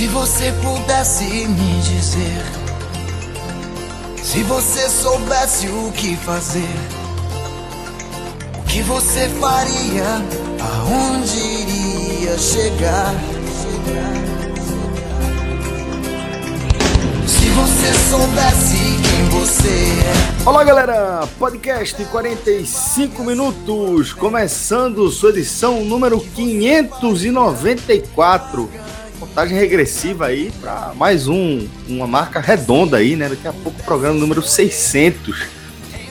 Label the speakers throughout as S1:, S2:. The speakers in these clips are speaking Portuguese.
S1: Se você pudesse me dizer, se você soubesse o que fazer, o que você faria, aonde iria chegar? Se você soubesse quem você é.
S2: Olá galera, podcast 45 minutos, começando sua edição número 594 contagem regressiva aí para mais um, uma marca redonda aí, né? Daqui a pouco programa número 600.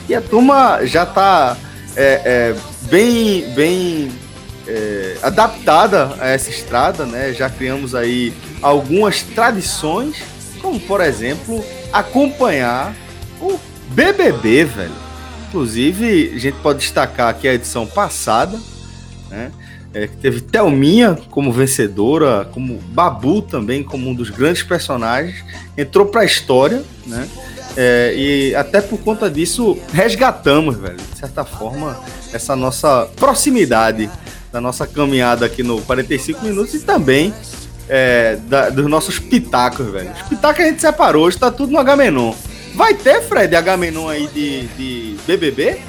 S2: E a turma já tá é, é, bem, bem é, adaptada a essa estrada, né? Já criamos aí algumas tradições, como por exemplo acompanhar o BBB, velho. Inclusive, a gente pode destacar aqui a edição passada, né? É, teve Thelminha como vencedora, como Babu também como um dos grandes personagens, entrou para a história, né? É, e até por conta disso resgatamos, velho, de certa forma, essa nossa proximidade da nossa caminhada aqui no 45 minutos e também é, da, dos nossos pitacos, velho. Os pitacos a gente separou, hoje tá tudo no Agamenon. Vai ter, Fred, Agamenon aí de, de BBB?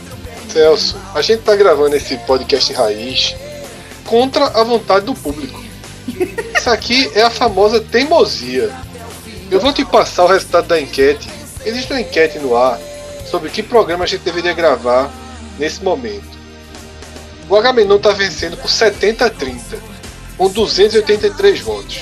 S3: Celso, a gente tá gravando esse podcast raiz contra a vontade do público. Isso aqui é a famosa teimosia. Eu vou te passar o resultado da enquete. Existe uma enquete no ar sobre que programa a gente deveria gravar nesse momento. O Agamenon está vencendo por 70 a 30, com 283 votos.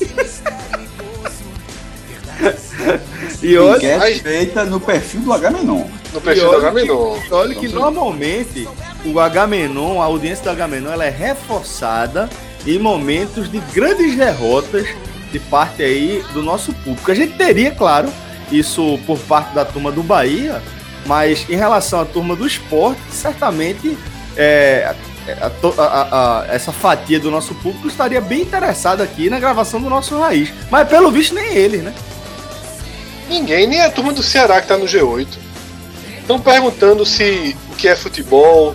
S4: e olha, enquete feita no perfil do Agamenon.
S3: No perfil do Agamenon.
S2: Que, olha que normalmente o Agamenon, a audiência do Agamenon, ela é reforçada em momentos de grandes derrotas de parte aí do nosso público. A gente teria, claro, isso por parte da turma do Bahia, mas em relação à turma do esporte, certamente é, a, a, a, essa fatia do nosso público estaria bem interessada aqui na gravação do nosso Raiz. Mas pelo visto, nem eles, né?
S3: Ninguém, nem a turma do Ceará que tá no G8. Estão perguntando se o que é futebol,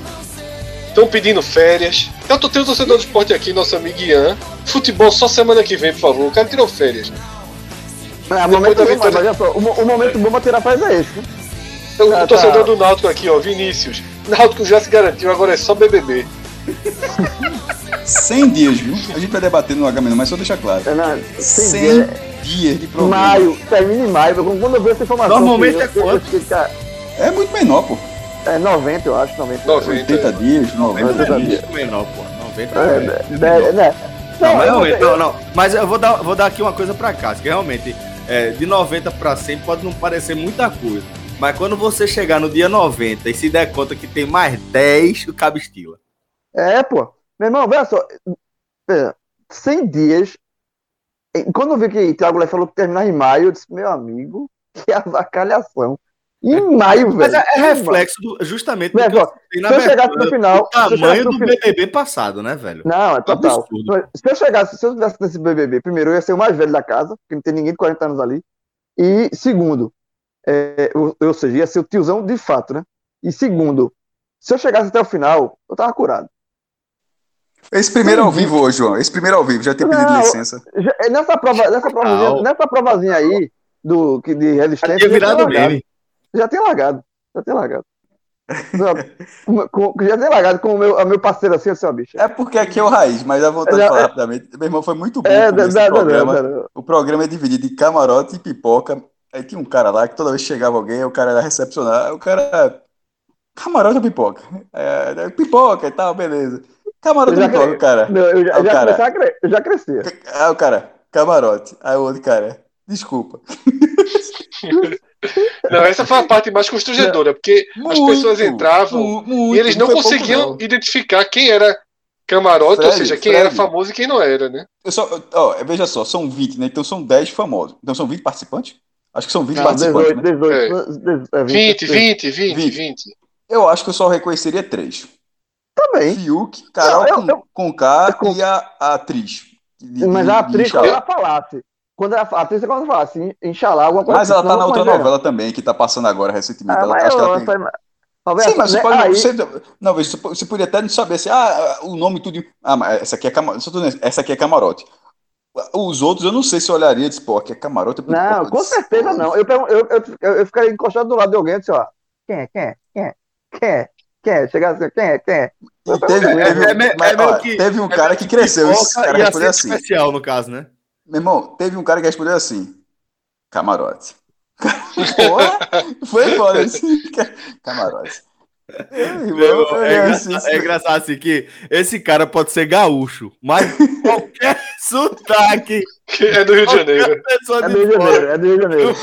S3: estão pedindo férias. Eu tô tendo um torcedor do esporte aqui, nosso amigo Ian. Futebol só semana que vem, por favor. O cara tirou férias.
S5: É, momento da vitória... só, o, o, momento bom pra tirar férias é esse. Né?
S3: O, ah, torcedor tá. do Náutico aqui, ó, Vinícius. Náutico já se garantiu, agora é só BBB.
S4: 100 dias, viu? A gente vai debater no H-, mas só deixa claro. É, não, 100, 100 dias, dias de programa.
S5: Maio, termina em maio. Quando eu vejo essa informação.
S2: Normalmente é quanto?
S4: É muito menor, pô.
S5: É 90, eu acho, 90.
S4: 90 80 é. dias, 90, 90 dias.
S2: dias. Menor, pô. 90 é, é, é, né? Não, mas realmente, não, não. Mas eu vou dar, vou dar aqui uma coisa pra cá, que realmente é, de 90 pra 100 pode não parecer muita coisa. Mas quando você chegar no dia 90 e se der conta que tem mais 10, o cabo estila.
S5: É, pô. Meu irmão, olha só. 100 dias. Quando eu vi que o Thiago Lé falou que terminar em maio, eu disse, meu amigo, que avacalhação. Em maio, velho. Mas
S2: é, é reflexo do, justamente do
S5: Mas, ó, se eu chegasse no final. O
S2: tamanho do BBB passado, né, velho?
S5: Não, é total. Absurdo. Se eu chegasse, se eu estivesse nesse BBB, primeiro, eu ia ser o mais velho da casa, porque não tem ninguém de 40 anos ali. E segundo, é, ou, ou seja, ia ser o tiozão de fato, né? E segundo, se eu chegasse até o final, eu tava curado.
S4: Esse primeiro Sim. ao vivo hoje, João. Esse primeiro ao vivo, já tinha pedido licença.
S5: Já, nessa, prova, nessa, provazinha, nessa provazinha aí do, de resistência. Já
S2: tinha virado meme.
S5: Já tem largado. Já tem largado. já tem largado com o meu, meu parceiro assim, assim, ó, bicho.
S4: É porque aqui é o Raiz, mas a vontade de falar é, rapidamente. Meu irmão foi muito bom. É, da, da, programa. Da, o programa é dividido em camarote e pipoca. Aí tinha um cara lá que toda vez que chegava alguém, o cara era recepcionar. O cara. Camarote ou pipoca? É, é pipoca e tal, beleza. Camarote ou pipoca, cre... cara.
S5: Não, eu já, já, cara... cre... eu já cresci.
S4: Aí o cara, camarote. Aí o outro cara, desculpa.
S3: Não, essa foi a parte mais constrangedora, porque muito, as pessoas entravam muito, e eles não, não conseguiam pouco, não. identificar quem era camarote, Fred, ou seja, quem Fred. era famoso e quem não era, né?
S4: Eu só, ó, veja só, são 20, né? Então são 10 famosos. Então são 20 participantes? Acho que são 20 não, participantes. 18, né?
S3: 18, é. 20, 20, 20, 20, 20.
S4: Eu acho que eu só reconheceria três.
S5: Também.
S4: Fiuk, Carol não, eu, com, com K eu, e a, a atriz.
S5: De, mas a atriz, quando ela falasse, quando ela, a atriz, quando ela falasse, Inxalá, alguma
S4: coisa Mas ela tá na outra novela também, que tá passando agora recentemente. Ah, ela, acho que ela tem... Talvez Sim, mas você né, pode. Aí... Você, não, você, você poderia até não saber assim, ah, o nome tudo. Ah, mas essa aqui é, camarote, essa aqui é camarote. Os outros eu não sei se eu olharia e disse, pô, aqui é camarote. É
S5: não, com certeza não. Eu, eu, eu, eu, eu ficaria encostado do lado de alguém e disse, ó, quem é, quem é, quem é, quem é, quem é, chegar assim, quem é, quem é.
S4: Teve, é, teve, é, mas, ó, que, teve um cara que cresceu, esse cara respondeu assim.
S2: especial, no caso, né?
S4: Meu irmão, teve um cara que respondeu assim, camarote. Porra, foi foda assim, camarote.
S2: Meu, é, engraçado, é, engraçado assim que esse cara pode ser gaúcho, mas qualquer sotaque
S3: é do Rio de Janeiro.
S5: É do Rio de Janeiro, é do Rio de Janeiro.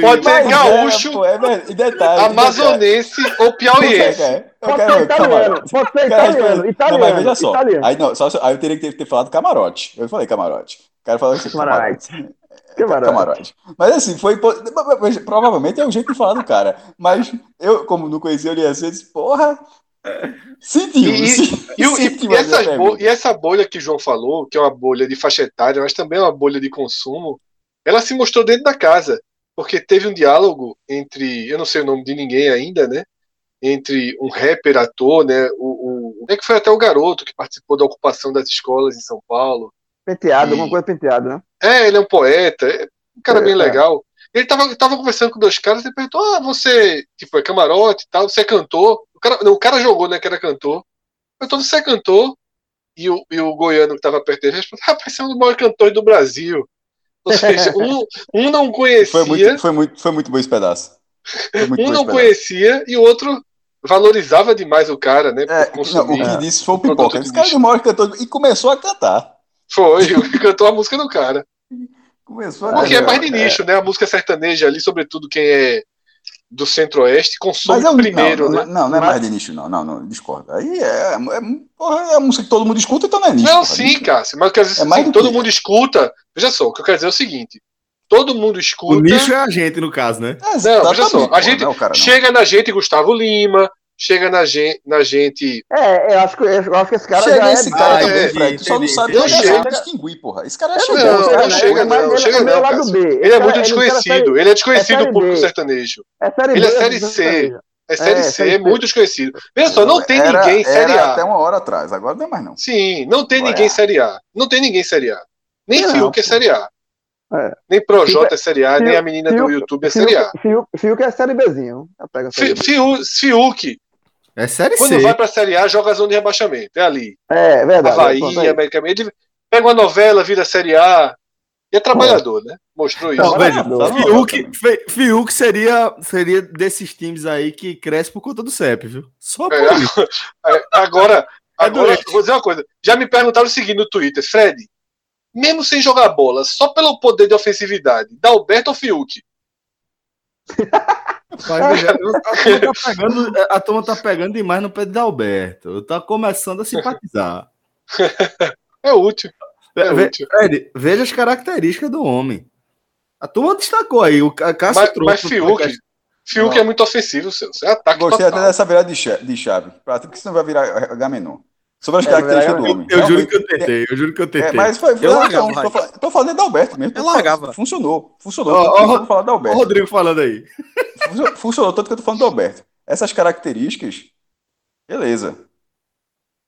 S3: Pode ser gaúcho, é, é, detalhe, amazonense ou piauiense.
S5: Pode ser italiano, pode ser italiano, italiano. Não, mas veja
S4: só, aí, não, só, aí eu teria que ter, ter falado camarote. Eu falei camarote. O cara falou assim, camarote. Camarote. camarote. Mas assim, foi. Provavelmente é o jeito de falar do cara. Mas eu, como não conhecia ele assim, disse, porra. Sentiu.
S3: E, e, e, essa bolha, e essa bolha que o João falou, que é uma bolha de faixa etária, mas também é uma bolha de consumo, ela se mostrou dentro da casa. Porque teve um diálogo entre. Eu não sei o nome de ninguém ainda, né? Entre um rapper, ator, né? O, o, é que foi até o garoto que participou da ocupação das escolas em São Paulo.
S5: Penteado, e... alguma coisa penteado, né?
S3: É, ele é um poeta, é um cara é, bem é. legal. Ele tava, tava conversando com dois caras e perguntou: Ah, você, tipo, é camarote e tal, você é cantor? O cara, não, o cara jogou, né, que era cantor. Perguntou: Você é cantor? E o, e o goiano que tava perto dele respondeu: Rapaz, você é um dos maiores cantores do Brasil. Ou seja, um, um não conhecia.
S4: Foi muito, foi muito, foi muito bom esse pedaço.
S3: Um não conhecia e o outro valorizava demais o cara, né?
S4: É, não, o que disse foi o pipoca. Esse cara é o maior cantor e começou a cantar.
S3: Foi, cantou a música do cara. Começou a Porque é mais de nicho, é. né? A música sertaneja ali, sobretudo quem é do centro-oeste, consome é primeiro,
S4: não,
S3: né?
S4: Não, não é mais de nicho, não. Não, não, discorda. Aí é, é, porra, é a música que todo mundo escuta, então não é nicho.
S3: Não, sim, nicho. Cássio, mas quer dizer, é assim, todo que... mundo escuta. Veja só, o que eu quero dizer é o seguinte: todo mundo escuta. O
S2: nicho é a gente, no caso, né?
S3: É, não, veja só, a gente não, cara, chega na gente Gustavo Lima, chega na gente, na gente.
S5: É, eu acho que, eu acho que esse cara
S4: chega
S5: já
S4: esse é cara também, é. Tu só não sabe não chega. distinguir, porra. Esse cara é
S3: chegou. Não, não, não chega, não. Ele chega não, cara. Ele é muito desconhecido. Ele é desconhecido do público sertanejo. Ele é série C. É série C, é muito desconhecido. Veja só, não tem ninguém série A.
S4: Até uma hora atrás, agora não é mais não.
S3: Sim, não tem ninguém série A. Não tem ninguém série A. Nem Fiuk é série A. É. Nem Projota é série A, nem a menina do YouTube é série A.
S5: Fiuk é série Bzinho.
S3: Fiuk
S2: é série
S3: Quando
S2: C.
S3: vai pra série A, joga a zona de rebaixamento. É ali.
S5: É, é verdade.
S3: Havaí, é, América Ele pega uma novela, vira série A. E é trabalhador, é. né? Mostrou isso. Não,
S2: veja, Fiuk, Fiuk seria, seria desses times aí que cresce por conta do CEP, viu? Só por
S3: é, isso. Agora, é agora vou dizer uma coisa. Já me perguntaram o seguinte no Twitter, Fred, mesmo sem jogar bola, só pelo poder de ofensividade, Dalberto ou Fiuk?
S2: A, turma tá pegando, a turma tá pegando demais no pé de Alberto. Tá começando a simpatizar.
S3: É útil. É
S2: Ve, útil. Fred, veja as características do homem. A turma destacou aí. O Cássio
S3: mas, trouxe. Mas Fiuk, Fiuk é muito ofensivo, seu. Você é ataque
S4: Gostei total. até dessa virada de chave, de chave. Porque senão vai virar H menor. Sobre as é, características do homem.
S2: Eu, eu juro que eu tentei, eu juro que eu tentei. É,
S4: mas foi. Eu largava, não, tô, falando, tô falando da Alberto mesmo.
S2: Eu largava.
S4: Funcionou. Funcionou. Oh,
S2: falando da Alberto. Rodrigo falando aí.
S4: Funcionou, tanto que eu tô falando do Alberto. Essas características, beleza.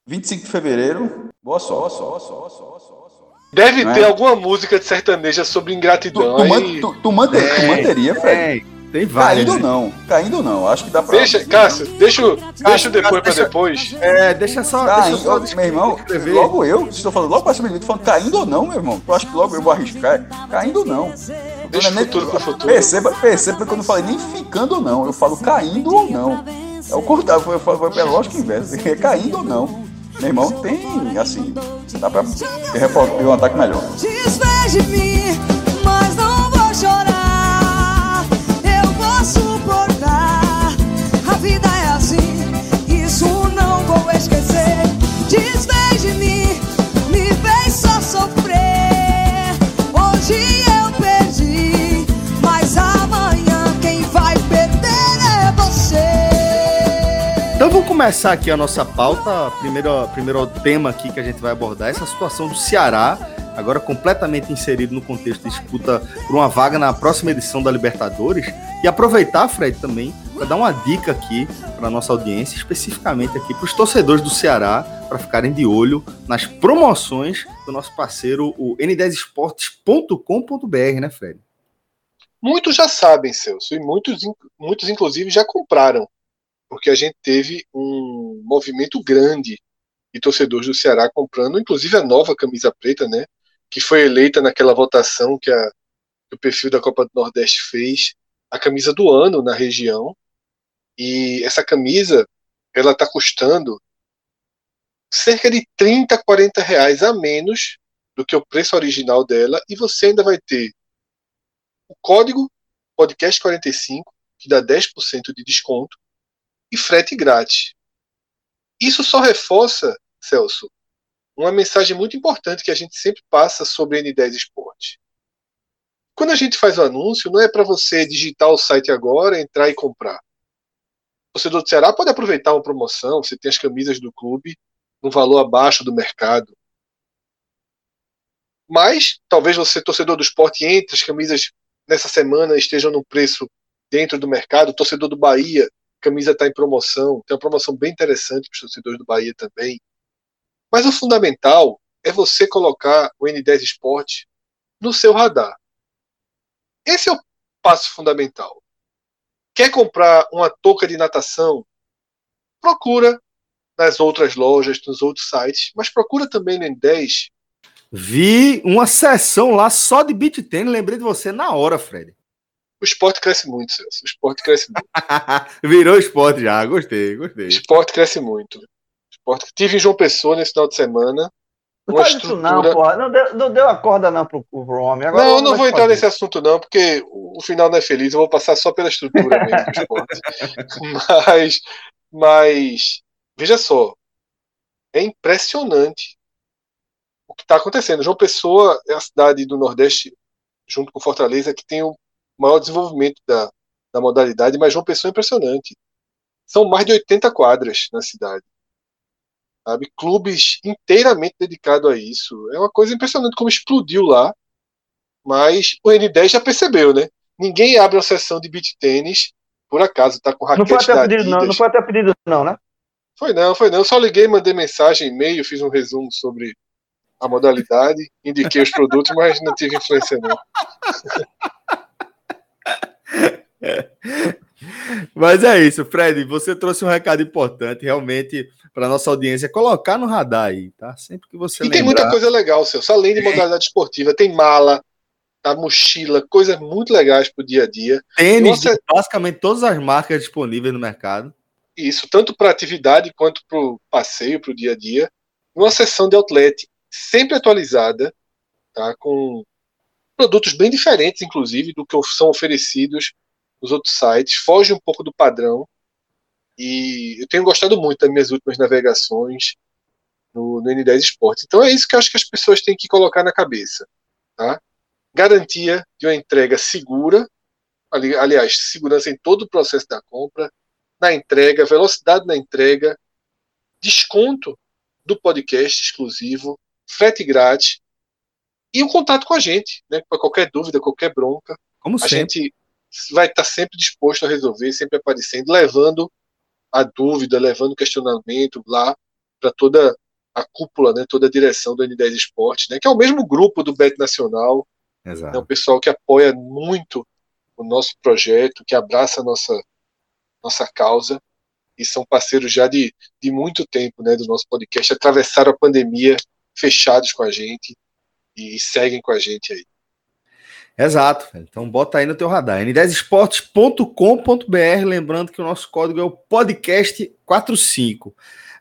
S4: 25 de fevereiro, boa sorte. Boa sorte, boa
S3: sorte, boa sorte. Deve ter é? alguma música de sertaneja sobre ingratidão.
S4: Tu, tu, man, tu, tu, manter, é, tu manteria, Fred?
S2: É. Tem vários.
S4: Caindo né? não, caindo não. Acho que dá pra.
S3: Deixa, Cássio, deixa, deixa depois pra depois.
S2: É, deixa só.
S4: Caindo, deixa só meu irmão, logo eu, estou falando logo pra cima de mim, falando caindo ou não, meu irmão. Eu acho que logo eu vou arriscar. Caindo ou não.
S3: Deixa o futuro pro futuro.
S4: Perceba, perceba que eu não falei nem ficando ou não. Eu falo caindo ou não. É o contrário, foi, foi, foi, é lógico inverso. É caindo ou não. Meu irmão, tem, assim, dá pra ter um ataque melhor. Desfez vida é assim, isso não vou esquecer.
S6: Me fez só sofrer. Hoje eu perdi, mas amanhã quem vai perder é você.
S2: Então vamos começar aqui a nossa pauta. Primeiro, primeiro tema aqui que a gente vai abordar é essa situação do Ceará agora completamente inserido no contexto de disputa por uma vaga na próxima edição da Libertadores. E aproveitar, Fred, também para dar uma dica aqui para nossa audiência, especificamente aqui para os torcedores do Ceará, para ficarem de olho nas promoções do nosso parceiro, o n10esportes.com.br, né, Fred?
S3: Muitos já sabem, Celso, e muitos, muitos inclusive já compraram, porque a gente teve um movimento grande de torcedores do Ceará comprando, inclusive a nova camisa preta, né, que foi eleita naquela votação que, a, que o perfil da Copa do Nordeste fez, a camisa do ano na região. E essa camisa, ela está custando cerca de 30, 40 reais a menos do que o preço original dela, e você ainda vai ter o código podcast45, que dá 10% de desconto, e frete grátis. Isso só reforça, Celso, uma mensagem muito importante que a gente sempre passa sobre N10 Esporte. Quando a gente faz o anúncio, não é para você digitar o site agora, entrar e comprar. Torcedor do Ceará pode aproveitar uma promoção, você tem as camisas do clube no valor abaixo do mercado. Mas talvez você, torcedor do esporte, entre as camisas nessa semana estejam no preço dentro do mercado. O torcedor do Bahia, camisa está em promoção, tem uma promoção bem interessante para os torcedores do Bahia também. Mas o fundamental é você colocar o N10 Esporte no seu radar. Esse é o passo fundamental. Quer comprar uma touca de natação? Procura nas outras lojas, nos outros sites, mas procura também no N10
S2: Vi uma sessão lá só de beat tênis, lembrei de você na hora, Fred.
S3: O esporte cresce muito, Celso. O esporte cresce muito.
S2: Virou esporte já, gostei, gostei. O
S3: esporte cresce muito. Esporte... Tive em João Pessoa nesse final de semana.
S5: Não faz estrutura... isso não, porra. Não deu, não deu a corda não pro, pro homem.
S3: Agora não, eu não vou entrar nesse assunto não, porque o final não é feliz. Eu vou passar só pela estrutura mesmo mas, mas, veja só. É impressionante o que está acontecendo. João Pessoa é a cidade do Nordeste, junto com Fortaleza, que tem o maior desenvolvimento da, da modalidade, mas João Pessoa é impressionante. São mais de 80 quadras na cidade. Sabe? Clubes inteiramente dedicados a isso. É uma coisa impressionante como explodiu lá. Mas o N10 já percebeu, né? Ninguém abre uma sessão de beach tênis por acaso, tá com raquete
S5: não foi até pedido, não, não foi até pedido, não, né?
S3: Foi não, foi não. Eu só liguei, mandei mensagem, e-mail, fiz um resumo sobre a modalidade, indiquei os produtos, mas não tive influência não.
S2: Mas é isso, Fred. Você trouxe um recado importante, realmente, para nossa audiência colocar no radar aí, tá? Sempre que você.
S3: E lembrar... tem muita coisa legal, Celso. Além de modalidade esportiva, tem mala, a mochila, coisas muito legais para o dia a dia.
S2: Tênis, basicamente todas as marcas disponíveis no mercado.
S3: Isso, tanto para atividade quanto para o passeio, para o dia a dia. Uma sessão de outlet sempre atualizada, tá? com produtos bem diferentes, inclusive, do que são oferecidos nos outros sites, foge um pouco do padrão. E eu tenho gostado muito das minhas últimas navegações no, no N10 Esportes. Então é isso que eu acho que as pessoas têm que colocar na cabeça. Tá? Garantia de uma entrega segura, ali, aliás, segurança em todo o processo da compra, na entrega, velocidade na entrega, desconto do podcast exclusivo, frete grátis e o contato com a gente, né? Para qualquer dúvida, qualquer bronca.
S2: Como
S3: a
S2: sempre.
S3: gente vai estar sempre disposto a resolver, sempre aparecendo, levando a dúvida, levando questionamento lá para toda a cúpula, né, toda a direção do N10 Esporte, né, que é o mesmo grupo do Bet Nacional.
S2: Exato.
S3: É um pessoal que apoia muito o nosso projeto, que abraça a nossa, nossa causa e são parceiros já de, de muito tempo né, do nosso podcast. Atravessaram a pandemia fechados com a gente e seguem com a gente aí.
S2: Exato. Então bota aí no teu radar. n10esportes.com.br, lembrando que o nosso código é o podcast45.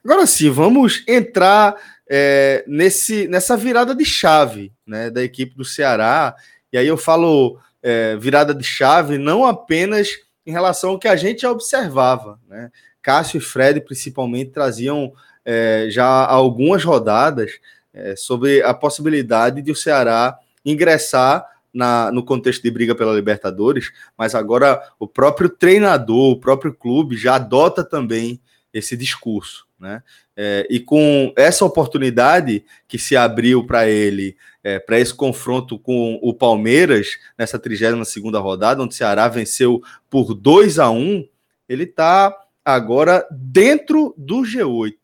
S2: Agora sim, vamos entrar é, nesse, nessa virada de chave né, da equipe do Ceará. E aí eu falo é, virada de chave não apenas em relação ao que a gente já observava. Né? Cássio e Fred, principalmente, traziam é, já algumas rodadas é, sobre a possibilidade de o Ceará ingressar na, no contexto de briga pela Libertadores, mas agora o próprio treinador, o próprio clube já adota também esse discurso. Né? É, e com essa oportunidade que se abriu para ele, é, para esse confronto com o Palmeiras, nessa 32 rodada, onde o Ceará venceu por 2 a 1 ele está agora dentro do G8.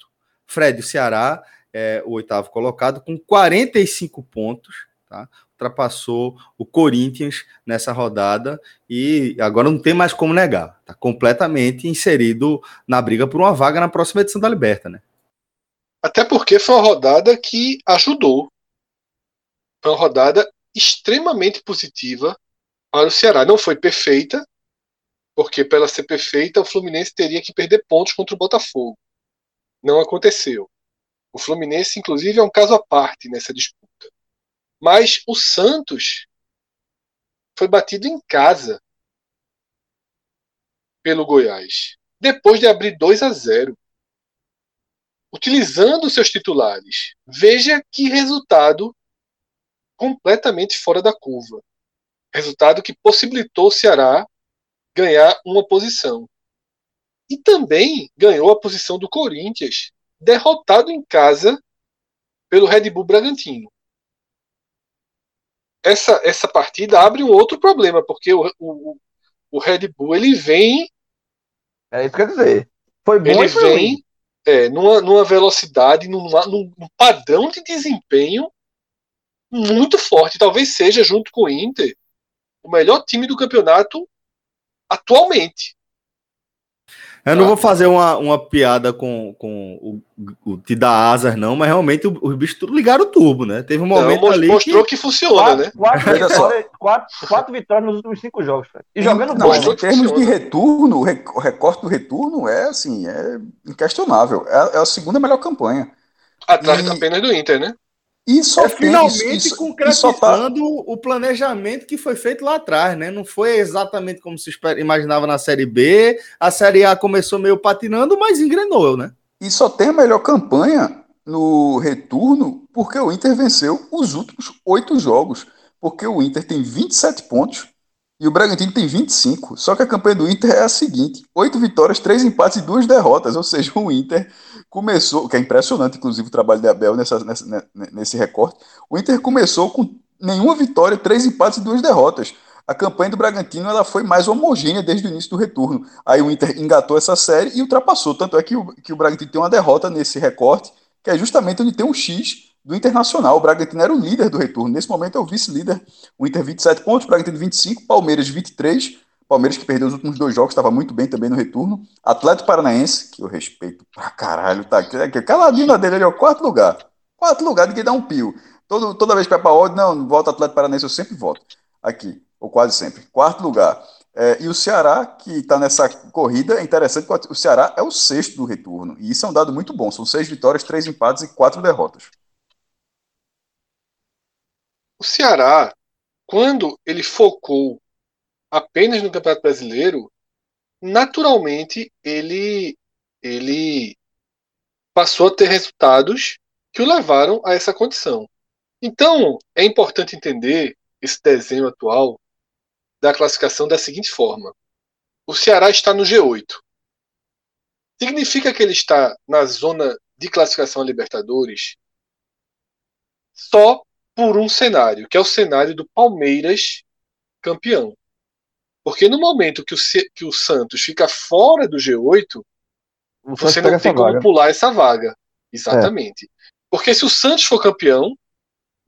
S2: Fred, o Ceará é o oitavo colocado, com 45 pontos, tá? Ultrapassou o Corinthians nessa rodada e agora não tem mais como negar. Está completamente inserido na briga por uma vaga na próxima edição da Liberta, né?
S3: Até porque foi uma rodada que ajudou. Foi uma rodada extremamente positiva para o Ceará. Não foi perfeita, porque para ser perfeita o Fluminense teria que perder pontos contra o Botafogo. Não aconteceu. O Fluminense, inclusive, é um caso à parte nessa disputa. Mas o Santos foi batido em casa pelo Goiás, depois de abrir 2 a 0, utilizando seus titulares. Veja que resultado completamente fora da curva. Resultado que possibilitou o Ceará ganhar uma posição. E também ganhou a posição do Corinthians, derrotado em casa pelo Red Bull Bragantino essa, essa partida abre um outro problema, porque o, o, o Red Bull ele vem.
S5: É isso que quer dizer. Foi bom
S3: ele vem é, numa, numa velocidade, numa, num, num padrão de desempenho muito forte. Talvez seja, junto com o Inter, o melhor time do campeonato atualmente.
S2: Eu não vou fazer uma, uma piada com, com o, o te dar asas, não, mas realmente os bichos ligaram o turbo, né? Teve um momento não, ali.
S3: Mostrou que, que funciona,
S5: quatro,
S3: né?
S5: Quatro vitórias, quatro, quatro vitórias nos últimos cinco jogos, cara. E jogando
S4: não, Em termos de retorno, o recorte do retorno é assim, é inquestionável. É, é a segunda melhor campanha.
S3: Atrás e... apenas do Inter, né?
S2: E só é, finalmente isso, concretizando tá... o planejamento que foi feito lá atrás, né? Não foi exatamente como se imaginava na Série B. A Série A começou meio patinando, mas engrenou, né?
S4: E só tem a melhor campanha no retorno porque o Inter venceu os últimos oito jogos. Porque o Inter tem 27 pontos e o Bragantino tem 25. Só que a campanha do Inter é a seguinte: oito vitórias, três empates e duas derrotas. Ou seja, o Inter começou, que é impressionante, inclusive, o trabalho de Abel nessa, nessa, né, nesse recorte. O Inter começou com nenhuma vitória, três empates e duas derrotas. A campanha do Bragantino ela foi mais homogênea desde o início do retorno. Aí o Inter engatou essa série e ultrapassou. Tanto é que o, que o Bragantino tem uma derrota nesse recorte, que é justamente onde tem um X do Internacional. O Bragantino era o líder do retorno. Nesse momento é o vice-líder. O Inter 27 pontos, o Bragantino 25, Palmeiras 23. Palmeiras que perdeu os últimos dois jogos, estava muito bem também no retorno. Atlético Paranaense, que eu respeito pra caralho, tá aqui. Aquela linha dele ali, ó, quarto lugar. Quarto lugar quem dá um pio. Todo, toda vez que vai pra ódio, não, volta Atlético Paranaense, eu sempre voto. Aqui, ou quase sempre. Quarto lugar. É, e o Ceará, que está nessa corrida, é interessante o Ceará é o sexto do retorno. E isso é um dado muito bom. São seis vitórias, três empates e quatro derrotas
S3: o Ceará, quando ele focou apenas no Campeonato Brasileiro, naturalmente ele ele passou a ter resultados que o levaram a essa condição. Então, é importante entender esse desenho atual da classificação da seguinte forma: o Ceará está no G8. Significa que ele está na zona de classificação a Libertadores só por um cenário, que é o cenário do Palmeiras campeão. Porque no momento que o, que o Santos fica fora do G8, o você não tem como vaga. pular essa vaga. Exatamente. É. Porque se o Santos for campeão,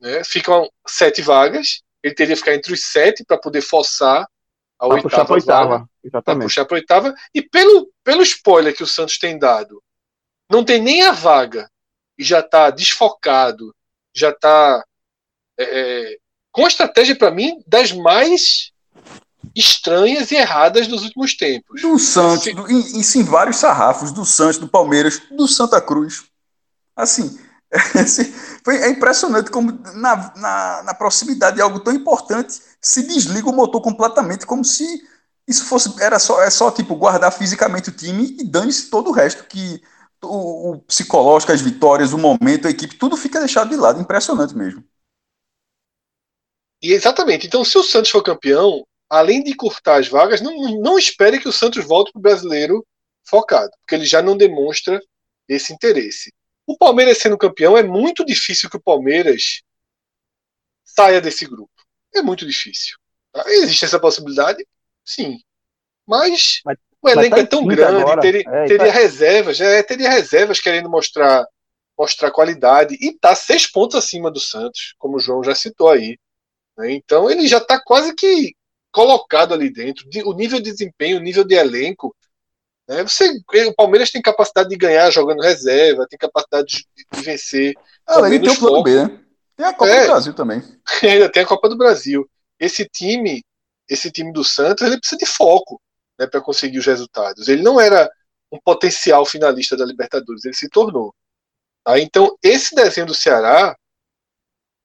S3: né, ficam sete vagas, ele teria que ficar entre os sete para poder forçar a pra oitava, puxar
S5: oitava. Exatamente.
S3: puxar para oitava. E pelo, pelo spoiler que o Santos tem dado, não tem nem a vaga e já está desfocado, já está é, é, com estratégia, para mim, das mais estranhas e erradas dos últimos tempos.
S4: Do Santos, do, isso em vários sarrafos, do Santos, do Palmeiras, do Santa Cruz. Assim, foi, é impressionante como na, na, na, proximidade de algo tão importante se desliga o motor completamente, como se isso fosse era só é só tipo guardar fisicamente o time e dane-se todo o resto que o, o psicológico, as vitórias, o momento, a equipe, tudo fica deixado de lado, impressionante mesmo.
S3: E exatamente. Então, se o Santos for campeão, além de curtar as vagas, não, não espere que o Santos volte para o brasileiro focado, porque ele já não demonstra esse interesse. O Palmeiras sendo campeão é muito difícil que o Palmeiras saia desse grupo. É muito difícil. Tá? Existe essa possibilidade? Sim. Mas, mas o elenco tá é tão grande, agora. teria, é, teria tá... reservas, é, teria reservas querendo mostrar mostrar qualidade e tá seis pontos acima do Santos, como o João já citou aí. Né? Então ele já está quase que colocado ali dentro. O nível de desempenho, o nível de elenco. Né? Você, o Palmeiras tem capacidade de ganhar jogando reserva, tem capacidade de, de vencer.
S4: Ah, ele tem o plano B, né? Tem a Copa é, do Brasil também.
S3: Ainda tem a Copa do Brasil. Esse time, esse time do Santos, ele precisa de foco né, para conseguir os resultados. Ele não era um potencial finalista da Libertadores, ele se tornou. Tá? Então, esse desenho do Ceará,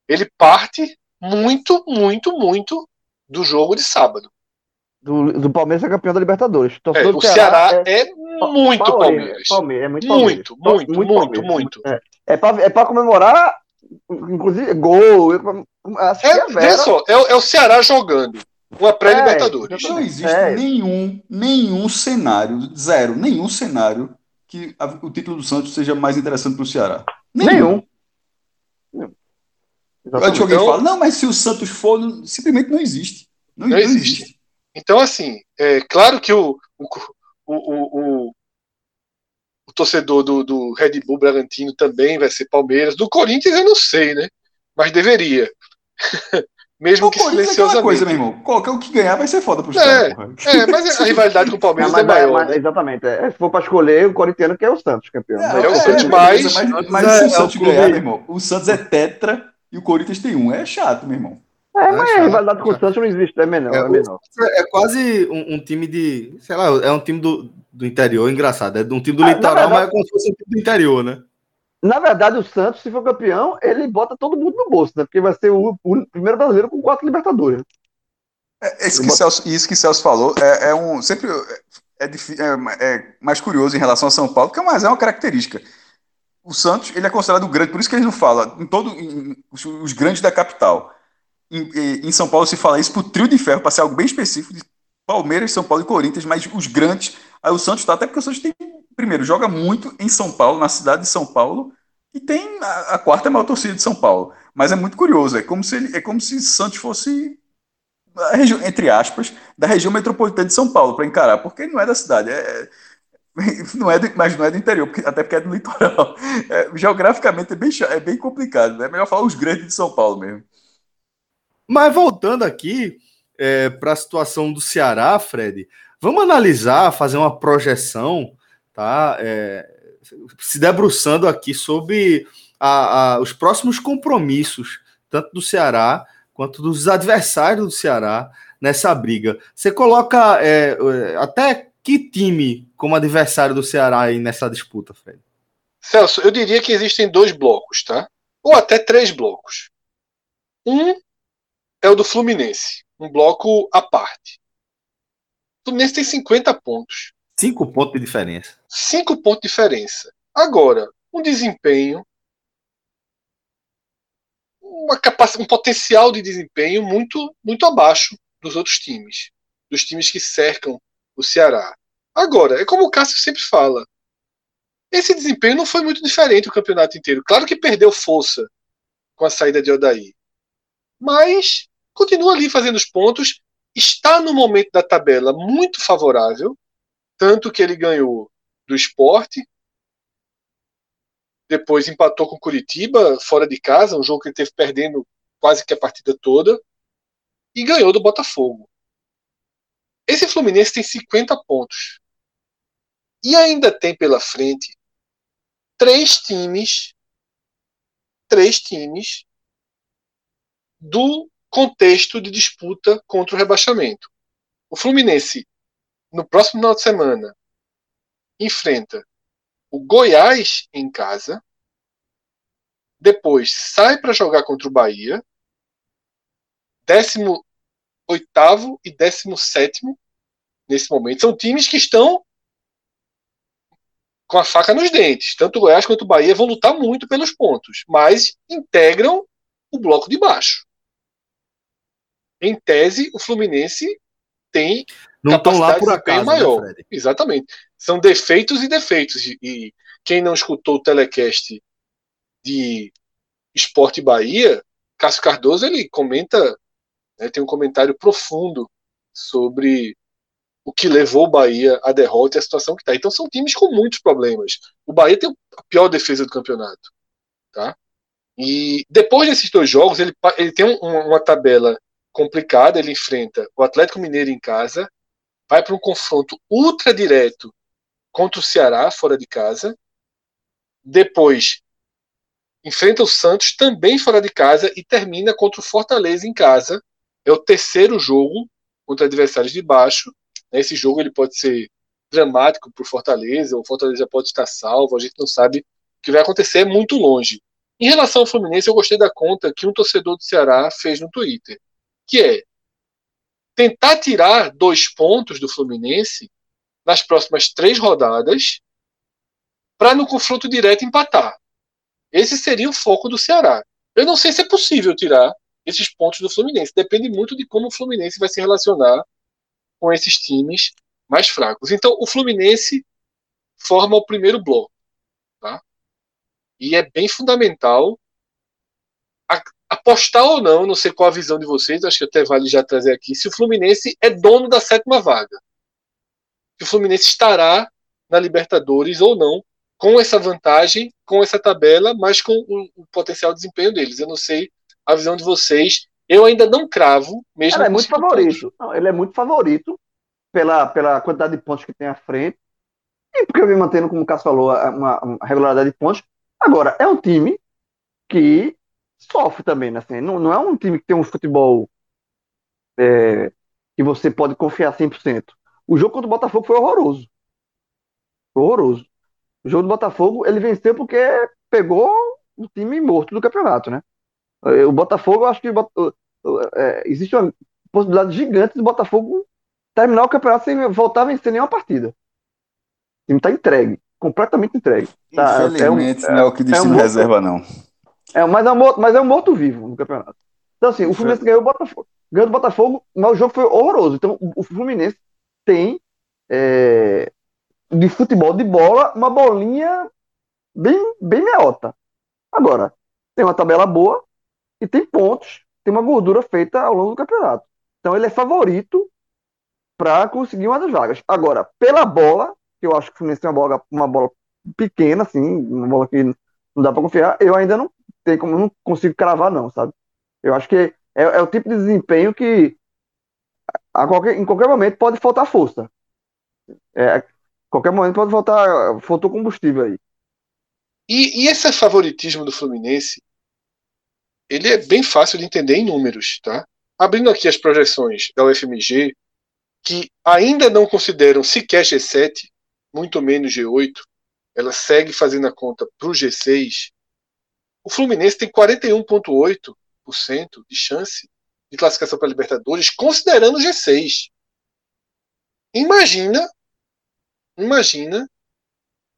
S3: ele parte muito, muito, muito do jogo de sábado.
S5: Do, do Palmeiras é campeão da Libertadores.
S3: É, o Ceará, Ceará é, é, muito Palmeiras. Palmeiras. É muito, Palmeiras. muito, muito, muito, muito, muito.
S5: É, é para é comemorar, inclusive, gol.
S3: É, é, só, é, é o Ceará jogando. Uma pré-Libertadores.
S4: não existe é. nenhum, nenhum cenário, zero, nenhum cenário que a, o título do Santos seja mais interessante para o Ceará.
S5: Nenhum.
S4: nenhum. Antes alguém então, fala, não, mas se o Santos for, simplesmente não existe. Não,
S3: não existe. existe. Então, assim, é claro que o, o, o, o, o torcedor do, do Red Bull Bragantino também vai ser Palmeiras. Do Corinthians eu não sei, né? Mas deveria. Mesmo que silenciosamente. É
S4: coisa, meu irmão. Qualquer o que ganhar vai ser foda pro
S3: é, é, mas a rivalidade com o Palmeiras não, é maior. Mas,
S5: né? Exatamente. É, se for pra escolher, o corintiano quer o Santos campeão.
S3: É, é o Santos mais.
S4: Mas, mas se o Santos ganhar, meu irmão, o Santos é tetra e o Corinthians tem um. É chato, meu irmão.
S5: É, mas a rivalidade com o Santos não existe, é menor. É, é, menor.
S2: é quase um, um, time de. Sei lá, é um time do, do interior, engraçado. É um time do ah, litoral, verdade, mas é como se fosse um time do interior, né?
S5: Na verdade, o Santos, se for campeão, ele bota todo mundo no bolso, né? Porque vai ser o, o primeiro brasileiro com quatro Libertadores.
S4: É, isso, que Celso, isso que Celso falou é, é um. Sempre é, é, é, mais curioso em relação a São Paulo, porque mas é uma característica. O Santos ele é considerado grande, por isso que eles não falam em todo em, os, os, grandes da capital. Em, em, São Paulo se fala isso pro trio de ferro, para ser algo bem específico de Palmeiras, São Paulo e Corinthians, mas os grandes. Aí o Santos está até porque o Santos tem primeiro joga muito em São Paulo, na cidade de São Paulo e tem a, a quarta maior torcida de São Paulo. Mas é muito curioso, é como se ele, é como se Santos fosse entre aspas, da região metropolitana de São Paulo para encarar, porque não é da cidade, é, não é do, mas não é do interior, porque, até porque é do litoral. É, geograficamente é bem, é bem complicado, né? é melhor falar os grandes de São Paulo mesmo.
S2: Mas voltando aqui é, para a situação do Ceará, Fred, vamos analisar, fazer uma projeção, tá? É, se debruçando aqui sobre a, a, os próximos compromissos, tanto do Ceará quanto dos adversários do Ceará nessa briga. Você coloca é, é, até que time como adversário do Ceará aí nessa disputa, Fred?
S3: Celso, eu diria que existem dois blocos, tá? Ou até três blocos. Um é o do Fluminense, um bloco à parte. O Fluminense tem 50 pontos.
S2: Cinco pontos de diferença.
S3: Cinco pontos de diferença. Agora, um desempenho, uma capacidade, um potencial de desempenho muito, muito abaixo dos outros times, dos times que cercam o Ceará. Agora, é como o Cássio sempre fala, esse desempenho não foi muito diferente o campeonato inteiro. Claro que perdeu força com a saída de Odaí, mas continua ali fazendo os pontos, está no momento da tabela muito favorável tanto que ele ganhou do esporte, depois empatou com Curitiba fora de casa, um jogo que ele teve perdendo quase que a partida toda, e ganhou do Botafogo. Esse Fluminense tem 50 pontos. E ainda tem pela frente três times, três times do contexto de disputa contra o rebaixamento. O Fluminense no próximo final de semana, enfrenta o Goiás em casa, depois sai para jogar contra o Bahia, 18 e 17 nesse momento. São times que estão com a faca nos dentes. Tanto o Goiás quanto o Bahia vão lutar muito pelos pontos, mas integram o bloco de baixo. Em tese, o Fluminense tem
S2: não estão lá por acaso, né,
S3: maior. Né, Exatamente. São defeitos e defeitos. E quem não escutou o telecast de Esporte Bahia, Cássio Cardoso ele comenta, né, tem um comentário profundo sobre o que levou o Bahia à derrota e a situação que está. Então são times com muitos problemas. O Bahia tem a pior defesa do campeonato, tá? E depois desses dois jogos ele, ele tem um, uma tabela complicada. Ele enfrenta o Atlético Mineiro em casa, vai para um confronto ultra direto contra o Ceará fora de casa, depois enfrenta o Santos também fora de casa e termina contra o Fortaleza em casa. É o terceiro jogo contra adversários de baixo. Esse jogo ele pode ser dramático para o Fortaleza, o Fortaleza pode estar salvo, a gente não sabe o que vai acontecer, é muito longe. Em relação ao Fluminense, eu gostei da conta que um torcedor do Ceará fez no Twitter, que é tentar tirar dois pontos do Fluminense nas próximas três rodadas para no confronto direto empatar. Esse seria o foco do Ceará. Eu não sei se é possível tirar esses pontos do Fluminense. Depende muito de como o Fluminense vai se relacionar com esses times mais fracos. Então, o Fluminense forma o primeiro bloco. Tá? E é bem fundamental apostar ou não, não sei qual a visão de vocês, acho que até vale já trazer aqui, se o Fluminense é dono da sétima vaga. Se o Fluminense estará na Libertadores ou não com essa vantagem, com essa tabela, mas com o, o potencial desempenho deles. Eu não sei a visão de vocês. Eu ainda não cravo, mesmo.
S5: Ele é muito favorito. Não, ele é muito favorito pela, pela quantidade de pontos que tem à frente. E porque eu me mantendo, como o Cássio falou, uma, uma regularidade de pontos. Agora, é um time que sofre também, né? Assim, não, não é um time que tem um futebol é, que você pode confiar 100%. O jogo contra o Botafogo foi horroroso. Foi horroroso. O jogo do Botafogo, ele venceu porque pegou o time morto do campeonato, né? O Botafogo, eu acho que é, existe uma possibilidade gigante do Botafogo terminar o campeonato sem voltar a vencer nenhuma partida. O time tá entregue, completamente entregue. Tá,
S4: Infelizmente, é um, não é o que diz é um reserva, não.
S5: É, mas, é um, mas é um morto-vivo no campeonato. Então, assim, o Fluminense ganhou o Botafogo. Ganhou o Botafogo, mas o jogo foi horroroso. Então, o Fluminense tem é, de futebol de bola, uma bolinha bem, bem meota. Agora, tem uma tabela boa e tem pontos, tem uma gordura feita ao longo do campeonato. Então ele é favorito para conseguir uma das vagas. Agora, pela bola, que eu acho que o Fluminense tem uma bola, uma bola pequena, assim, uma bola que não dá para confiar, eu ainda não tenho como, não consigo cravar, não, sabe? Eu acho que é, é o tipo de desempenho que a qualquer, em qualquer momento pode faltar força. É, qualquer momento pode faltar, faltou combustível aí.
S3: E, e, esse favoritismo do Fluminense, ele é bem fácil de entender em números, tá? Abrindo aqui as projeções da UFMG, que ainda não consideram sequer G7, muito menos G8, ela segue fazendo a conta para o G6. O Fluminense tem 41,8% de chance de classificação para Libertadores, considerando o G6. Imagina imagina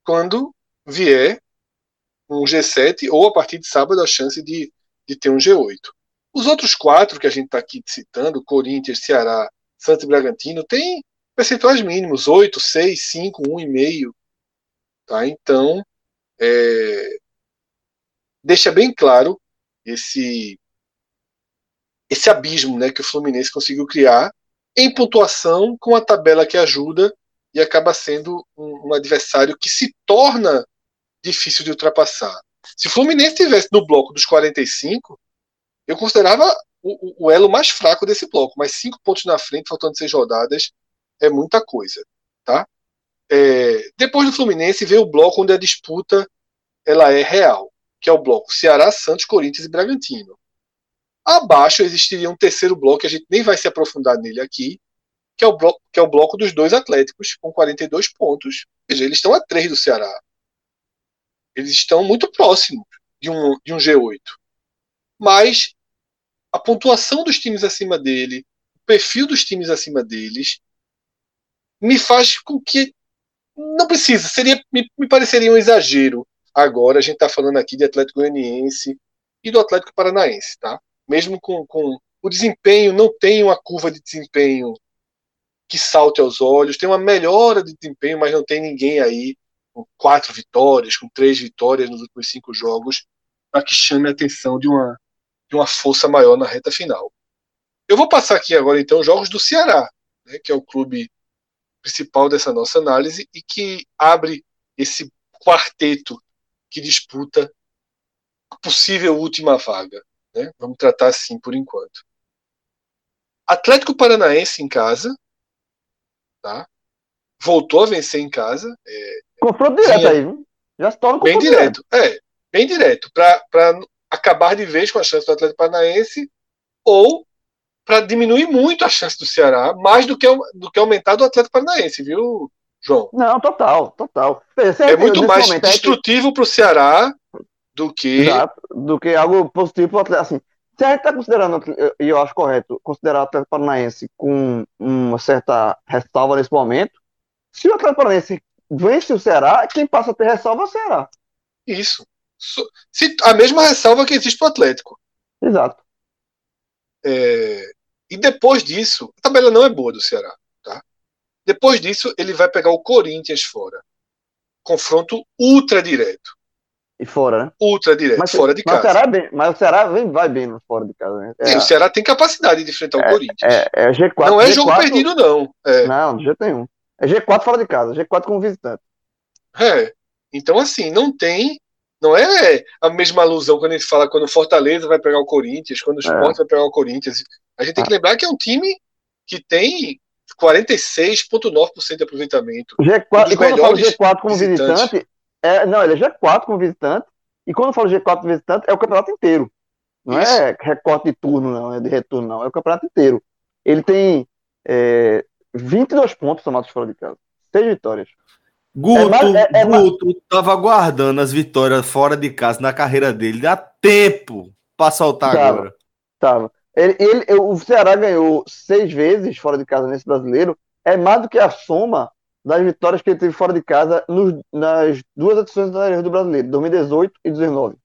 S3: quando vier um G7 ou a partir de sábado a chance de, de ter um G8. Os outros quatro que a gente está aqui citando, Corinthians, Ceará, Santos e Bragantino, tem percentuais mínimos, 8, 6, 5, 1,5. Tá? Então, é, deixa bem claro esse, esse abismo né, que o Fluminense conseguiu criar em pontuação com a tabela que ajuda e acaba sendo um, um adversário que se torna difícil de ultrapassar. Se o Fluminense estivesse no bloco dos 45, eu considerava o, o, elo mais fraco desse bloco, mas cinco pontos na frente, faltando seis rodadas, é muita coisa. Tá? É, depois do Fluminense vem o bloco onde a disputa ela é real, que é o bloco Ceará, Santos, Corinthians e Bragantino. Abaixo existiria um terceiro bloco, que a gente nem vai se aprofundar nele aqui, que é o bloco, que é o bloco dos dois Atléticos, com 42 pontos. Ou seja, eles estão a 3 do Ceará. Eles estão muito próximos de um, de um G8. Mas a pontuação dos times acima dele, o perfil dos times acima deles, me faz com que não precisa, seria me, me pareceria um exagero. Agora a gente está falando aqui de Atlético Goianiense e do Atlético Paranaense, tá? Mesmo com, com o desempenho não tem uma curva de desempenho que salte aos olhos. Tem uma melhora de desempenho, mas não tem ninguém aí com quatro vitórias, com três vitórias nos últimos cinco jogos, para que chame a atenção de uma, de uma força maior na reta final. Eu vou passar aqui agora, então, os jogos do Ceará, né, que é o clube principal dessa nossa análise e que abre esse quarteto que disputa a possível última vaga. Né? Vamos tratar assim por enquanto. Atlético Paranaense em casa, tá? voltou a vencer em casa. É,
S5: confronto direto aí, viu? Já se torna
S3: Bem direto, direto. é, bem direto, para acabar de vez com a chance do Atlético Paranaense ou para diminuir muito a chance do Ceará, mais do que, do que aumentar do Atlético Paranaense, viu, João?
S5: Não, total, total.
S3: é muito mais destrutivo é que... para o Ceará do que.
S5: Exato, do que algo positivo para o Atlético. Assim, se a gente está considerando, e eu acho correto, considerar o Atlético Paranaense com uma certa ressalva nesse momento, se o Atlético Paranaense vence o Ceará, quem passa a ter ressalva é o Ceará.
S3: Isso. Se, a mesma ressalva que existe para o Atlético.
S5: Exato.
S3: É, e depois disso, a tabela não é boa do Ceará. Tá? Depois disso, ele vai pegar o Corinthians fora. Confronto ultra direto.
S5: E fora, né?
S3: Ultra direto, mas, fora de
S5: mas
S3: casa.
S5: O Ceará bem, mas o Ceará vem, vai bem fora de casa. Né?
S3: É, o Ceará tem capacidade de enfrentar
S5: é,
S3: o Corinthians.
S5: É, é G4,
S3: não é
S5: G4,
S3: jogo perdido, não. É.
S5: Não, de jeito nenhum. É G4 fora de casa, G4 como visitante.
S3: É. Então, assim, não tem. Não é a mesma alusão quando a gente fala quando o Fortaleza vai pegar o Corinthians, quando o Sport é. vai pegar o Corinthians. A gente tem que ah. lembrar que é um time que tem 46,9% de aproveitamento.
S5: G4, e quando eu falo G4 como visitantes. visitante, é, não, ele é G4 como visitante, e quando eu falo G4 como visitante, é o campeonato inteiro. Não Isso. é recorte de turno, não, é de retorno, não, é o campeonato inteiro. Ele tem é, 22 pontos somados fora de casa, 6 vitórias.
S2: Guto, é mais, é, é Guto mais... tava guardando as vitórias fora de casa na carreira dele. Dá tempo para soltar tava, agora.
S5: Tava. Ele, ele, o Ceará ganhou seis vezes fora de casa nesse brasileiro. É mais do que a soma das vitórias que ele teve fora de casa nos, nas duas edições do brasileiro, 2018 e 2019.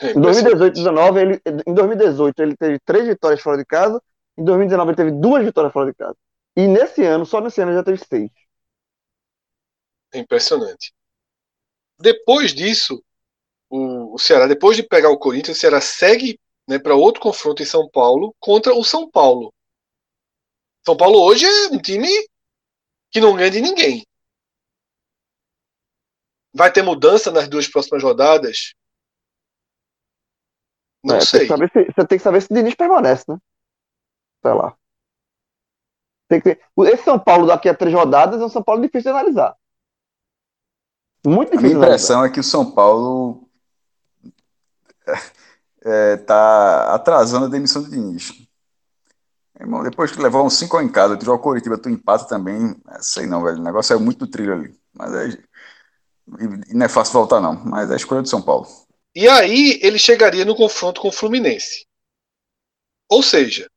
S5: É em 2018 e 2019, ele, em 2018 ele teve três vitórias fora de casa. Em 2019 ele teve duas vitórias fora de casa. E nesse ano, só nesse ano, já teve seis.
S3: É impressionante. Depois disso, o, o Ceará, depois de pegar o Corinthians, o Ceará segue né, para outro confronto em São Paulo contra o São Paulo. São Paulo hoje é um time que não ganha de ninguém. Vai ter mudança nas duas próximas rodadas? Não é, sei.
S5: Tem se, você tem que saber se o Diniz permanece, né? Sei lá. Tem que ter... Esse São Paulo daqui a três rodadas é um São Paulo difícil de analisar. Muito difícil.
S4: A minha impressão é que o São Paulo é, tá atrasando a demissão do Diniz. Irmão, depois que levar uns 5 em casa, tu joga o Coritiba, tu empata também, é, sei não, velho. O negócio é muito do trilho ali. Mas é, e não é fácil voltar, não. Mas é a escolha do São Paulo.
S3: E aí ele chegaria no confronto com o Fluminense. Ou seja,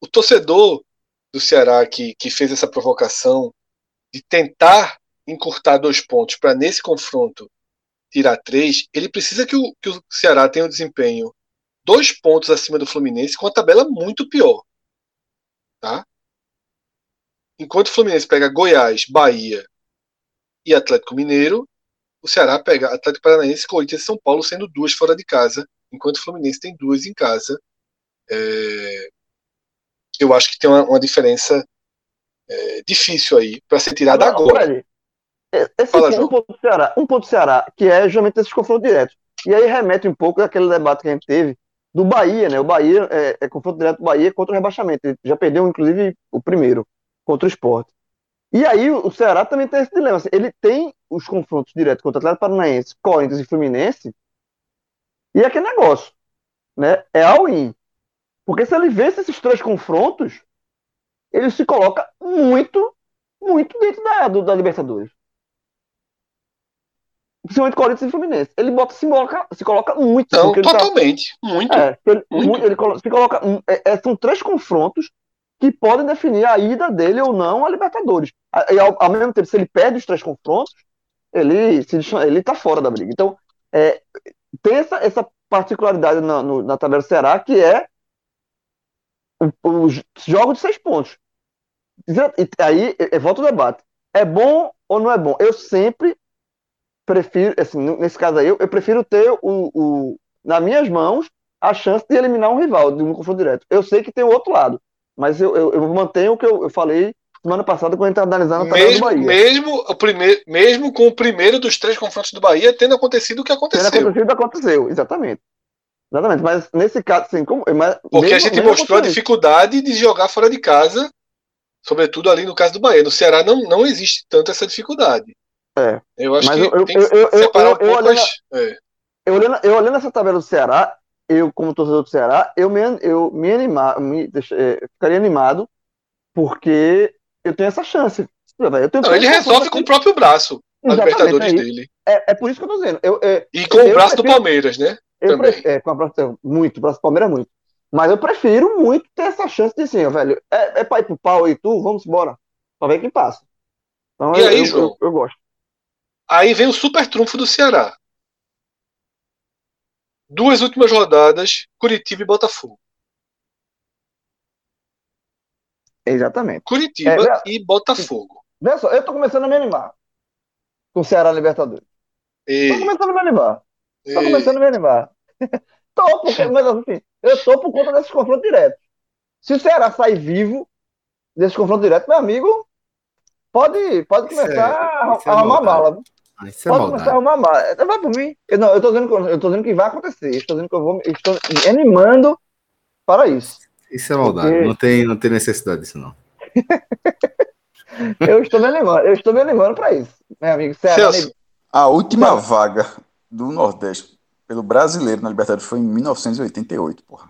S3: o torcedor do Ceará que, que fez essa provocação de tentar encurtar dois pontos para nesse confronto tirar três, ele precisa que o, que o Ceará tenha um desempenho dois pontos acima do Fluminense com a tabela muito pior. Tá? Enquanto o Fluminense pega Goiás, Bahia e Atlético Mineiro, o Ceará pega Atlético Paranaense, Corinthians e São Paulo, sendo duas fora de casa, enquanto o Fluminense tem duas em casa. É... Eu acho que tem uma, uma diferença é, difícil aí para ser tirada agora.
S5: Esse Fala, um, ponto do Ceará, um ponto do Ceará, que é justamente esse confronto direto. E aí remete um pouco daquele debate que a gente teve do Bahia, né? O Bahia é, é confronto direto do Bahia contra o rebaixamento. Ele já perdeu, inclusive, o primeiro, contra o esporte. E aí o Ceará também tem esse dilema. Assim, ele tem os confrontos diretos contra o Atlético Paranaense, Corinthians e Fluminense. E é aquele negócio, né? É all-in. Porque se ele vence esses três confrontos, ele se coloca muito, muito dentro da, do, da Libertadores principalmente Corinthians e Fluminense. Ele bota, se, coloca, se coloca muito.
S3: Tá- totalmente. Tá, muito.
S5: É, ele, muito. ele se coloca. É, é, são três confrontos que podem definir a ida dele ou não a Libertadores. E ao, ao mesmo tempo, se ele perde os três confrontos, ele, se, ele tá fora da briga. Então, é, tem essa, essa particularidade na, no, na tabela Ceará que é os jogos de seis pontos. aí, é, volta o debate. É bom ou não é bom? Eu sempre prefiro, assim, nesse caso aí, eu, eu prefiro ter o, o, nas minhas mãos a chance de eliminar um rival de um confronto direto. Eu sei que tem o outro lado, mas eu, eu, eu mantenho o que eu, eu falei semana passada quando a gente estava analisando a
S3: tabela mesmo, do Bahia. Mesmo, o primeiro, mesmo com o primeiro dos três confrontos do Bahia tendo acontecido o que aconteceu. Tendo
S5: acontecido, aconteceu, exatamente. Exatamente, mas nesse caso, assim, como. Mas
S3: Porque mesmo, a gente mostrou a dificuldade de jogar fora de casa, sobretudo ali no caso do Bahia. No Ceará não, não existe tanto essa dificuldade.
S5: É.
S3: Eu acho mas que eu, tem eu, que eu, separar eu, um pouco
S5: olhando, é. eu, olhando, eu olhando essa tabela do Ceará, eu, como torcedor do Ceará, eu me, eu me, anima, me deixa, é, ficaria animado porque eu tenho essa chance.
S3: Eu tenho não, ele resolve com o próprio braço a Libertadores é dele.
S5: É, é por isso que eu tô dizendo. Eu, é,
S3: e com o braço do Palmeiras, né?
S5: Eu prefiro, é, com a braço, muito, o Palmeiras muito. Mas eu prefiro muito ter essa chance de assim, velho, é, é pra ir pro pau e tu, vamos embora. Pra ver quem passa. Então,
S3: e
S5: eu,
S3: aí,
S5: eu,
S3: João?
S5: Eu, eu, gosto.
S3: Aí vem o super trunfo do Ceará. Duas últimas rodadas, Curitiba e Botafogo.
S5: Exatamente.
S3: Curitiba é, e Botafogo.
S5: Veja só, eu tô começando a me animar com o Ceará Libertadores. Ei. Tô começando a me animar. Tô Ei. começando a me animar. tô, porque, mas assim, eu tô por conta desses confrontos diretos. Se o Ceará sair vivo desse confronto direto, meu amigo, pode, pode começar é, a, arrumar bala.
S2: Ah, isso é pode
S5: começar a arrumar mala. Vai por mim. Eu, não, eu tô dizendo, eu tô dizendo que vai acontecer. Estou dizendo que eu vou. Estou animando para isso.
S2: Isso é maldade. Porque... Não, tem, não tem necessidade disso, não.
S5: eu estou me animando, eu estou me animando para isso, meu amigo.
S4: Ceará, Celso, a última vaga do Nordeste pelo brasileiro na Libertadores foi em 1988, porra.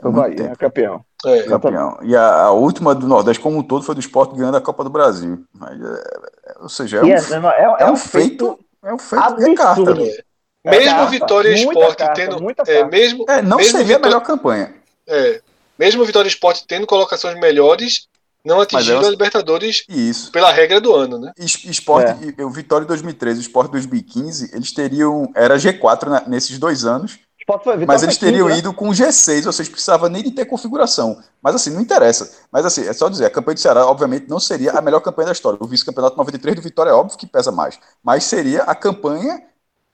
S5: É o Bahia, tempo. campeão.
S4: É, campeão. E a, a, última do Nordeste, como um todo, foi do esporte ganhando a Copa do Brasil. Mas, é, é, ou seja, é um, yes, é, é, é, um feito. É um feito de carta. Né?
S3: Mesmo carta, Vitória Esporte carta, tendo. É, mesmo,
S4: é, não
S3: mesmo
S4: seria Vitória, a melhor campanha.
S3: É, mesmo Vitória Esporte tendo colocações melhores, não atingiram a Libertadores
S4: isso.
S3: pela regra do ano, né?
S4: Esporte, é. o Vitória 2013 o Esporte 2015, eles teriam. Era G4 na, nesses dois anos. Foi, mas eles teriam 15, né? ido com G6, ou seja, precisava nem de ter configuração. Mas assim, não interessa. Mas assim, é só dizer, a campanha do Ceará, obviamente, não seria a melhor campanha da história. O vice-campeonato 93 do Vitória é óbvio que pesa mais. Mas seria a campanha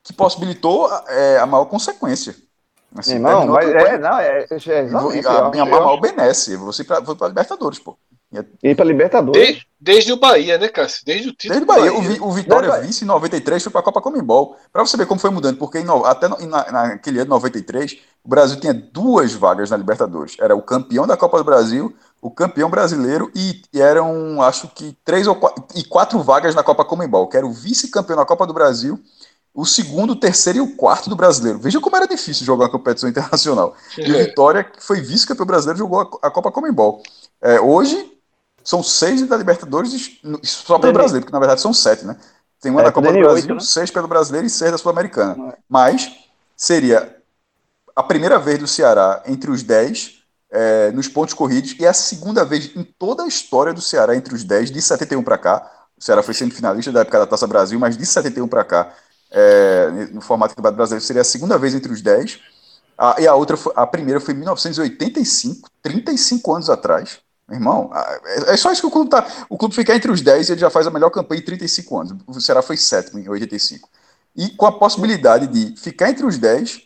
S4: que possibilitou é, a maior consequência.
S5: Assim, não, mas é, não, é, é, é
S4: a minha maior benesse, você para a Libertadores, pô.
S5: E para Libertadores.
S3: Desde, desde, o Bahia, né, Cássio? Desde o título.
S4: Desde o Bahia. Bahia. O, o Vitória Bahia. vice em 93 foi para a Copa Comembol. Para você ver como foi mudando, porque em, até no, na, naquele ano 93, o Brasil tinha duas vagas na Libertadores. Era o campeão da Copa do Brasil, o campeão brasileiro e, e eram, acho que, três ou quatro, e quatro vagas na Copa Comembol, que era o vice-campeão da Copa do Brasil o segundo, o terceiro e o quarto do brasileiro. Veja como era difícil jogar uma competição internacional. E o Vitória, que foi vice-campeão brasileiro, jogou a, a Copa Comembol. É, hoje, são seis da Libertadores só pelo brasileiro, porque na verdade são sete, né? Tem uma é, da Copa do Brasil, 8, né? seis pelo brasileiro e seis da Sul-Americana. É. Mas seria a primeira vez do Ceará entre os dez é, nos pontos corridos e a segunda vez em toda a história do Ceará entre os dez, de 71 para cá. O Ceará foi semifinalista da época da Taça Brasil, mas de 71 para cá é, no formato do Campeonato Brasileiro, seria a segunda vez entre os 10. A, e a outra, a primeira foi em 1985, 35 anos atrás. Meu irmão, é, é só isso que o clube tá. O clube ficar entre os 10 e ele já faz a melhor campanha em 35 anos. O Ceará foi sétimo em 85. E com a possibilidade de ficar entre os 10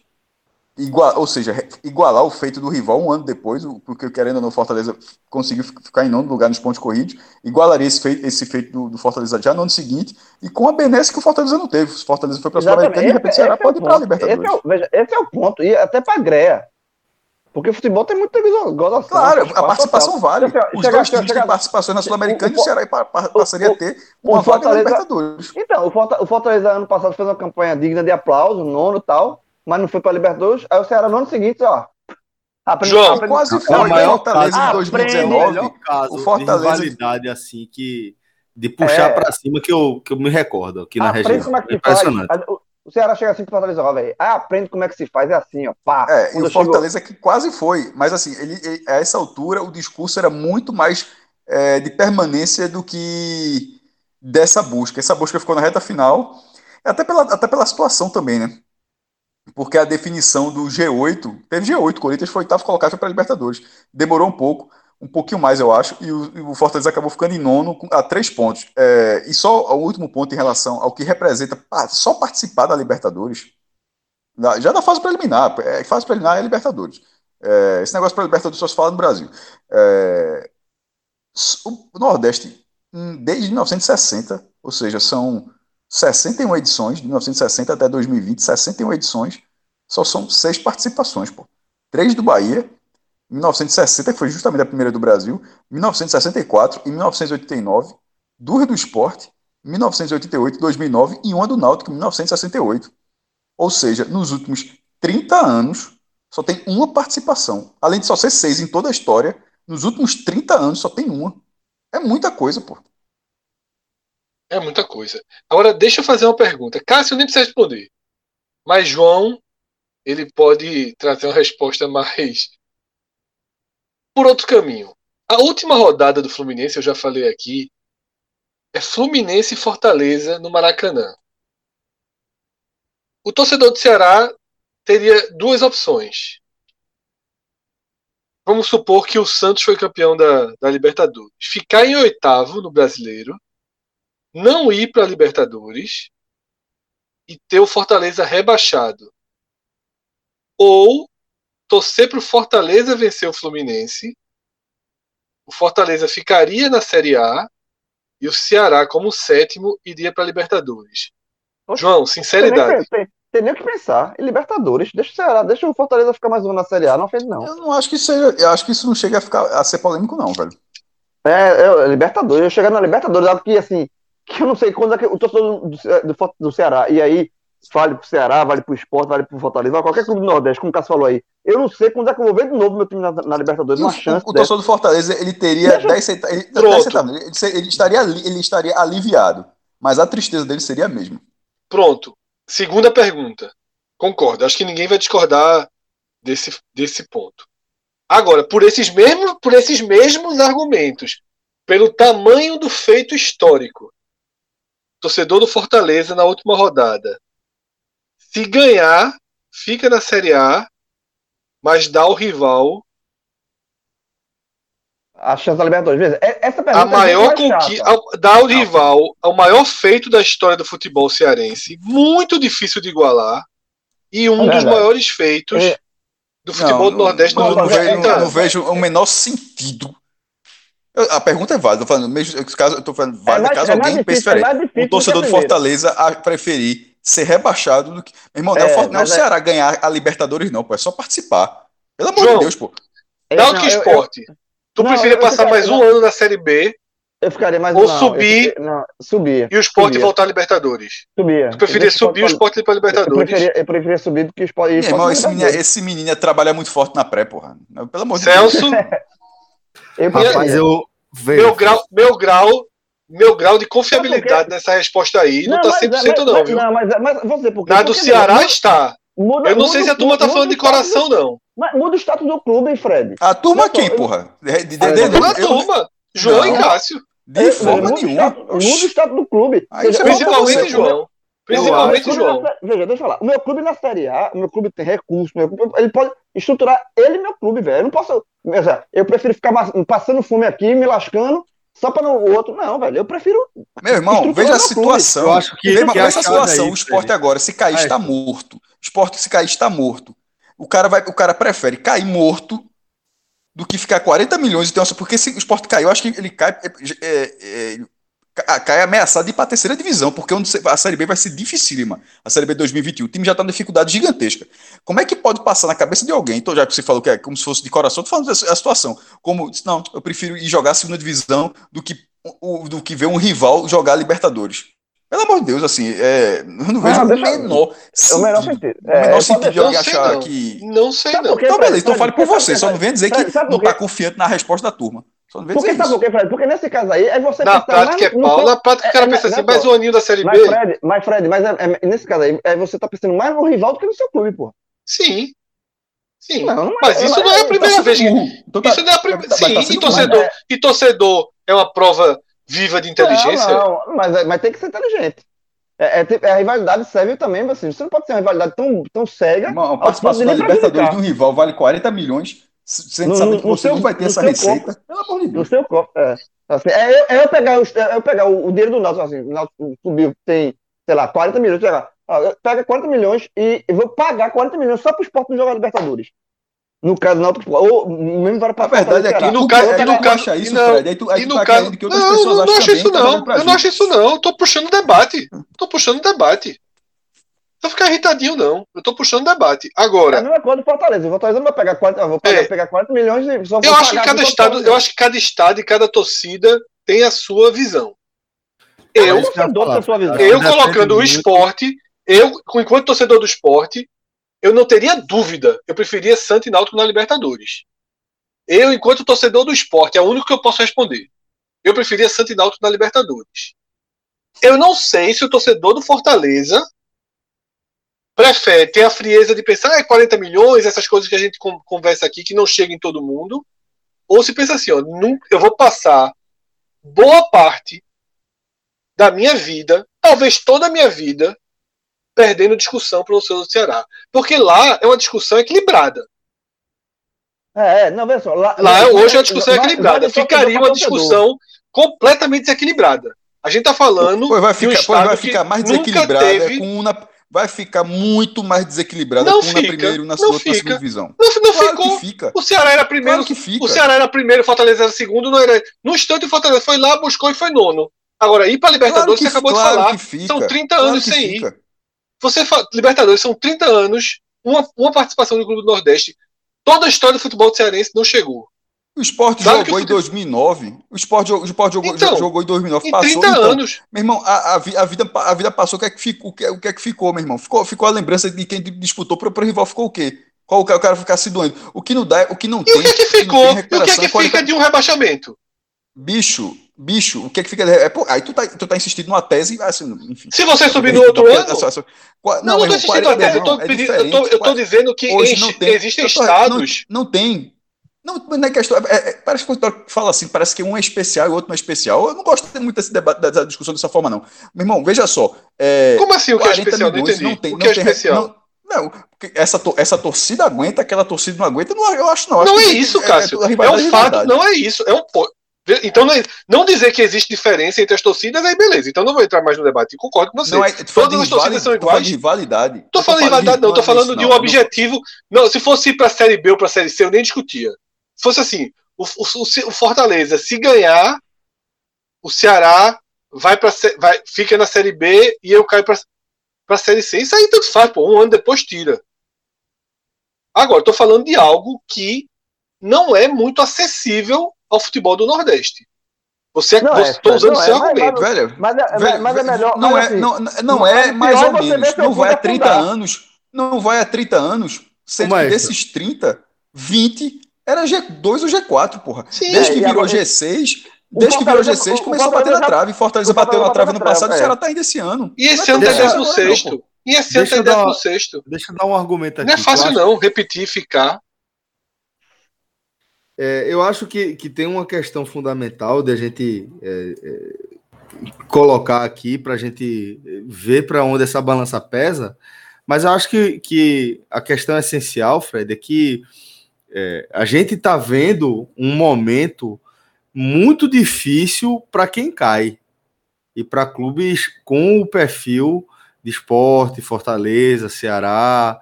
S4: igual, ou seja, igualar o feito do rival um ano depois, porque querendo ou não, Fortaleza conseguiu ficar em nono lugar nos pontos corridos, igualaria esse feito, esse feito do, do, Fortaleza já no ano seguinte, e com a benesse que o Fortaleza não teve. O Fortaleza foi para a Sul-Americana e de repente o Ceará pode é ir para a Libertadores.
S5: Esse é, o, veja, esse é o ponto, e até para a Greia. Porque o futebol tem muita
S4: gozação. Claro, a participação vale. Os chega, dois times têm participação na Sul-Americana e o Ceará passaria a ter uma vaga na Libertadores.
S5: Então, o Fortaleza ano passado fez uma campanha digna de aplauso, nono e tal, mas não foi para Libertadores. Aí o Ceará no ano seguinte, ó.
S3: Aprende, João, aprende,
S4: quase foi. É o maior Fortaleza em 2019. O
S2: caso o Fortaleza. De rivalidade, assim, que. De puxar é, para cima que eu, que eu me recordo aqui na região.
S5: É que faz. O Ceará chega assim pro Fortaleza, ó, velho. Ah, aprende como é que se faz, é assim, ó. Pá.
S4: É, e o Fortaleza chegou... que quase foi. Mas assim, ele, ele, a essa altura o discurso era muito mais é, de permanência do que dessa busca. Essa busca ficou na reta final, até pela, até pela situação também, né? porque a definição do G8, teve G8, o Corinthians foi oitavo colocado para a Libertadores. Demorou um pouco. Um pouquinho mais, eu acho, e o, Fortaleza acabou ficando em nono a três pontos. É, e só o último ponto em relação ao que representa só participar da Libertadores, já na fase preliminar, é, fase preliminar é Libertadores. É, esse negócio para Libertadores só se fala no Brasil. É, o Nordeste, desde 1960, ou seja, são 61 edições, de 1960 até 2020, 61 edições, só são seis participações, pô. Três do Bahia, 1960, que foi justamente a primeira do Brasil, 1964 e 1989, duas do Esporte, 1988 2009 e uma do Náutico, 1968. Ou seja, nos últimos 30 anos, só tem uma participação. Além de só ser seis em toda a história, nos últimos 30 anos só tem uma. É muita coisa, pô.
S3: É muita coisa. Agora, deixa eu fazer uma pergunta. Cássio nem precisa responder. Mas João, ele pode trazer uma resposta mais por outro caminho. A última rodada do Fluminense, eu já falei aqui, é Fluminense e Fortaleza no Maracanã. O torcedor do Ceará teria duas opções. Vamos supor que o Santos foi campeão da, da Libertadores. Ficar em oitavo no brasileiro, não ir para a Libertadores e ter o Fortaleza rebaixado. Ou torcer para o Fortaleza vencer o Fluminense. O Fortaleza ficaria na Série A e o Ceará, como sétimo, iria para a Libertadores. João, sinceridade.
S5: Tem, tem, tem, nem o que pensar. Em Libertadores, deixa o Ceará, deixa o Fortaleza ficar mais um na Série A, não fez não.
S4: Eu não acho que isso, eu acho que isso não chega a, ficar, a ser polêmico, não, velho.
S5: É, é Libertadores, eu chegar na Libertadores, algo que assim, que eu não sei quando é que o torcedor do, do, do Ceará, e aí vale pro Ceará, vale pro Esporte, vale pro Fortaleza, vale qualquer clube do Nordeste, como o Cássio falou aí. Eu não sei quando é que eu vou ver de novo meu time na, na Libertadores, uma chance.
S4: O, o torcedor do Fortaleza, ele teria Deixa... 10 centavos. Ele, ele, ele, estaria, ele estaria aliviado, mas a tristeza dele seria a mesma.
S3: Pronto. Segunda pergunta. Concordo. Acho que ninguém vai discordar desse, desse ponto. Agora, por esses mesmos, por esses mesmos argumentos, pelo tamanho do feito histórico, torcedor do Fortaleza na última rodada se ganhar, fica na Série A, mas dá ao rival.
S5: A chance da Libertadores.
S3: É, essa pergunta a é maior conquista. Dá ao rival o maior feito da história do futebol cearense. Muito difícil de igualar. E um é dos maiores feitos é. do futebol não, do Nordeste
S4: não, não, vejo, não vejo o menor sentido a pergunta é válida, falando, mesmo caso eu tô falando válida, é caso alguém pense diferente. o torcedor do Fortaleza a preferir ser rebaixado do que. Meu irmão, é, não é o Ceará é... ganhar a Libertadores, não, pô. É só participar. Pelo amor João, de Deus, pô.
S3: Náutico é, Esporte. Eu, eu... Tu não, preferia passar ficaria, mais um não. ano na Série B?
S5: Eu ficaria mais
S3: Ou não, subir,
S5: não, subir
S3: e o esporte voltar à Libertadores.
S5: Subia.
S3: Tu preferia subir o esporte ir para Libertadores?
S5: Eu preferia, eu preferia subir do que o esporte.
S4: Meu irmão, esse menino, esse menino ia trabalhar muito forte na pré, porra. Pelo amor
S3: de Deus. Celso.
S2: eu, Rapaz, eu.
S3: Meu grau, meu grau meu grau de confiabilidade nessa resposta aí não, não tá 100% mas, não, viu? Não,
S5: mas, mas vou dizer
S3: porque, Na do Ceará muda, está. Muda, eu não sei se a turma tá falando de coração, não.
S5: Mas muda o status do clube, hein, Fred?
S4: A turma aqui, porra. De,
S3: de, de, a turma. João e Cássio.
S4: De forma nenhuma.
S5: Muda o status do clube.
S3: Principalmente João. Principalmente João.
S5: Veja, deixa eu falar. O meu clube na Série A, o meu clube tem recursos, ele pode estruturar ele e meu clube, velho. Eu não posso. Eu prefiro ficar passando fome aqui, me lascando, só para o outro, não, velho. Eu prefiro.
S4: Meu irmão, veja a situação. Eu acho que, veja, a situação. É o esporte agora, se cair, está morto. O esporte, se cair, está morto. O cara, vai, o cara prefere cair morto do que ficar 40 milhões. Então, porque se o esporte caiu, eu acho que ele cai. É, é, é cai ameaçado de ir para a terceira divisão, porque a Série B vai ser dificílima. A Série B 2021. O time já está numa dificuldade gigantesca. Como é que pode passar na cabeça de alguém? Então, já que você falou que é como se fosse de coração, tô falando a situação. Como, não, eu prefiro ir jogar a segunda divisão do que, do que ver um rival jogar Libertadores. Pelo amor de Deus, assim, é, eu não vejo ah, o menor
S5: sentido. O menor sentido.
S4: É, o menor sentido de alguém achar não. que.
S3: Não sei, não.
S4: Então, beleza, então fale por você. Só não venha dizer que não está confiante na resposta da turma. Só não
S5: Porque sabe por quê, Fred? Porque nesse caso aí é você
S3: Na prática é pau, na prática o cara é, pensa assim, mais um aninho da Série
S5: mas, B. Fred, mas, Fred, mas é, é, nesse caso aí, é você tá pensando mais no rival do que no seu clube, pô.
S3: Sim. Sim. Não, não mas isso não é a primeira tá vez. Tá, isso não é a primeira. Tá, Sim, tá e torcedor, é. e torcedor é uma prova viva de inteligência?
S5: Não, não mas, mas tem que ser inteligente. É, é, a rivalidade serve também, assim, você não pode ter uma rivalidade tão, tão cega.
S4: Uma, a participação da Libertadores de um rival vale 40 milhões Você no, sabe que você não vai ter essa receita.
S5: Pelo amor de Deus. No seu corpo, é. Assim, é, eu, é eu pegar, é eu pegar o, o dinheiro do Náutico, assim, o Náutico subiu, tem, sei lá, 40 milhões, sei lá, pega 40 milhões e eu vou pagar 40 milhões só para o esporte não jogar Libertadores. No caso do Náutico, ou mesmo para
S4: A verdade é que no caso, e no caso, isso, não, Fred, aí tu, aí e no caso, que outras não, pessoas não, não acho isso não,
S3: eu não acho isso não, eu tô puxando debate, tô puxando debate. Não ficar irritadinho, não. Eu tô puxando debate. Agora. É
S5: a mesma coisa do Fortaleza. O Fortaleza não vai pegar 40, vou pegar, é, pegar 40 milhões e
S3: só eu acho que cada estado, Eu acho que cada estado e cada torcida tem a sua visão. Eu, eu, eu colocando o esporte, eu, enquanto torcedor do esporte, eu não teria dúvida. Eu preferia Santo e Náutico na Libertadores. Eu, enquanto torcedor do esporte, é o único que eu posso responder. Eu preferia Santo e Náutico na Libertadores. Eu não sei se o torcedor do Fortaleza prefere ter a frieza de pensar, ah, é 40 milhões, essas coisas que a gente conversa aqui, que não chega em todo mundo, ou se pensa assim, ó, eu vou passar boa parte da minha vida, talvez toda a minha vida, perdendo discussão para o seu do Ceará. Porque lá é uma discussão equilibrada.
S5: É, é não, vê só. Lá,
S3: lá hoje é uma discussão equilibrada. Ficaria uma discussão completamente desequilibrada. A gente está falando.
S4: Pois vai ficar, um pois vai ficar mais desequilibrada teve... com uma vai ficar muito mais desequilibrada
S3: não
S4: com
S3: fica,
S4: na primeira e na
S3: não
S4: fica. segunda divisão.
S3: Não, não claro ficou. Fica. O Ceará era primeiro. Claro que fica. O Ceará era primeiro, o Fortaleza era segundo. Não era... No instante, o Fortaleza foi lá, buscou e foi nono. Agora, ir para Libertadores, claro que, você acabou claro de falar, fica, são 30 anos sem fica. ir. Você fa... Libertadores são 30 anos, uma, uma participação do Clube do Nordeste. Toda a história do futebol cearense não chegou.
S4: O esporte jogou em 2009. O esporte, o esporte jogou, então, jogou em 2009.
S3: Em passou, 30 então, anos.
S4: Meu irmão, a, a, vida, a vida passou. O que, é que ficou, o, que, o que é que ficou, meu irmão? Ficou, ficou a lembrança de quem disputou para o rival. Ficou o quê? Qual o cara, ficar se doendo? O que não dá, o que não
S3: e
S4: tem.
S3: E o que é que ficou? E o que é que fica de um rebaixamento?
S4: Bicho, bicho, o que é que fica. É, pô, aí tu tá, tu tá insistindo numa tese, assim,
S3: enfim. Se você subir no outro ano. Não, não, não, tô insistindo numa tese, eu tô, é eu, tô, eu tô dizendo que em, tem, existem estados.
S4: Não, não tem não, não é questão. É, é, parece que fala assim, parece que um é especial e o outro não é especial. Eu não gosto muito desse debate, dessa discussão dessa forma, não. Meu irmão, veja só. É,
S3: Como assim o que é especial? Não entendi. Não tem, o que é tem, especial?
S4: Não, não, essa, essa torcida aguenta, aquela torcida não aguenta, não, eu acho não.
S3: Acho não é isso, Cássio. É, é um fato, não é isso. É um, então, não, não, dizer que existe diferença entre as torcidas, aí beleza. Então, não vou entrar mais no debate. Concordo com você. Não é,
S4: Todas as torcidas são iguais. de rivalidade.
S3: Tô falando de rivalidade, não. Tô falando de um objetivo. Não, se fosse ir pra Série B ou pra Série C, eu nem discutia fosse assim, o, o, o Fortaleza, se ganhar, o Ceará vai para vai fica na Série B e eu caio para a Série C. Isso aí tanto faz, pô, um ano depois tira. Agora, estou falando de algo que não é muito acessível ao futebol do Nordeste. Você estou é, usando seu é, argumento,
S4: mas, velho. Mas, é, velho, mas é melhor. Não é, assim, não, não é mais ou menos. Não vai a 30 anos. Não vai a 30 anos. Sendo que desses 30, 20 era G2 ou G4, porra. Sim, desde que virou G6, desde que virou G6, começou a bater na trave. Fortaleza bateu na trave no passado, o cara tá ainda esse ano.
S3: E esse ano tá 16. E esse ano tá 16.
S2: Deixa eu dar um argumento aqui.
S3: Não é fácil, não, repetir, ficar.
S2: É, eu acho que, que tem uma questão fundamental de a gente é, é, colocar aqui para a gente ver para onde essa balança pesa, mas eu acho que, que a questão essencial, Fred, é que é, a gente está vendo um momento muito difícil para quem cai e para clubes com o perfil de esporte, Fortaleza, Ceará,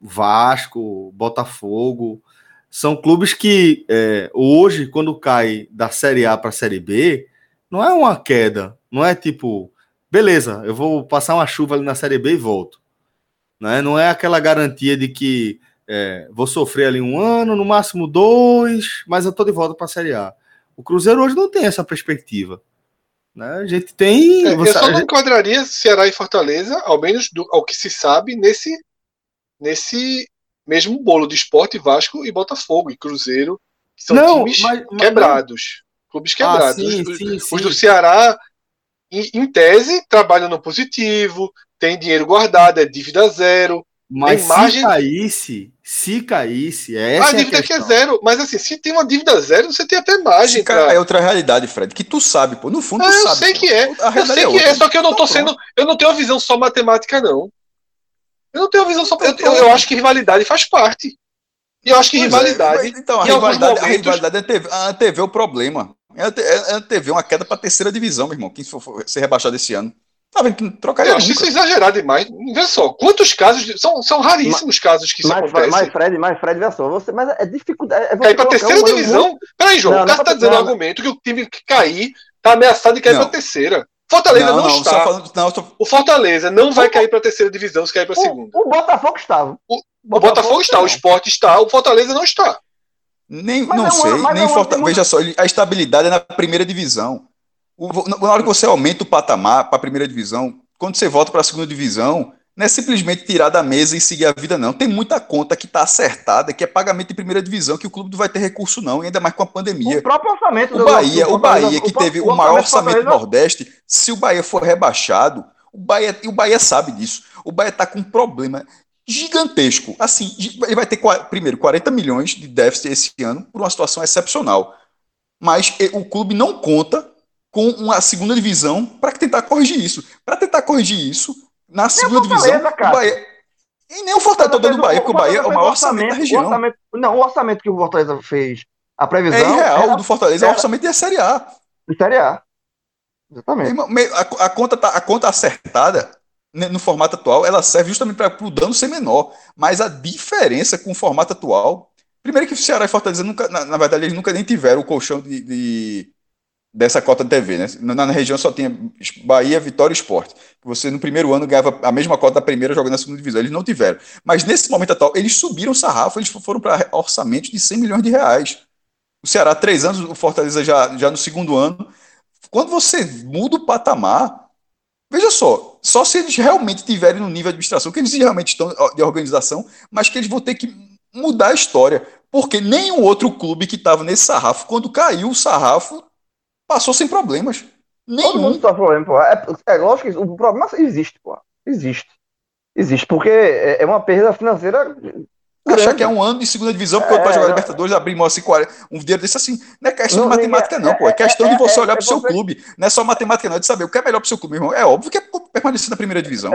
S2: Vasco, Botafogo. São clubes que é, hoje, quando cai da Série A para a Série B, não é uma queda, não é tipo, beleza, eu vou passar uma chuva ali na Série B e volto. Não é, não é aquela garantia de que é, vou sofrer ali um ano, no máximo dois, mas eu tô de volta para a Série A. O Cruzeiro hoje não tem essa perspectiva. Né? A gente tem.
S3: É, você, eu só não enquadraria Ceará e Fortaleza, ao menos do, ao que se sabe, nesse, nesse mesmo bolo de esporte, Vasco e Botafogo e Cruzeiro, que são não, times mas, mas, quebrados. Clubes ah, quebrados. Ah, sim, os, sim, os sim. do Ceará, em, em, tese, trabalham no positivo, tem dinheiro guardado, é dívida zero.
S2: Mas imagem... se caísse, se caísse, é essa
S3: a dívida é a que é zero. Mas assim, se tem uma dívida zero, você tem até margem.
S4: Cara, pra... é outra realidade, Fred, que tu sabe, pô. No fundo,
S3: tu
S4: ah,
S3: eu
S4: sabe.
S3: Sei que é. eu sei é que é, só que eu não tô sendo. Eu não tenho uma visão só matemática, não. Eu não tenho uma visão só. Eu, eu, eu acho que rivalidade faz parte. E eu acho que rivalidade.
S4: É, então, a rivalidade, momentos... a rivalidade antevê, antevê o problema. Antevê uma queda para a terceira divisão, meu irmão. Quem for ser rebaixado esse ano. Tá que trocaria
S3: Eu acho nunca. isso exagerado demais. Vê só, quantos casos. São, são raríssimos mas, casos que isso
S5: mas,
S3: acontece.
S5: Mas, Fred, mas Fred, vê só. Você, mas é dificuldade. É
S3: cair pra terceira divisão? Muito... Peraí, João. Não, o cara tá dizendo não, argumento que o time que cair tá ameaçado de cair não. pra terceira. Fortaleza não, não, não está. Falando, não, tô... O Fortaleza não vai cair para a terceira divisão se cair para a segunda.
S5: O Botafogo estava.
S3: O, Botafogo, está, o Sport está, o Fortaleza não está.
S4: Nem, não, não sei, nem Fortaleza. Veja só, a estabilidade é na primeira divisão. O, na hora que você aumenta o patamar para a primeira divisão, quando você volta para a segunda divisão, não é simplesmente tirar da mesa e seguir a vida, não. Tem muita conta que está acertada, que é pagamento de primeira divisão, que o clube não vai ter recurso, não, ainda mais com a pandemia.
S5: O próprio orçamento
S4: o Bahia, do, o Bahia, que o, teve o, o maior orçamento do Nordeste, se o Bahia for rebaixado, o Bahia, e o Bahia sabe disso. O Bahia está com um problema gigantesco. Assim, ele vai ter, primeiro, 40 milhões de déficit esse ano, por uma situação excepcional. Mas o clube não conta com uma segunda divisão para tentar corrigir isso. Para tentar corrigir isso, na segunda divisão, o Bahia. E nem o Fortaleza, tô dando o Bahia, porque o Bahia é o maior orçamento, da região.
S5: Orçamento, não, o orçamento que o Fortaleza fez, a previsão. É
S4: irreal, era, o do Fortaleza era, é o orçamento da Série A.
S5: De Série A. Exatamente.
S4: A, a, conta tá, a conta acertada né, no formato atual, ela serve justamente para o dano ser menor. Mas a diferença com o formato atual. Primeiro que o Ceará e Fortaleza nunca, na, na verdade, eles nunca nem tiveram o colchão de, de dessa cota de TV, né? Na, na, região só tinha Bahia, Vitória e Esporte. Você no primeiro ano ganhava a mesma cota da primeira jogando na segunda divisão. Eles não tiveram. Mas nesse momento atual, eles subiram o sarrafo, eles foram para orçamento de 100 milhões de reais. O Ceará, três anos, o Fortaleza já, já no segundo ano. Quando você muda o patamar, veja só, só se eles realmente tiverem no nível de administração, que eles realmente estão de organização, mas que eles vão ter que mudar a história. Porque nenhum outro clube que estava nesse sarrafo, quando caiu o sarrafo, Passou sem problemas. Nenhum. Todo mundo
S5: sofre problema, pô. É, é lógico que o problema existe, pô. Existe. Existe, porque é, é uma perda financeira.
S4: Grande. Achar que é um ano de segunda divisão, porque é, para jogar Libertadores, abrir mão assim, um dinheiro desse assim. Não é questão não, de matemática, não, pô. É, é questão de você olhar para o seu clube. Não é só matemática, não, é de saber o que é melhor para o seu clube, irmão. É óbvio que é permanecer na primeira divisão.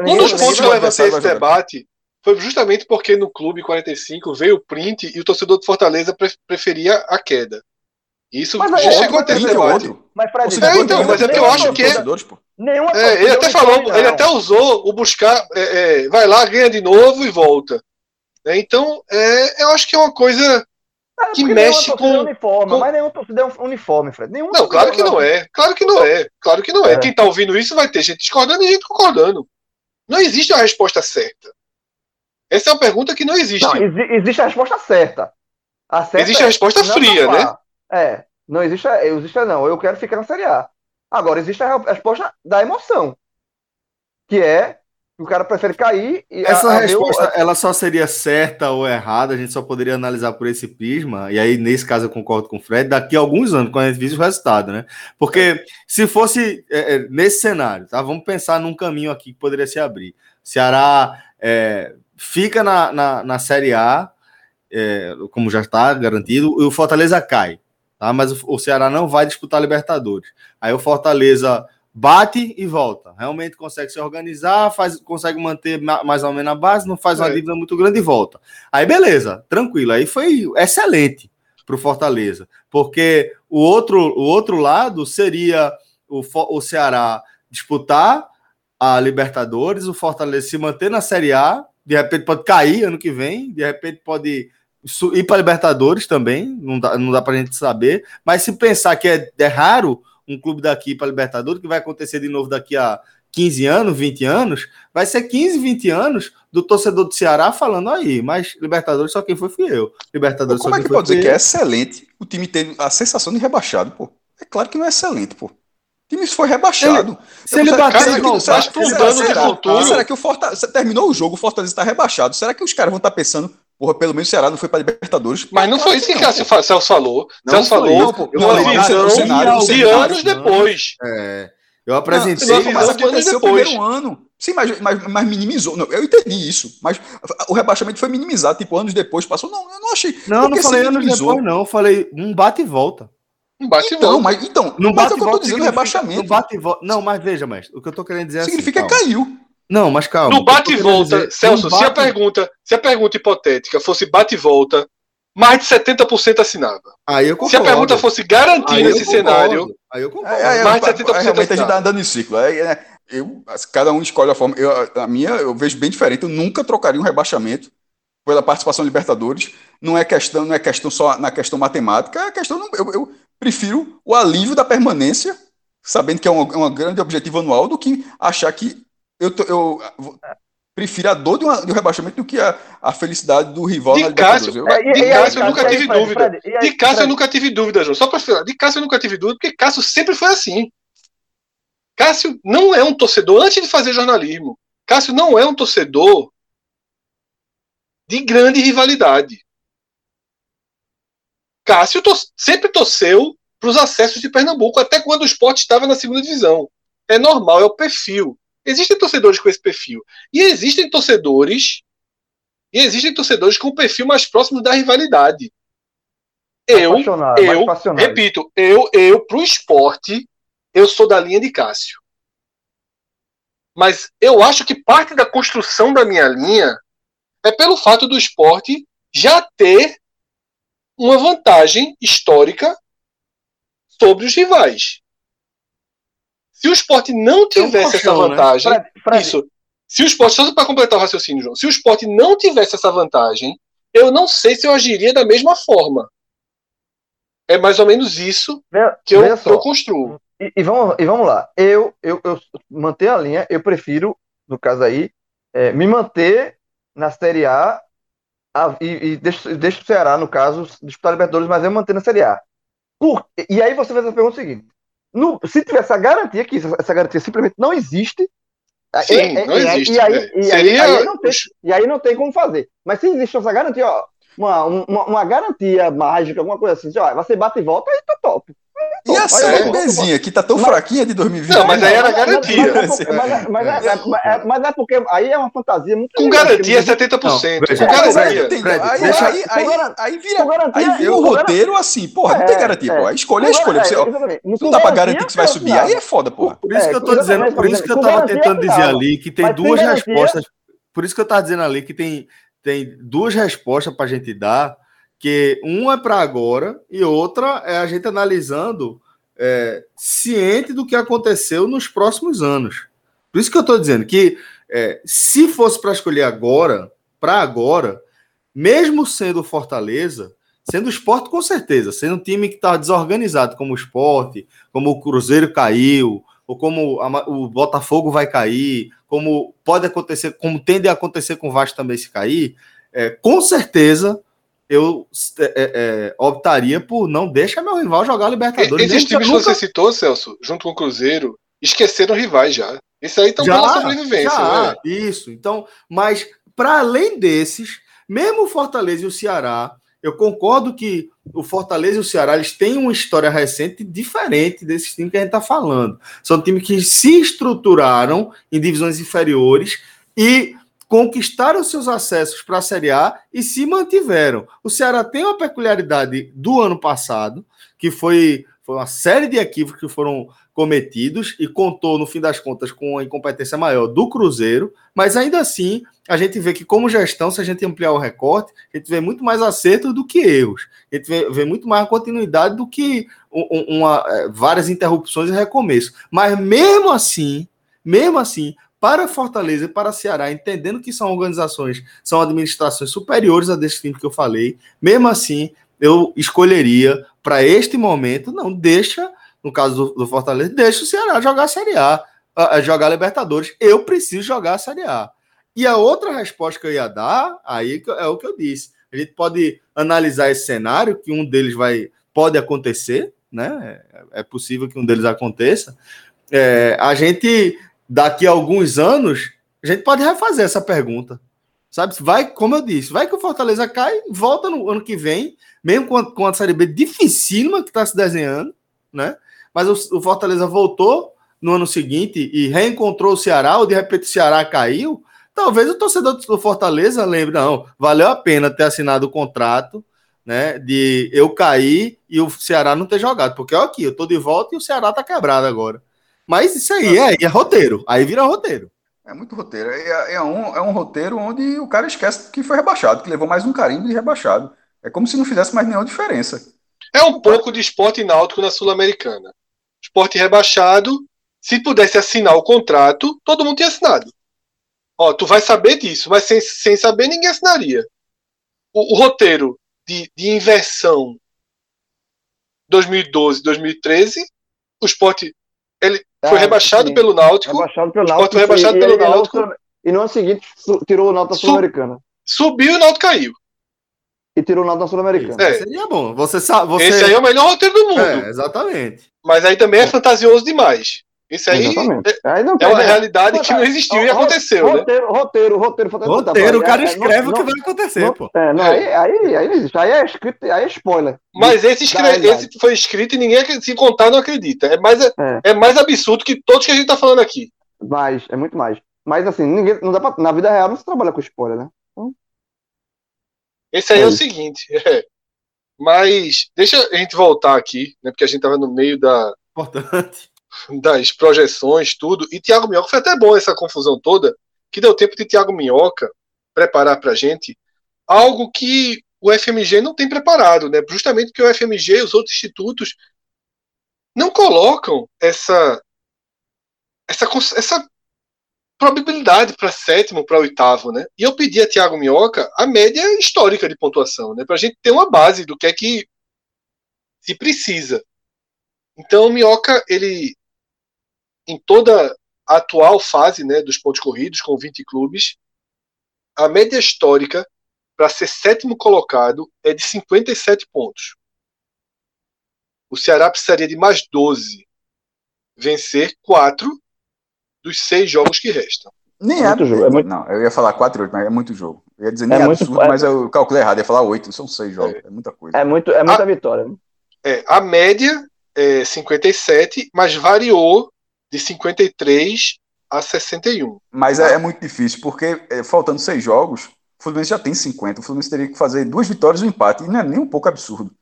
S3: um dos pontos que eu levantei esse debate foi justamente porque no Clube 45 veio o print e o torcedor do Fortaleza preferia a queda. Isso
S5: mas já chegou a ter outro.
S3: Mas, Fred, é, então, mas é que eu acho que. Nenhuma é, ele até falou, ele até usou o buscar, é, é, vai lá, ganha de novo e volta. É, então, é, eu acho que é uma coisa é, que mexe com,
S5: uniforme, com. Mas nenhum torcedor é uniforme, Fred. Nenhum
S3: não, claro que não é. Claro que não é. Claro que não é. Quem está ouvindo isso vai ter gente discordando e gente concordando. Não existe uma resposta certa. Essa é uma pergunta que não existe. Não,
S5: existe a resposta certa.
S3: A certa existe a resposta fria, né?
S5: É, não existe, existe não, eu quero ficar na Série A. Agora, existe a resposta da emoção, que é o cara prefere cair
S2: e essa a, a resposta ela só seria certa ou errada a gente só poderia analisar por esse prisma e aí nesse caso eu concordo com o Fred daqui a alguns anos quando a gente visse o resultado né? Porque se fosse é, é, nesse cenário tá? Vamos pensar num caminho aqui que poderia se abrir. Ceará é, fica na, na, na série A é, como já está garantido e o Fortaleza cai tá? Mas o, Ceará não vai disputar Libertadores. Aí o Fortaleza bate e volta. Realmente consegue se organizar, faz, consegue manter mais ou menos a base, não faz uma é. dívida muito grande e volta. Aí beleza, tranquilo. Aí foi excelente para o Fortaleza, porque o outro, o outro lado seria o, o Ceará disputar a Libertadores, o Fortaleza se manter na Série A, de repente pode cair ano que vem, de repente pode ir para Libertadores também, não dá, não dá para a gente saber, mas se pensar que é, é raro um clube daqui para Libertadores, que vai acontecer de novo daqui a 15 anos, 20 anos, vai ser 15, 20 anos do torcedor do Ceará falando aí, mas Libertadores só quem foi fui eu. Libertadores
S4: Como
S2: só
S4: é que pode dizer que é excelente o time ter a sensação de rebaixado, pô? É claro que não é excelente, pô. O time foi rebaixado. Ele,
S3: se ele bater, tá de futuro.
S4: Será que o Fortaleza terminou o jogo, o Fortaleza está rebaixado? Será que os caras vão estar pensando Porra, pelo menos o Ceará não foi para Libertadores.
S3: Mas não foi isso que, o Celso falou. Não Celso falou não, pô, numa visão de anos depois.
S2: É, eu apresentei.
S4: Não, mas aconteceu depois. primeiro ano. Sim, mas, mas, mas minimizou. Não, eu entendi isso. Mas o rebaixamento foi minimizado, tipo, anos depois passou. Não, eu não achei.
S2: Não, não falei anos depois, não. Eu falei um bate e volta.
S3: Um bate
S4: então, e volta. Mas, então,
S2: não bate é o que eu tô dizendo, rebaixamento. Não bate e volta. Não, mas veja, mestre, o que eu tô querendo dizer é
S4: Significa assim, que caiu.
S2: Não, mas calma.
S3: No bate e volta, dizer, Celso, bate... se a pergunta, se a pergunta hipotética fosse bate e volta, mais de 70% assinava.
S2: Aí eu concordo.
S3: Se a pergunta fosse garantir nesse cenário,
S2: aí eu concordo. É, é, mais de 70%
S4: realmente a gente tá andando em ciclo. É, é, eu, cada um escolhe a forma. Eu, a minha eu vejo bem diferente. Eu nunca trocaria um rebaixamento pela participação em Libertadores. Não é questão, não é questão só na questão matemática, é questão. Eu, eu prefiro o alívio da permanência, sabendo que é um, é um grande objetivo anual, do que achar que eu, eu prefiro a dor de, uma, de um rebaixamento do que a, a felicidade do rival
S3: de na Cássio, eu, é, de Cássio eu nunca tive dúvida. De Cássio eu nunca tive dúvida, João. Só para falar, de Cássio eu nunca tive dúvida, porque Cássio sempre foi assim. Cássio não é um torcedor, antes de fazer jornalismo, Cássio não é um torcedor de grande rivalidade. Cássio to sempre torceu para os acessos de Pernambuco, até quando o esporte estava na segunda divisão. É normal, é o perfil. Existem torcedores com esse perfil. E existem torcedores. E existem torcedores com o perfil mais próximo da rivalidade. Eu, eu repito, eu, eu, pro esporte, eu sou da linha de Cássio. Mas eu acho que parte da construção da minha linha é pelo fato do esporte já ter uma vantagem histórica sobre os rivais. Se o esporte não tivesse essa né? vantagem, né? Fred, Fred. isso. Se o esporte, só para completar o raciocínio, João, se o esporte não tivesse essa vantagem, eu não sei se eu agiria da mesma forma. É mais ou menos isso que, eu, que eu construo.
S5: E, e, vamos, e vamos lá. Eu, eu, eu manter a linha, eu prefiro, no caso aí, é, me manter na Série A, a e, e deixo, deixo o Ceará, no caso, disputar Libertadores, mas eu manter na Série A. Por, e aí você faz a pergunta seguinte: no, se tivesse a garantia, que essa garantia simplesmente não existe.
S3: Sim, é, é, não existe.
S5: E aí, e, aí, aí não tem, e aí não tem como fazer. Mas se existe essa garantia, ó, uma, uma, uma garantia mágica, alguma coisa assim, ó, você bate e volta, aí tá top.
S4: E a série Bzinha, que tá tão mas, fraquinha de 2020.
S3: Não, mas aí era garantia.
S5: Mas, mas, é, mas, é, porque aí é uma fantasia muito.
S3: Com garantia é 70%. com garantia.
S4: Aí vira. Aí vira o roteiro assim, porra, não tem garantia, pô. A escolha é escolha. Não dá pra garantir que você vai subir. Aí é foda, porra.
S2: Por isso que eu tô dizendo, por isso que eu tava tentando dizer ali que tem duas respostas. Por isso que eu tava dizendo ali que tem, tem duas respostas pra gente dar que uma é para agora e outra é a gente analisando é, ciente do que aconteceu nos próximos anos. Por isso que eu estou dizendo que é, se fosse para escolher agora, para agora, mesmo sendo Fortaleza, sendo o esporte com certeza, sendo um time que está desorganizado como o esporte, como o Cruzeiro caiu, ou como a, o Botafogo vai cair, como pode acontecer, como tende a acontecer com o Vasco também se cair, é, com certeza eu é, é, é, optaria por não deixar meu rival jogar Libertadores.
S3: Esses times nunca... que você citou, Celso, junto com o Cruzeiro, esqueceram rivais já. Isso aí estão pela sobrevivência. Já,
S2: né? Isso. Então, mas para além desses, mesmo o Fortaleza e o Ceará, eu concordo que o Fortaleza e o Ceará eles têm uma história recente diferente desses times que a gente está falando. São times que se estruturaram em divisões inferiores e conquistaram seus acessos para a Série A e se mantiveram. O Ceará tem uma peculiaridade do ano passado, que foi, foi uma série de equívocos que foram cometidos e contou, no fim das contas, com a incompetência maior do Cruzeiro, mas ainda assim a gente vê que, como gestão, se a gente ampliar o recorte, a gente vê muito mais acertos do que erros, a gente vê, vê muito mais continuidade do que uma, é, várias interrupções e recomeço. Mas mesmo assim, mesmo assim, para Fortaleza e para Ceará, entendendo que são organizações, são administrações superiores a desse time que eu falei, mesmo assim, eu escolheria para este momento, não, deixa, no caso do, do, Fortaleza, deixa o Ceará jogar a Série A, a, a jogar Libertadores. Eu preciso jogar a Série A. E a outra resposta que eu ia dar, aí é o que eu disse. A gente pode analisar esse cenário, que um deles vai pode acontecer, né? É, é possível que um deles aconteça. É, a gente daqui a alguns anos, a gente pode refazer essa pergunta. Sabe? Vai, como eu disse, vai que o Fortaleza cai, volta no ano que vem, mesmo com a, com a Série B dificílima que está se desenhando, né? Mas o, o, Fortaleza voltou no ano seguinte e reencontrou o Ceará, ou de repente o Ceará caiu. Talvez o torcedor do Fortaleza lembre, não, valeu a pena ter assinado o contrato, né? De eu cair e o Ceará não ter jogado, porque ó, aqui, eu tô de volta e o Ceará tá quebrado agora. Mas isso aí é, é roteiro. Aí vira roteiro.
S4: É muito roteiro. É, é, um, é um roteiro onde o cara esquece que foi rebaixado, que levou mais um carimbo de rebaixado. É como se não fizesse mais nenhuma diferença.
S3: É um pouco de esporte náutico na Sul-Americana. Esporte rebaixado, se pudesse assinar o contrato, todo mundo tinha assinado. Ó, tu vai saber disso, mas sem, sem saber ninguém assinaria. O, o roteiro de, de inversão 2012, 2013, o esporte ele foi é, rebaixado sim. pelo Náutico.
S5: Rebaixado pelo Náutico.
S3: Foi rebaixado pelo Náutico.
S5: E no ano seguinte tirou o Náutico da Sul-Americana.
S3: Subiu e o Náutico caiu.
S5: E tirou o Náutico da Sul-Americana.
S2: É. Seria bom. Você sabe, você...
S3: Esse aí é o melhor roteiro do mundo. É,
S2: exatamente.
S3: Mas aí também é fantasioso demais. Isso aí é, aí é uma realidade que não existiu e aconteceu,
S5: roteiro,
S3: né?
S5: Roteiro, roteiro,
S2: roteiro. Roteiro, o cara é, escreve o que vai acontecer, pô.
S5: É, não, aí, aí, aí não existe. Aí é escrito, aí é spoiler.
S3: Mas esse, escreve, esse foi escrito e ninguém, se contar, não acredita. É mais, é. é mais absurdo que todos que a gente tá falando aqui.
S5: Mais, é muito mais. Mas assim, ninguém, não dá pra, na vida real não se trabalha com spoiler, né? Então...
S3: Esse aí é, é o seguinte. É. Mas deixa a gente voltar aqui, né? Porque a gente tava no meio da.
S2: Importante
S3: das projeções, tudo. E Thiago Minhoca foi até bom essa confusão toda, que deu tempo de Thiago Minhoca preparar para gente algo que o FMG não tem preparado, né? Justamente porque o FMG e os outros institutos não colocam essa essa, essa probabilidade para sétimo, para oitavo, né? E eu pedi a Thiago Minhoca a média histórica de pontuação, né? Para a gente ter uma base do que é que se precisa. Então o Minhoca ele em toda a atual fase né, dos pontos corridos, com 20 clubes, a média histórica para ser sétimo colocado é de 57 pontos. O Ceará precisaria de mais 12, vencer 4 dos 6 jogos que restam.
S4: Nem é, muito jogo. É muito... Não, eu ia falar 4 8, mas é muito jogo. Eu ia dizer nem é absurdo, muito... mas eu calculei errado, ia falar 8, são 6 jogos, é, é muita coisa.
S5: É, muito, é muita a... vitória.
S3: É, a média é 57, mas variou de 53 a 61.
S4: Mas é, é muito difícil, porque é, faltando seis jogos, o Fluminense já tem 50. O Fluminense teria que fazer duas vitórias e um empate, e não é nem um pouco absurdo.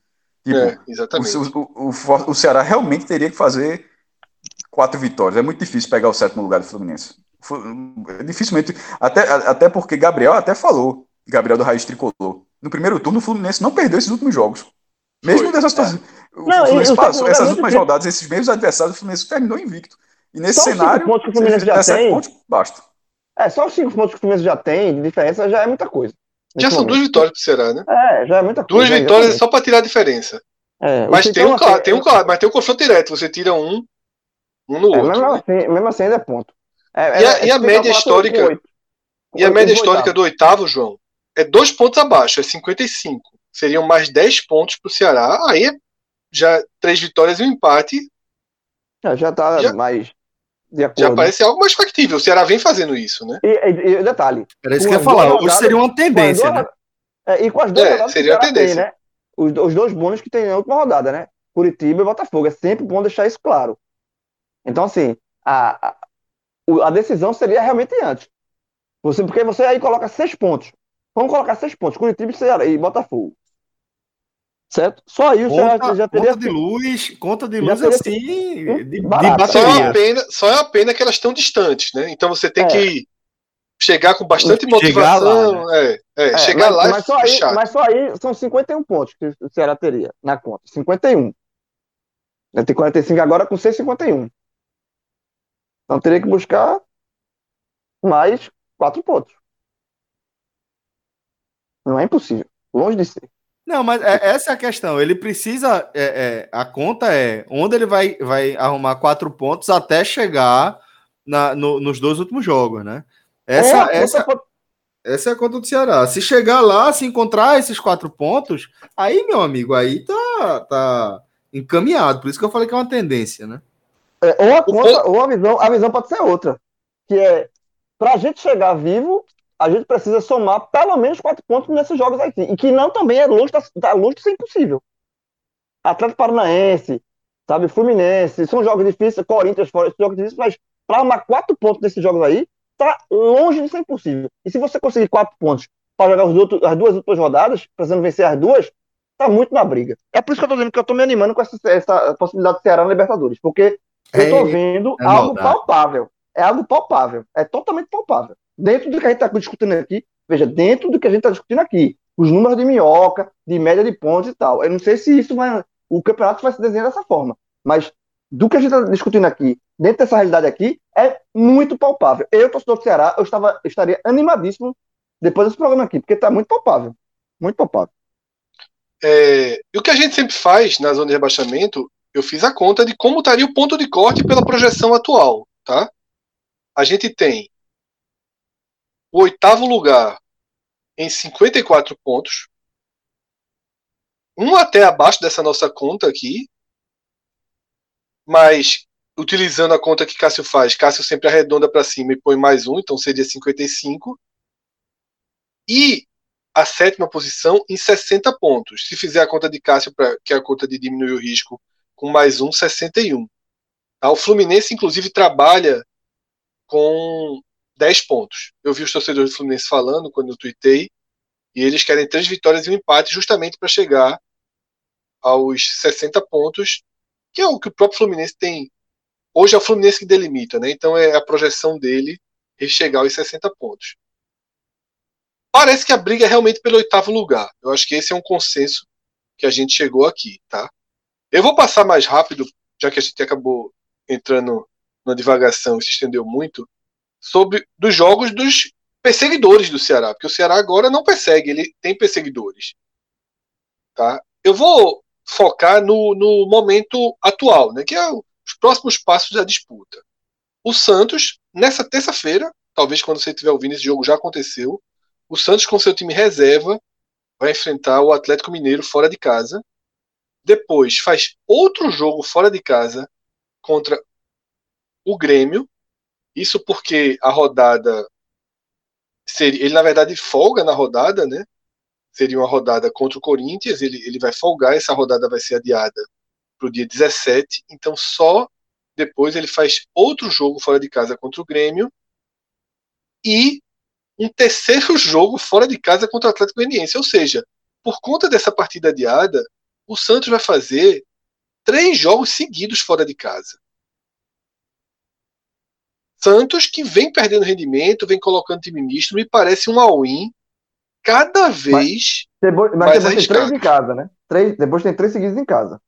S3: Tipo, é, exatamente.
S4: O, o, o, o, Ceará realmente teria que fazer quatro vitórias. É muito difícil pegar o sétimo lugar do Fluminense. Dificilmente, até, até porque Gabriel até falou, Gabriel do Raiz Tricolor. No primeiro turno, o Fluminense não perdeu esses últimos jogos. Mesmo situação. É. O não, Fluminense passou, essas últimas rodadas, esses mesmos adversários, o Fluminense terminou invicto. E nesse só cenário,
S5: pontos que o Fluminense já tem,
S4: pontos, basta.
S5: É, só os cinco pontos que o Fluminense já tem, de diferença, já é muita coisa.
S3: Já são duas vitórias pro Ceará, né?
S5: É, já é muita
S3: duas coisa. Duas vitórias só para tirar a diferença. É, mas tem um, claro, tem um claro, mas tem um confronto direto, você tira um, um no é, outro.
S5: Mesmo, né? assim, mesmo assim ainda é ponto.
S3: É, e a, é, e a média histórica. 8, e a média histórica do oitavo, João, é dois pontos abaixo, é 55. Seriam mais 10 pontos pro Ceará. Aí é já três vitórias e um empate.
S5: Já, já tá já, mais
S3: de acordo. Já parece algo mais factível. O Ceará vem fazendo isso, né?
S5: E, e, e detalhe.
S2: Era isso que eu ia falar. Hoje seria uma tendência,
S5: duas,
S2: né?
S5: É, e com as duas
S3: é, seria a tendência. Tem, né?
S5: Os, os dois bônus que tem na última rodada, né? Curitiba e Botafogo. É sempre bom deixar isso claro. Então, assim, a, a, a decisão seria realmente antes. Você, porque você aí coloca seis pontos. Vamos colocar seis pontos. Curitiba e Botafogo certo? Só aí
S2: conta, já, já teria. Conta de luz, conta de luz assim, de, de bateria.
S3: Só é, a pena, só é a pena que elas estão distantes, né? Então você tem é. que chegar com bastante motivação. Lá, né? é, é, chegar
S5: mas,
S3: lá
S5: mas só, aí, mas só aí são 51 pontos que o Ceará teria na conta. 51. Vai ter 45 agora com 6,51. Então teria que buscar mais 4 pontos. Não é impossível. Longe de ser.
S2: Não, mas é, essa é a questão. Ele precisa. É, é, a conta é onde ele vai, vai arrumar quatro pontos até chegar na, no, nos dois últimos jogos, né? Essa, é, essa, essa é a conta do Ceará. Se chegar lá, se encontrar esses quatro pontos, aí, meu amigo, aí tá, tá encaminhado. Por isso que eu falei que é uma tendência, né?
S5: É, ou a conta, ou a visão, a visão pode ser outra. Que é para a gente chegar vivo, a gente precisa somar pelo menos quatro pontos nesses jogos aqui. E que não também é longe, da, tá longe de ser impossível. Atlético Paranaense, sabe, Fluminense, são jogos difíceis, Corinthians fora, são jogos difíceis, mas para arrumar quatro pontos nesses jogos aí, tá longe de ser impossível. E se você conseguir quatro pontos para jogar outros, as duas últimas rodadas, precisando vencer as duas, tá muito na briga. É por isso que eu tô dizendo que eu tô me animando com essa, essa possibilidade de Ceará na Libertadores, porque eu tô vendo é algo palpável. é algo palpável, é totalmente palpável. Dentro do que a gente está discutindo aqui, veja, dentro do que a gente está discutindo aqui, os números de minhoca, de média de pontos e tal. Eu não sei se isso vai. O campeonato vai se desenhar dessa forma, mas do que a gente está discutindo aqui, dentro dessa realidade aqui, é muito palpável. Eu, torcedor do Ceará, eu, estava, eu estaria animadíssimo depois desse programa aqui, porque está muito palpável. Muito palpável.
S3: É, e o que a gente sempre faz na zona de rebaixamento, eu fiz a conta de como estaria o ponto de corte pela projeção atual. Tá? A gente tem o oitavo lugar em 54 pontos, um até abaixo dessa nossa conta aqui, mas utilizando a conta que Cássio faz, Cássio sempre arredonda para cima e põe mais um, então seria 55. E a sétima posição em 60 pontos. Se fizer a conta de Cássio, pra, que é a conta de diminuir o risco, com mais um, 61. Tá? O Fluminense, inclusive, trabalha com 10 pontos. Eu vi os torcedores do Fluminense falando quando eu tuitei, e eles querem três vitórias e um empate justamente para chegar aos 60 pontos, que é o que o próprio Fluminense tem. Hoje é o Fluminense que delimita, né? Então é a projeção dele chegar aos 60 pontos. Parece que a briga é realmente pelo oitavo lugar. Eu acho que esse é um consenso que a gente chegou aqui, tá? Eu vou passar mais rápido, já que a gente acabou entrando na divagação e se estendeu muito, sobre dos jogos dos perseguidores do Ceará, porque o Ceará agora não persegue, ele tem perseguidores. Tá? Eu vou focar no, no momento atual, né, que é os próximos passos da disputa. O Santos, nessa terça-feira, talvez quando você estiver ouvindo esse jogo já aconteceu, o Santos com seu time reserva vai enfrentar o Atlético Mineiro fora de casa. Depois faz outro jogo fora de casa contra o Grêmio. Isso porque a rodada seria, ele na verdade folga na rodada, né? Seria uma rodada contra o Corinthians, ele, ele vai folgar, essa rodada vai ser adiada para o dia 17, então só depois ele faz outro jogo fora de casa contra o Grêmio e um terceiro jogo fora de casa contra o Atlético Goianiense, ou seja, por conta dessa partida adiada, o Santos vai fazer três jogos seguidos fora de casa. Santos que vem perdendo rendimento, vem colocando time misto, me parece um all-in cada vez
S5: mas, depois, mas mais depois arriscado. tem três em casa, né? Três, depois tem três seguidos em casa.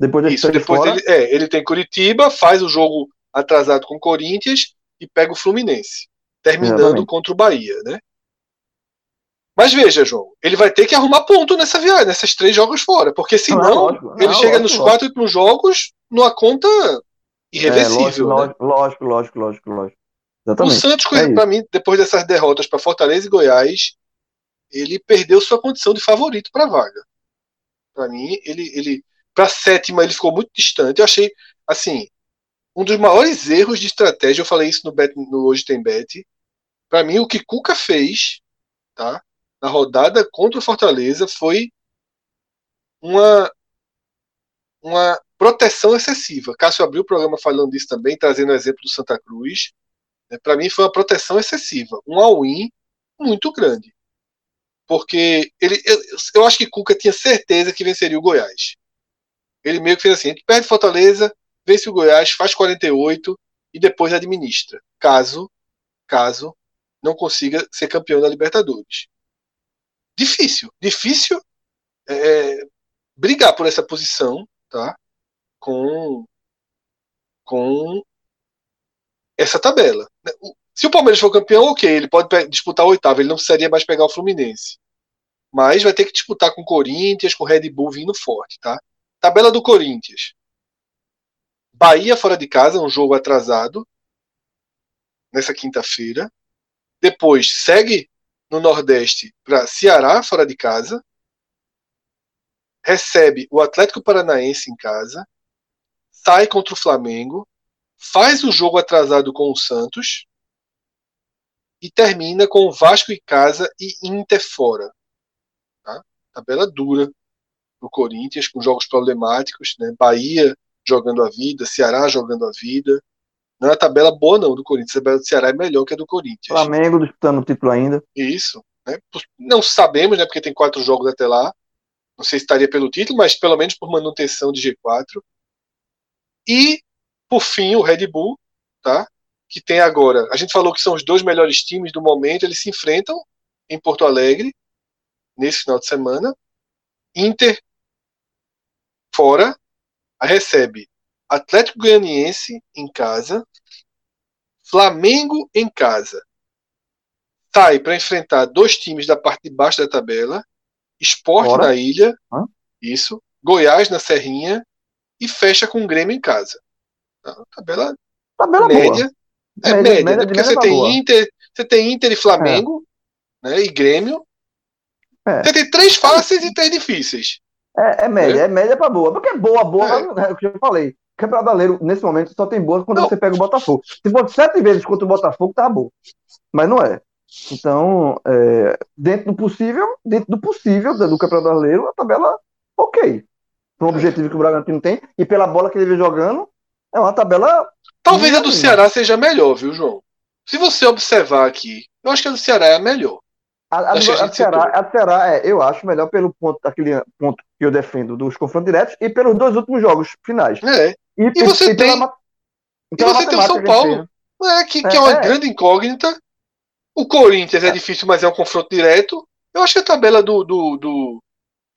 S3: Depois Isso, depois fora... ele, é, ele tem Curitiba, faz o jogo atrasado com o Corinthians e pega o Fluminense, terminando Exatamente. contra o Bahia, né? Mas veja, João, ele vai ter que arrumar ponto nessa viagem, nesses três jogos fora, porque senão não, lógico, ele não, chega lógico, nos quatro últimos jogos numa conta irreversível. É,
S5: lógico, né? lógico, lógico, lógico, lógico,
S3: Exatamente. O Santos, é para mim, depois dessas derrotas para Fortaleza e Goiás, ele perdeu sua condição de favorito para a vaga. Para mim, ele, ele para sétima ele ficou muito distante. Eu achei assim um dos maiores erros de estratégia. Eu falei isso no, bet, no hoje tem bet. Para mim, o que Cuca fez, tá, na rodada contra o Fortaleza foi uma uma proteção excessiva. Cássio abriu o programa falando disso também, trazendo o exemplo do Santa Cruz. Né? Para mim foi uma proteção excessiva, um all-in muito grande. Porque ele, eu, eu, acho que Cuca tinha certeza que venceria o Goiás. Ele meio que fez assim: a gente perde Fortaleza, vence o Goiás, faz 48 e depois administra. Caso, caso não consiga ser campeão da Libertadores. Difícil, difícil é, brigar por essa posição, tá? Com, com essa tabela. Se o Palmeiras for campeão, ok, ele pode disputar o oitavo, ele não precisaria mais pegar o Fluminense. Mas vai ter que disputar com o Corinthians, com o Red Bull vindo forte, tá? Tabela do Corinthians. Bahia fora de casa, um jogo atrasado nessa quinta-feira. Depois segue no Nordeste para Ceará fora de casa. Recebe o Atlético Paranaense em casa sai contra o Flamengo, faz o jogo atrasado com o Santos e termina com o Vasco em casa e Inter fora. Tá? Tabela dura do Corinthians, com jogos problemáticos, né? Bahia jogando a vida, Ceará jogando a vida. Não é uma tabela boa, não, do Corinthians. A tabela do Ceará é melhor que a do Corinthians.
S5: Flamengo disputando o título ainda.
S3: Isso. Né? Não sabemos, né? Porque tem quatro jogos até lá. Não sei se estaria pelo título, mas pelo menos por manutenção de G4. E, por fim, o Red Bull, tá? que tem agora. A gente falou que são os dois melhores times do momento, eles se enfrentam em Porto Alegre nesse final de semana. Inter fora, recebe Atlético Goianiense em casa, Flamengo em casa. Sai para enfrentar dois times da parte de baixo da tabela, Esporte na ilha, Hã? isso, Goiás na Serrinha e fecha com o Grêmio em casa. Então, tabela, tabela média. Boa. É média, média, média né? porque você tá tem boa. Inter, você tem Inter e Flamengo, é. né? E Grêmio. É. Você tem três fáceis e três difíceis.
S5: É, é média, é, é média para boa. Porque boa, boa, é. é o que eu falei. Campeonato Brasileiro, nesse momento, só tem boa quando não. você pega o Botafogo. Se for sete vezes contra o Botafogo, tá bom. Mas não é. Então, é, dentro do possível, dentro do possível do Campeonato Brasileiro, a tabela ok. Para o objetivo que o Bragantino tem e pela bola que ele vem jogando, é uma tabela.
S3: Talvez a do Ceará seja melhor, viu, João? Se você observar aqui, eu acho que a do Ceará é a melhor.
S5: A, a, a, a Ceará, a Ceará é, eu acho, melhor pelo ponto, aquele ponto que eu defendo dos confrontos diretos e pelos dois últimos jogos finais.
S3: É. E, e você e tem. Pela, e você tem o São Paulo, é, que, que é, é uma é. grande incógnita. O Corinthians é. é difícil, mas é um confronto direto. Eu acho que a tabela do. do, do...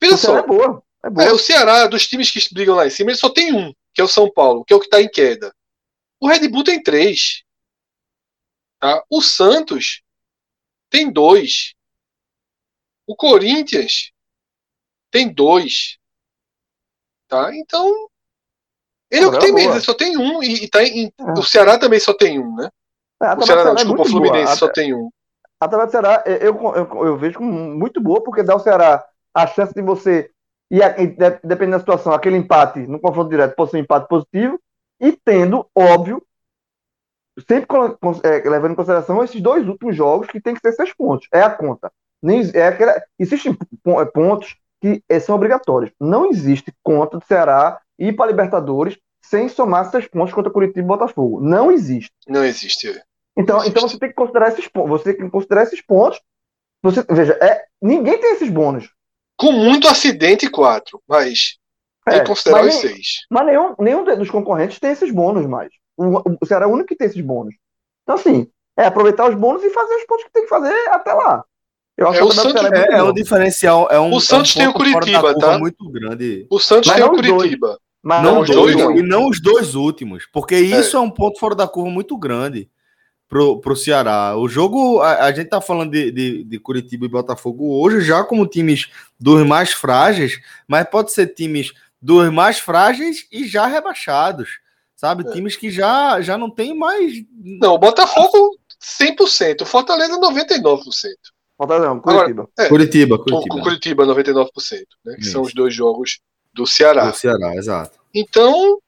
S3: Veja só.
S5: É boa. É, boa.
S3: é o Ceará, dos times que brigam lá em cima, ele só tem um, que é o São Paulo, que é o que está em queda. O Red Bull tem três. Tá? O Santos tem dois. O Corinthians tem dois. Tá? Então, ele é o que tem menos, ele só tem um. E, e tá em, é. o Ceará também só tem um, né? É, o Ceará não, é desculpa, o Fluminense só tem um.
S5: A tabela do Ceará, eu, eu, eu, vejo como muito boa, porque dá ao Ceará a chance de você, e, dependendo da situação, aquele empate no confronto direto pode ser um empate positivo, e tendo, óbvio, sempre é, levando em consideração esses dois últimos jogos que tem que ser seis pontos. É a conta. Nem, é aquela, existem é, pontos que é, são obrigatórios. Não existe conta do Ceará ir para a Libertadores sem somar seis pontos contra Curitiba e Botafogo. Não existe.
S3: Não existe.
S5: Então,
S3: Não
S5: existe. então você tem que considerar esses pontos. Você tem que considerar esses pontos. Você, veja, é, ninguém tem esses bônus.
S3: Com muito acidente, quatro, mas é, tem que considerar os seis.
S5: Mas nenhum, nenhum dos concorrentes tem esses bônus mais. O, o Ceará é o único que tem esses bônus. Então, assim, é aproveitar os bônus e fazer os pontos que tem que fazer até lá.
S2: Eu acho é, que o Santos é, é, um diferencial. É um,
S3: o Santos
S2: é
S3: um tem o Curitiba, tá?
S2: Muito grande.
S3: O Santos mas tem o Curitiba.
S2: Mas não, os dois, não. E não os dois últimos. Porque isso é, é um ponto fora da curva muito grande pro, pro Ceará. O jogo, a, a gente tá falando de, de, de, Curitiba e Botafogo hoje já como times dos mais frágeis, mas pode ser times dos mais frágeis e já rebaixados. Sabe? É. Times que já, já não tem mais.
S3: Não, o Botafogo 100%, o Fortaleza 99%.
S5: Fortaleza não, Curitiba. Agora,
S2: é, Curitiba, Curitiba.
S3: O Curitiba 99%, né? Que Isso. são os dois jogos do Ceará. Do
S2: Ceará, exato.
S3: Então,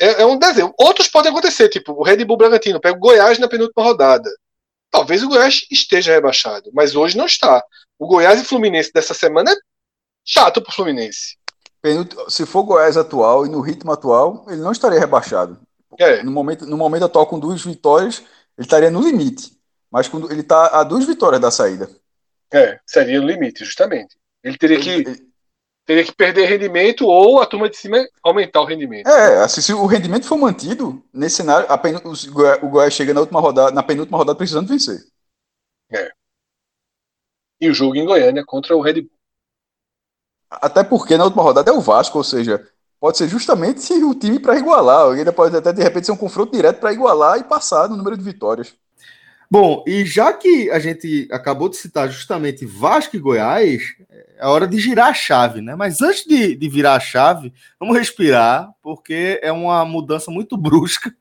S3: é, é, um desenho. Outros podem acontecer, tipo o Red Bull Bragantino pega o Goiás na penúltima rodada. Talvez o Goiás esteja rebaixado, mas hoje não está. O Goiás e Fluminense dessa semana é chato pro Fluminense.
S4: Se for Goiás atual e no ritmo atual, ele não estaria rebaixado. É. No, momento, no momento atual, com duas vitórias, ele estaria no limite. Mas quando ele está a duas vitórias da saída.
S3: É, seria o limite, justamente. Ele teria que, ele, teria que perder rendimento ou a turma de cima aumentar o rendimento.
S4: É, assim, se o rendimento for mantido, nesse cenário, apenas, o, Goiás, chega na última rodada, na penúltima rodada precisando vencer.
S3: É. E o jogo em Goiânia contra o Red Bull.
S4: Até porque na última rodada é o Vasco, ou seja, pode ser justamente o time para igualar. Ainda pode até de repente ser um confronto direto para igualar e passar no número de vitórias.
S2: Bom, e já que a gente acabou de citar justamente Vasco e Goiás, é hora de girar a chave, né? Mas antes de, de virar a chave, vamos respirar, porque é uma mudança muito brusca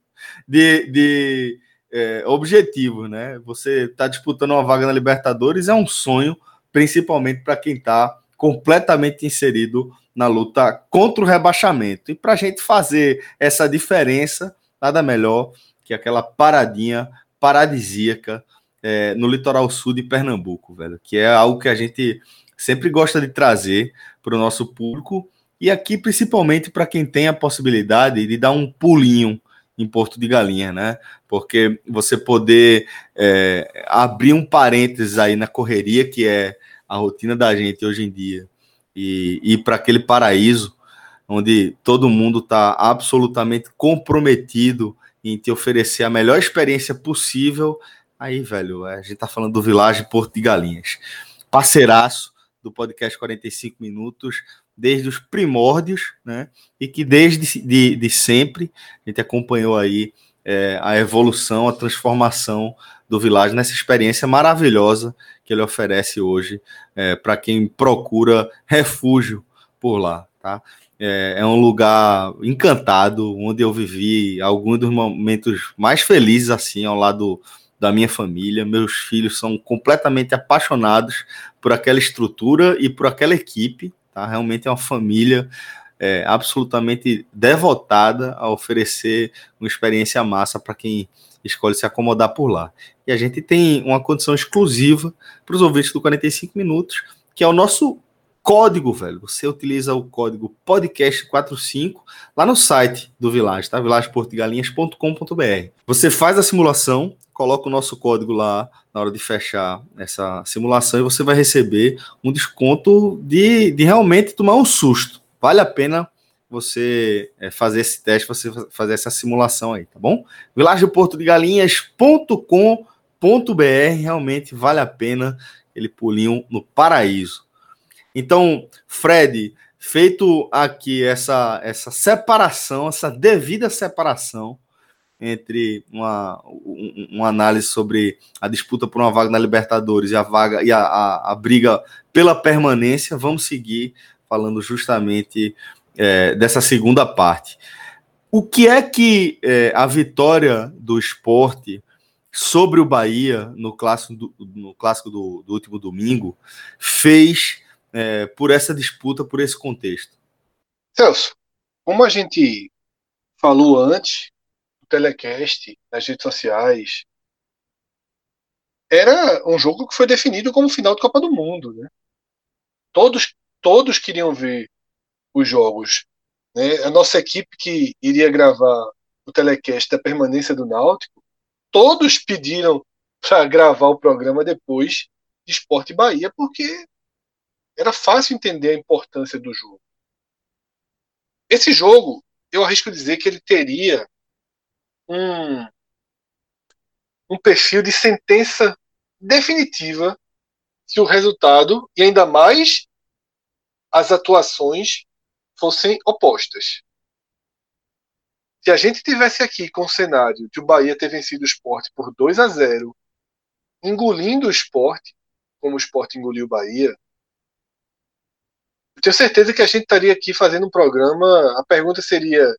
S2: de, de é, objetivo, né? Você está disputando uma vaga na Libertadores, é um sonho, principalmente para quem está completamente inserido na luta contra o rebaixamento. E para a gente fazer essa diferença, nada melhor que aquela paradinha paradisíaca é, no litoral sul de Pernambuco, velho, que é algo que a gente sempre gosta de trazer para o nosso público e aqui principalmente para quem tem a possibilidade de dar um pulinho em Porto de Galinha, né? Porque você poder é, abrir um parênteses aí na correria que é a rotina da gente hoje em dia e ir para aquele paraíso onde todo mundo está absolutamente comprometido em te oferecer a melhor experiência possível, aí, velho, a gente tá falando do Village Porto de Galinhas. Parceiraço do podcast 45 Minutos, desde os primórdios, né? E que desde de, de sempre a gente acompanhou aí é, a evolução, a transformação do Village nessa experiência maravilhosa que ele oferece hoje é, para quem procura refúgio por lá, tá? É, é, um lugar encantado, onde eu vivi alguns dos momentos mais felizes, assim, ao lado da minha família. Meus filhos são completamente apaixonados por aquela estrutura e por aquela equipe, tá? Realmente é uma família é, absolutamente devotada a oferecer uma experiência massa para quem escolhe se acomodar por lá. E a gente tem uma condição exclusiva para os ouvintes do 45 Minutos, que é o nosso código, velho. Você utiliza o código podcast45 lá no site do Village, tá? villageportugalinhas.com.br. Você faz a simulação, coloca o nosso código lá na hora de fechar essa simulação e você vai receber um desconto de, de realmente tomar um susto. Vale a pena você é, fazer esse teste, você fazer essa simulação aí, tá bom? vilageportodegalinhas.com.br realmente vale a pena ele pulinho no paraíso. Então, Fred, feito aqui essa, essa separação, essa devida separação entre uma, uma análise sobre a disputa por uma vaga na Libertadores e a vaga e a, a, a briga pela permanência, vamos seguir falando justamente é, dessa segunda parte. O que é que é, a vitória do esporte sobre o Bahia no clássico do, no clássico do, do último domingo fez é, por essa disputa, por esse contexto?
S3: Celso, como a gente falou antes, no telecast, nas redes sociais, era um jogo que foi definido como final de Copa do Mundo. Né? Todos, todos queriam ver os jogos. Né? A nossa equipe que iria gravar o telecast da permanência do Náutico, todos pediram para gravar o programa depois de Esporte Bahia, porque era fácil entender a importância do jogo. Esse jogo, eu arrisco dizer que ele teria um, um perfil de sentença definitiva se o resultado, e ainda mais as atuações, fossem opostas. Se a gente tivesse aqui com o cenário de o Bahia ter vencido o esporte por 2 a 0, engolindo o esporte, como o esporte engoliu o Bahia, eu tenho certeza que a gente estaria aqui fazendo um programa. A pergunta seria: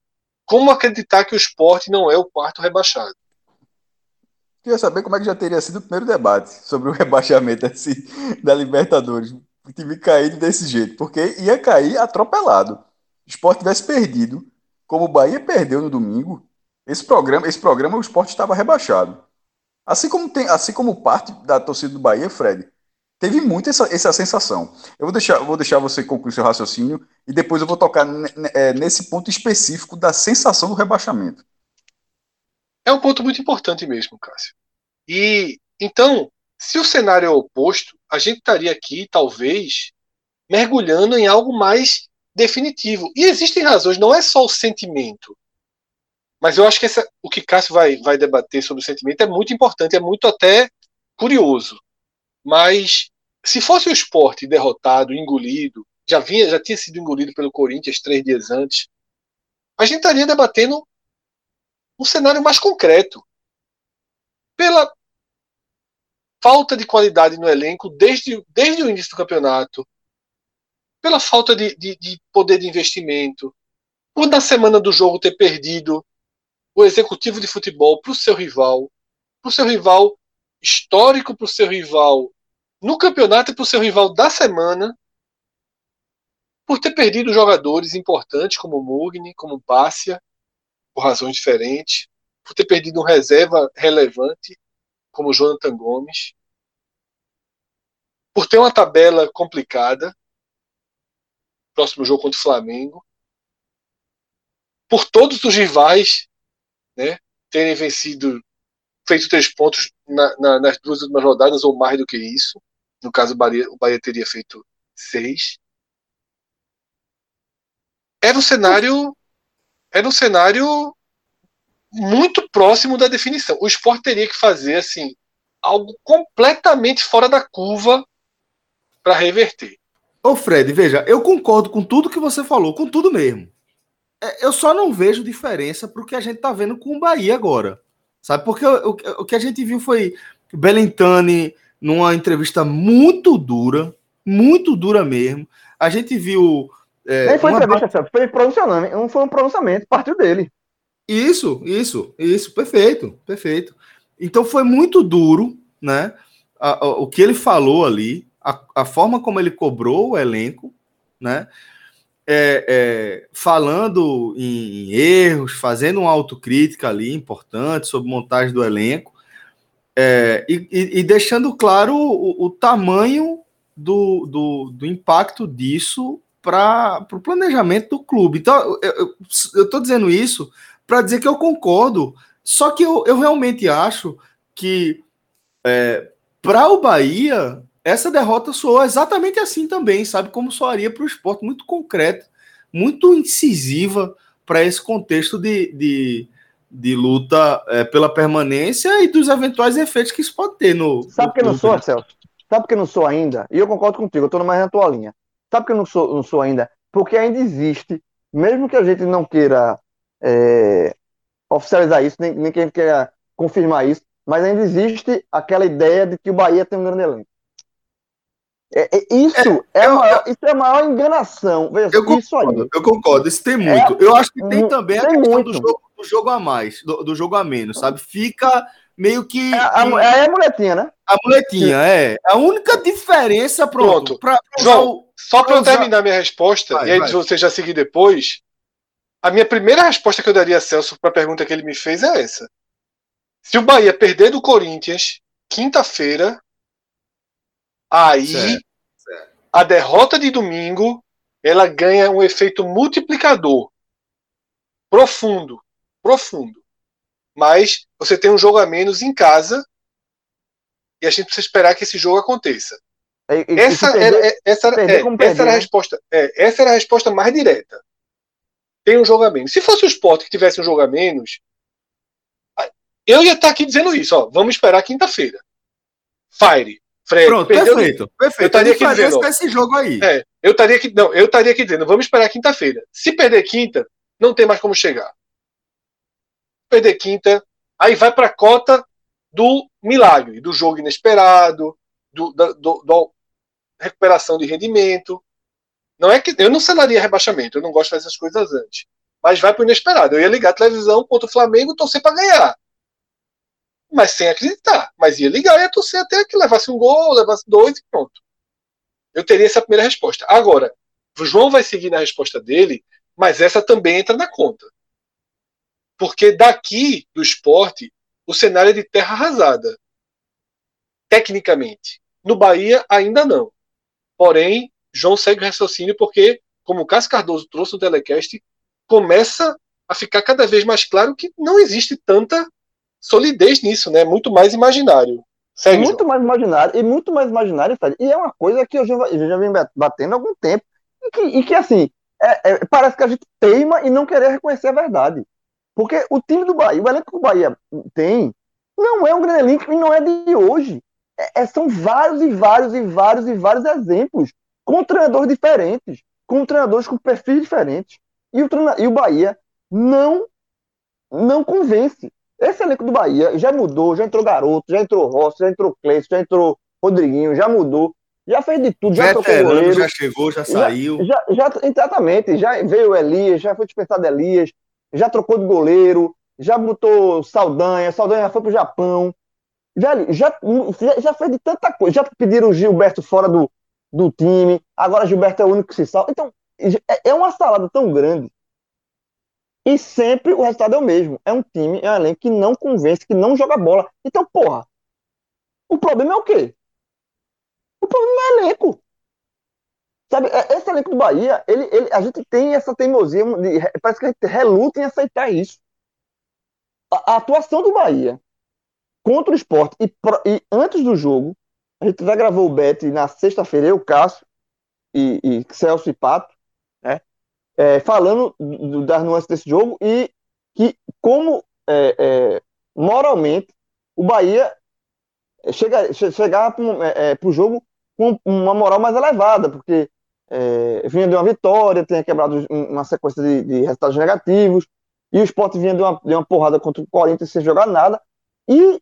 S3: como acreditar que o esporte não é o quarto rebaixado?
S4: Queria saber como é que já teria sido o primeiro debate sobre o rebaixamento assim, da Libertadores. O time caído desse jeito, porque ia cair atropelado. O esporte tivesse perdido, como o Bahia perdeu no domingo, esse programa, esse programa o esporte estava rebaixado. Assim como, tem, assim como parte da torcida do Bahia, Fred, teve muito essa, essa sensação. Eu vou deixar, vou deixar você concluir seu raciocínio e depois eu vou tocar é, nesse ponto específico da sensação do rebaixamento.
S3: É um ponto muito importante mesmo, Cássio. E então, se o cenário é oposto, a gente estaria aqui, talvez, mergulhando em algo mais definitivo. E existem razões, não é só o sentimento. Mas eu acho que essa, o que Cássio vai, vai debater sobre o sentimento é muito importante, é muito até curioso. Mas se fosse o esporte derrotado, engolido, já, vinha, já tinha sido engolido pelo Corinthians três dias antes, a gente estaria debatendo um cenário mais concreto. Pela falta de qualidade no elenco desde, desde o início do campeonato, pela falta de, de, de poder de investimento, por na semana do jogo ter perdido o executivo de futebol para o seu rival, para o seu rival histórico para o seu rival no campeonato para o seu rival da semana, por ter perdido jogadores importantes como Mugni, como Bárcia, por razões diferentes, por ter perdido um reserva relevante como Jonathan Gomes, por ter uma tabela complicada, próximo jogo contra o Flamengo, por todos os rivais né, terem vencido feito três pontos na, na, nas duas últimas rodadas, ou mais do que isso. No caso, o Bahia, o Bahia teria feito seis. Era um cenário. Era um cenário muito próximo da definição. O esporte teria que fazer assim algo completamente fora da curva para reverter.
S2: Ô Fred, veja, eu concordo com tudo que você falou, com tudo mesmo. É, eu só não vejo diferença para o que a gente está vendo com o Bahia agora. Sabe? Porque o, o, o que a gente viu foi Belentani numa entrevista muito dura, muito dura mesmo. A gente viu.
S5: É, Nem foi uma... entrevista, foi pronunciamento, não foi um pronunciamento, partiu dele.
S2: Isso, isso, isso, perfeito, perfeito. Então foi muito duro, né? A, a, o que ele falou ali, a, a, forma como ele cobrou o elenco, né? É, é, falando em, em, erros, fazendo uma autocrítica ali importante sobre montagem do elenco é, e, e, deixando claro o, o tamanho do, do, do, impacto disso para o planejamento do clube. Então, eu estou dizendo isso para dizer que eu concordo, só que eu, eu realmente acho que é, para o Bahia, essa derrota soou exatamente assim também, sabe? Como soaria para o esporte, muito concreta, muito incisiva para esse contexto de, de, de luta é, pela permanência e dos eventuais efeitos que isso pode ter no.
S5: Sabe que não sou, Celso? Sabe que não sou ainda? E eu concordo contigo, eu estou mais na tua linha. Sabe que eu não sou, não sou ainda? Porque ainda existe, mesmo que a gente não queira é, oficializar isso, nem, nem que a gente queira confirmar isso, mas ainda existe aquela ideia de que o Bahia tem um grande elenco. É, é, isso, é, é a maior, isso é a maior enganação. Veja,
S2: eu, isso concordo, aí. eu concordo, isso tem muito. É, eu acho que tem também tem a questão do jogo, do jogo, a mais, do, do, jogo a menos, sabe? Fica meio que.
S5: É a, é a muletinha, né?
S2: A muletinha, é. A única diferença, pronto. pronto.
S3: Pra, João, só para eu terminar minha resposta, vai, e aí vai. você já seguir depois, a minha primeira resposta que eu daria a Celso para a pergunta que ele me fez é essa. Se o Bahia perder do Corinthians quinta-feira, aí certo, certo. a derrota de domingo ela ganha um efeito multiplicador profundo, profundo. Mas você tem um jogo a menos em casa e a gente precisa esperar que esse jogo aconteça. E, e, essa, perder, era, essa, é, essa era a né? resposta. É, essa era a resposta mais direta. Tem um jogo a menos. Se fosse o Sport que tivesse um jogo a menos, eu ia estar aqui dizendo isso, ó. Vamos esperar quinta-feira. Fire. Fred,
S2: Pronto, perfeito, perfeito.
S3: Eu estaria aqui dizendo,
S2: esse jogo aí.
S3: É, eu estaria aqui, não, eu estaria aqui dizendo, vamos esperar quinta-feira. Se perder quinta, não tem mais como chegar. Perder quinta, aí vai para a cota do milagre, do jogo inesperado, do, do, do, do, recuperação de rendimento. Não é que eu não selaria rebaixamento, eu não gosto de fazer essas coisas antes. Mas vai para o inesperado. Eu ia ligar a televisão contra o Flamengo, torcer para ganhar mas sem acreditar. Mas ia ligar ia torcer até que levasse um gol, levasse dois e pronto. Eu teria essa primeira resposta. Agora, o João vai seguir na resposta dele, mas essa também entra na conta. Porque daqui do esporte, o cenário é de terra arrasada. Tecnicamente. No Bahia, ainda não. Porém, João segue o raciocínio porque, como o Cássio Cardoso trouxe no telecast, começa a ficar cada vez mais claro que não existe tanta solidez nisso, né? Muito mais imaginário.
S5: Segue, muito mais imaginário, e muito mais imaginário, Fred. E é uma coisa que eu já, eu já batendo há algum tempo. E que, e que assim, é, é, parece que a gente teima e não querer reconhecer a verdade. Porque o time do Bahia, o elenco que o Bahia tem, não é um grande elenco e não é de hoje. É, é, são vários e vários e vários e vários exemplos com treinadores diferentes, com treinadores com perfis diferentes. E o, e o Bahia não não convence. Esse elenco do Bahia já mudou, já entrou Garoto, já entrou Rossi, já entrou Cleiton, já entrou Rodriguinho, já mudou, já fez de tudo, já
S2: trocou goleiro. Já chegou, já saiu.
S5: Já, já, exatamente, já veio Elias, já foi dispensado Elias, já trocou de goleiro, já botou Saldanha, Saldanha foi pro Japão. Velho, já, já fez de tanta coisa. Já pediram o Gilberto fora do, do time, agora Gilberto é o único que se salva. Então, é, é uma salada tão grande e sempre o resultado é o mesmo. É um time, é um elenco que não convence, que não joga bola. Então, porra, o problema é o quê? O problema é o elenco. Sabe, é, esse elenco do Bahia, ele, ele, a gente tem essa teimosia, de, parece que a gente reluta em aceitar isso. A, a atuação do Bahia contra o esporte e, e, antes do jogo, a gente já gravou o Bet na sexta-feira, eu, Cássio e, e Celso e Pato, é, falando do, das nuances desse jogo e que como é, é, moralmente, o Bahia chega, chegava para o é, é jogo com uma moral mais elevada, porque vinha de uma vitória, tinha quebrado uma sequência de, de resultados negativos, e o Sport vinha de uma, de uma porrada contra o Corinthians sem jogar nada. E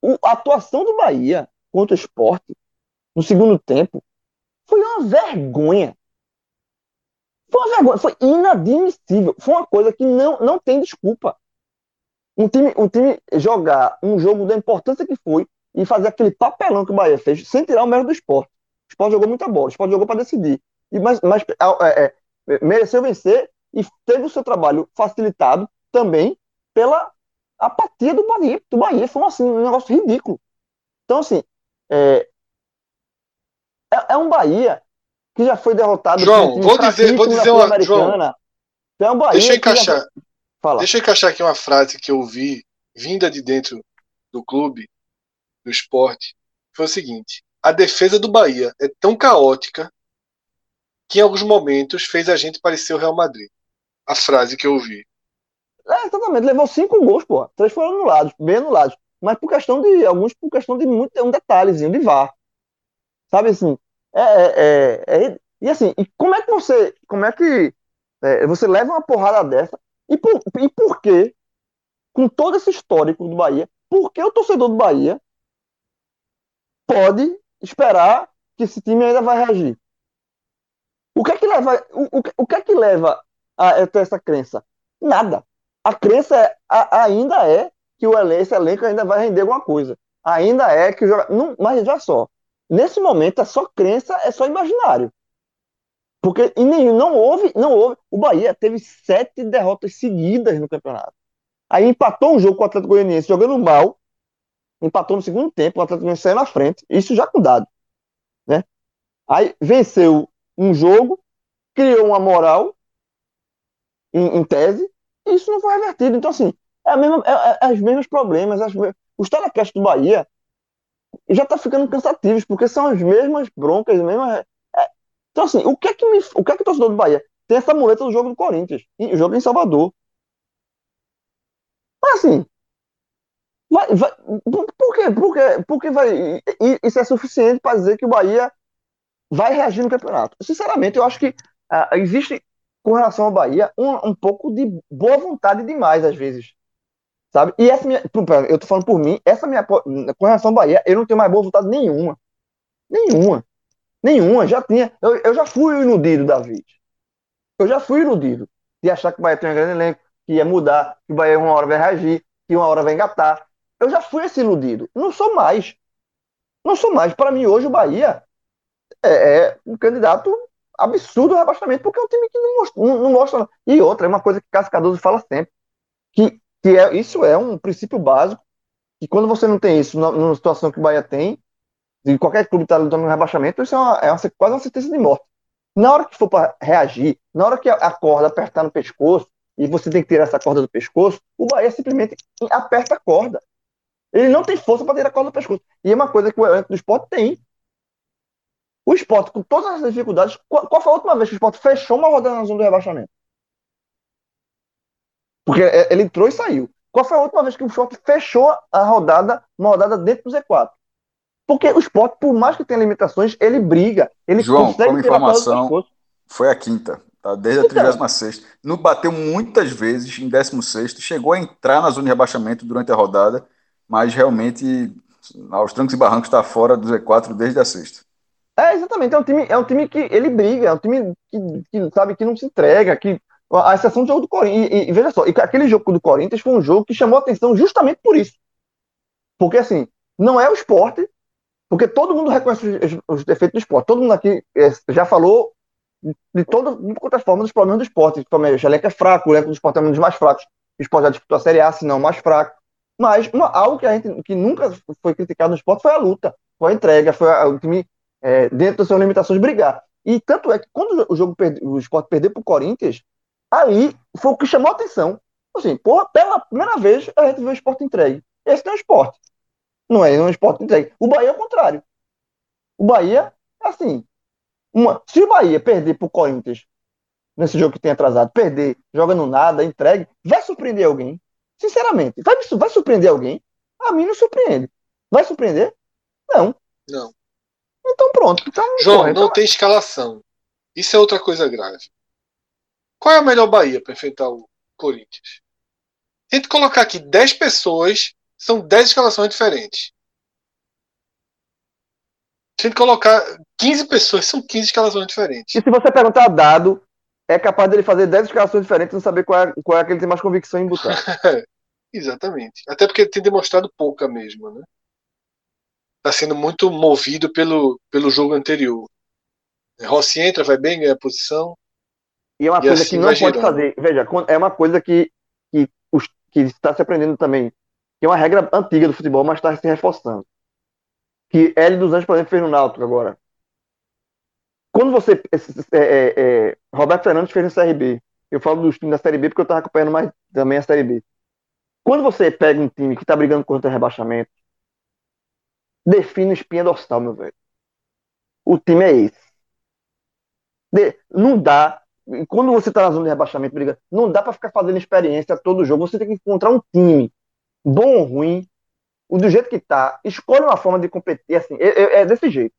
S5: o, a atuação do Bahia contra o Sport no segundo tempo foi uma vergonha. Foi uma vergonha, foi inadmissível. Foi uma coisa que não, não tem desculpa. Um time, um time jogar um jogo da importância que foi e fazer aquele papelão que o Bahia fez sem tirar o mérito do esporte. O esporte jogou muita bola, o esporte jogou para decidir. E, mas mas é, é, mereceu vencer e teve o seu trabalho facilitado também pela apatia do Bahia. Do Bahia foi assim, um negócio ridículo. Então, assim, é, é, é um Bahia que já foi derrotado.
S3: João, vou dizer, vou dizer uma. João,
S5: um Bahia
S3: deixa eu encaixar. Já... Deixa eu encaixar aqui uma frase que eu vi vinda de dentro do clube, do esporte. Foi o seguinte: a defesa do Bahia é tão caótica que em alguns momentos fez a gente parecer o Real Madrid a frase que eu ouvi.
S5: É, exatamente. Levou cinco gols, pô. Três foram anulados, bem anulados. Mas por questão de. Alguns por questão de muito, um detalhezinho de VAR. Sabe assim? É, é, é, é, e assim, e como é que você. Como é que é, você leva uma porrada dessa? E por, e por quê? Com todo esse histórico do Bahia, por que o torcedor do Bahia pode esperar que esse time ainda vai reagir? O que é que leva, o, o, o que é que leva a, ter essa crença? Nada. A crença é, a, ainda é que o elenco, esse elenco ainda vai render alguma coisa. Ainda é que o jogador. Mas já só. Nesse momento é só crença, é só imaginário. Porque em nenhum, não houve, não houve. O Bahia teve sete derrotas seguidas no campeonato. Aí empatou um jogo com o Atlético Goianiense jogando mal. Empatou no segundo tempo, o Atlético Goianiense saiu na frente. Isso já com dado. Né? Aí venceu um jogo, criou uma moral em, em tese, e isso não foi revertido. Então, assim, é, mesma, é, é, os mesmos problemas. As, os telecasts do Bahia já tá ficando cansativos, porque são as mesmas broncas, as mesmas. É, então, assim, o que é que me, o que é que o torcedor do Bahia tem essa muleta do jogo do Corinthians, o jogo em Salvador? Mas, assim, vai, vai, por, quê? Por quê? Porque vai, isso é suficiente para dizer que o Bahia vai reagir no campeonato. Sinceramente, eu acho que uh, existe com relação ao Bahia, um, um pouco de boa vontade demais, às vezes. Sabe? E essa minha. Eu tô falando por mim, essa minha. Com relação ao Bahia, eu não tenho mais boa vontade nenhuma. Nenhuma. Nenhuma. Já tinha. Eu, eu já fui iludido, David. Eu já fui iludido de achar que o Bahia tem um grande elenco, que ia mudar, que o Bahia uma hora vai reagir, que uma hora vai engatar. Eu já fui esse iludido. Não sou mais. Não sou mais. Para mim, hoje, o Bahia é, é um candidato absurdo o rebaixamento, porque é um time que não mostra, não, não mostra. E outra, é uma coisa que Cássio Cardoso fala sempre, que, que é, isso é um princípio básico, que quando você não tem isso numa situação que o Bahia tem, de qualquer clube está lutando no rebaixamento, isso é, uma, é uma, quase uma sentença de morte. Na hora que for para reagir, na hora que a corda apertar no pescoço, e você tem que tirar essa corda do pescoço, o Bahia simplesmente aperta a corda. Ele não tem força para tirar a corda do pescoço. E é uma coisa que o elenco do esporte tem. O esporte, com todas as dificuldades, qual, qual, foi a última vez que o esporte fechou uma rodada na zona do rebaixamento? Porque é, ele entrou e saiu. Qual foi a última vez que o esporte fechou a rodada, uma rodada dentro do Z4? Porque o esporte, por mais que tenha limitações, ele briga. Ele
S4: João, consegue como informação, foi a quinta, tá? desde a 36. Então, não bateu muitas vezes em 16, chegou a entrar na zona de rebaixamento durante a rodada, mas realmente, aos trancos e barrancos, está fora do Z4 desde a sexta.
S5: É, exatamente. É um time, é um time que ele briga, é um time que, que sabe que não se entrega, que a exceção do jogo do Corinthians. E, e, veja só, e aquele jogo do Corinthians foi um jogo que chamou atenção justamente por isso. Porque assim, não é o esporte, porque todo mundo reconhece os, os defeitos do esporte. Todo mundo aqui é, já falou de todas as formas dos problemas do esporte. O elenco é fraco, o elenco do esporte é um dos mais fracos. O esporte já disputou a Série A, se não mais fraco. Mas uma, algo que a gente que nunca foi criticado no esporte foi a luta, foi a entrega, foi o time é, dentro das suas limitações, brigar. E tanto é que quando o jogo perde, o esporte perdeu para o Corinthians, aí foi o que chamou a atenção. Assim, porra, pela primeira vez a gente vê o esporte entregue. Esse não é um esporte. Não é, não é um esporte entregue. O Bahia é o contrário. O Bahia, assim, uma, se o Bahia perder para o Corinthians nesse jogo que tem atrasado, perder, joga no nada, entregue, vai surpreender alguém. Sinceramente, vai, vai surpreender alguém? A mim não surpreende. Vai surpreender? Não.
S3: Não.
S5: Então pronto. Então,
S3: João, então... não tem escalação. Isso é outra coisa grave. Qual é a melhor Bahia para enfrentar o Corinthians? Se a gente colocar aqui 10 pessoas, são 10 escalações diferentes. Se a gente colocar 15 pessoas, são 15 escalações diferentes.
S5: E se você perguntar dado, é capaz dele fazer 10 escalações diferentes e não saber qual é, qual é que ele tem mais convicção em botar.
S3: Exatamente. Até porque ele tem demonstrado pouca mesmo, né? Tá sendo muito movido pelo, pelo jogo anterior. Rossi entra, vai bem, ganha posição.
S5: E é uma e coisa assim que não pode girando. fazer. Veja, é uma coisa que, que, os, que está se aprendendo também. Que é uma regra antiga do futebol, mas está se reforçando. Que L dos Anjos, por exemplo, fez no Náutico agora. Quando você. É, é, é, Roberto Fernandes fez no CRB. Eu falo dos times da Série B porque eu estava acompanhando mais também a Série B. Quando você pega um time que está brigando contra o rebaixamento, define espinha dorsal, meu velho. O time é esse. De, não dá. Quando você está na zona de rebaixamento, briga, não dá para ficar fazendo experiência todo jogo. Você tem que encontrar um time bom ou ruim, do jeito que está. Escolha uma forma de competir. Assim, é, é, é desse jeito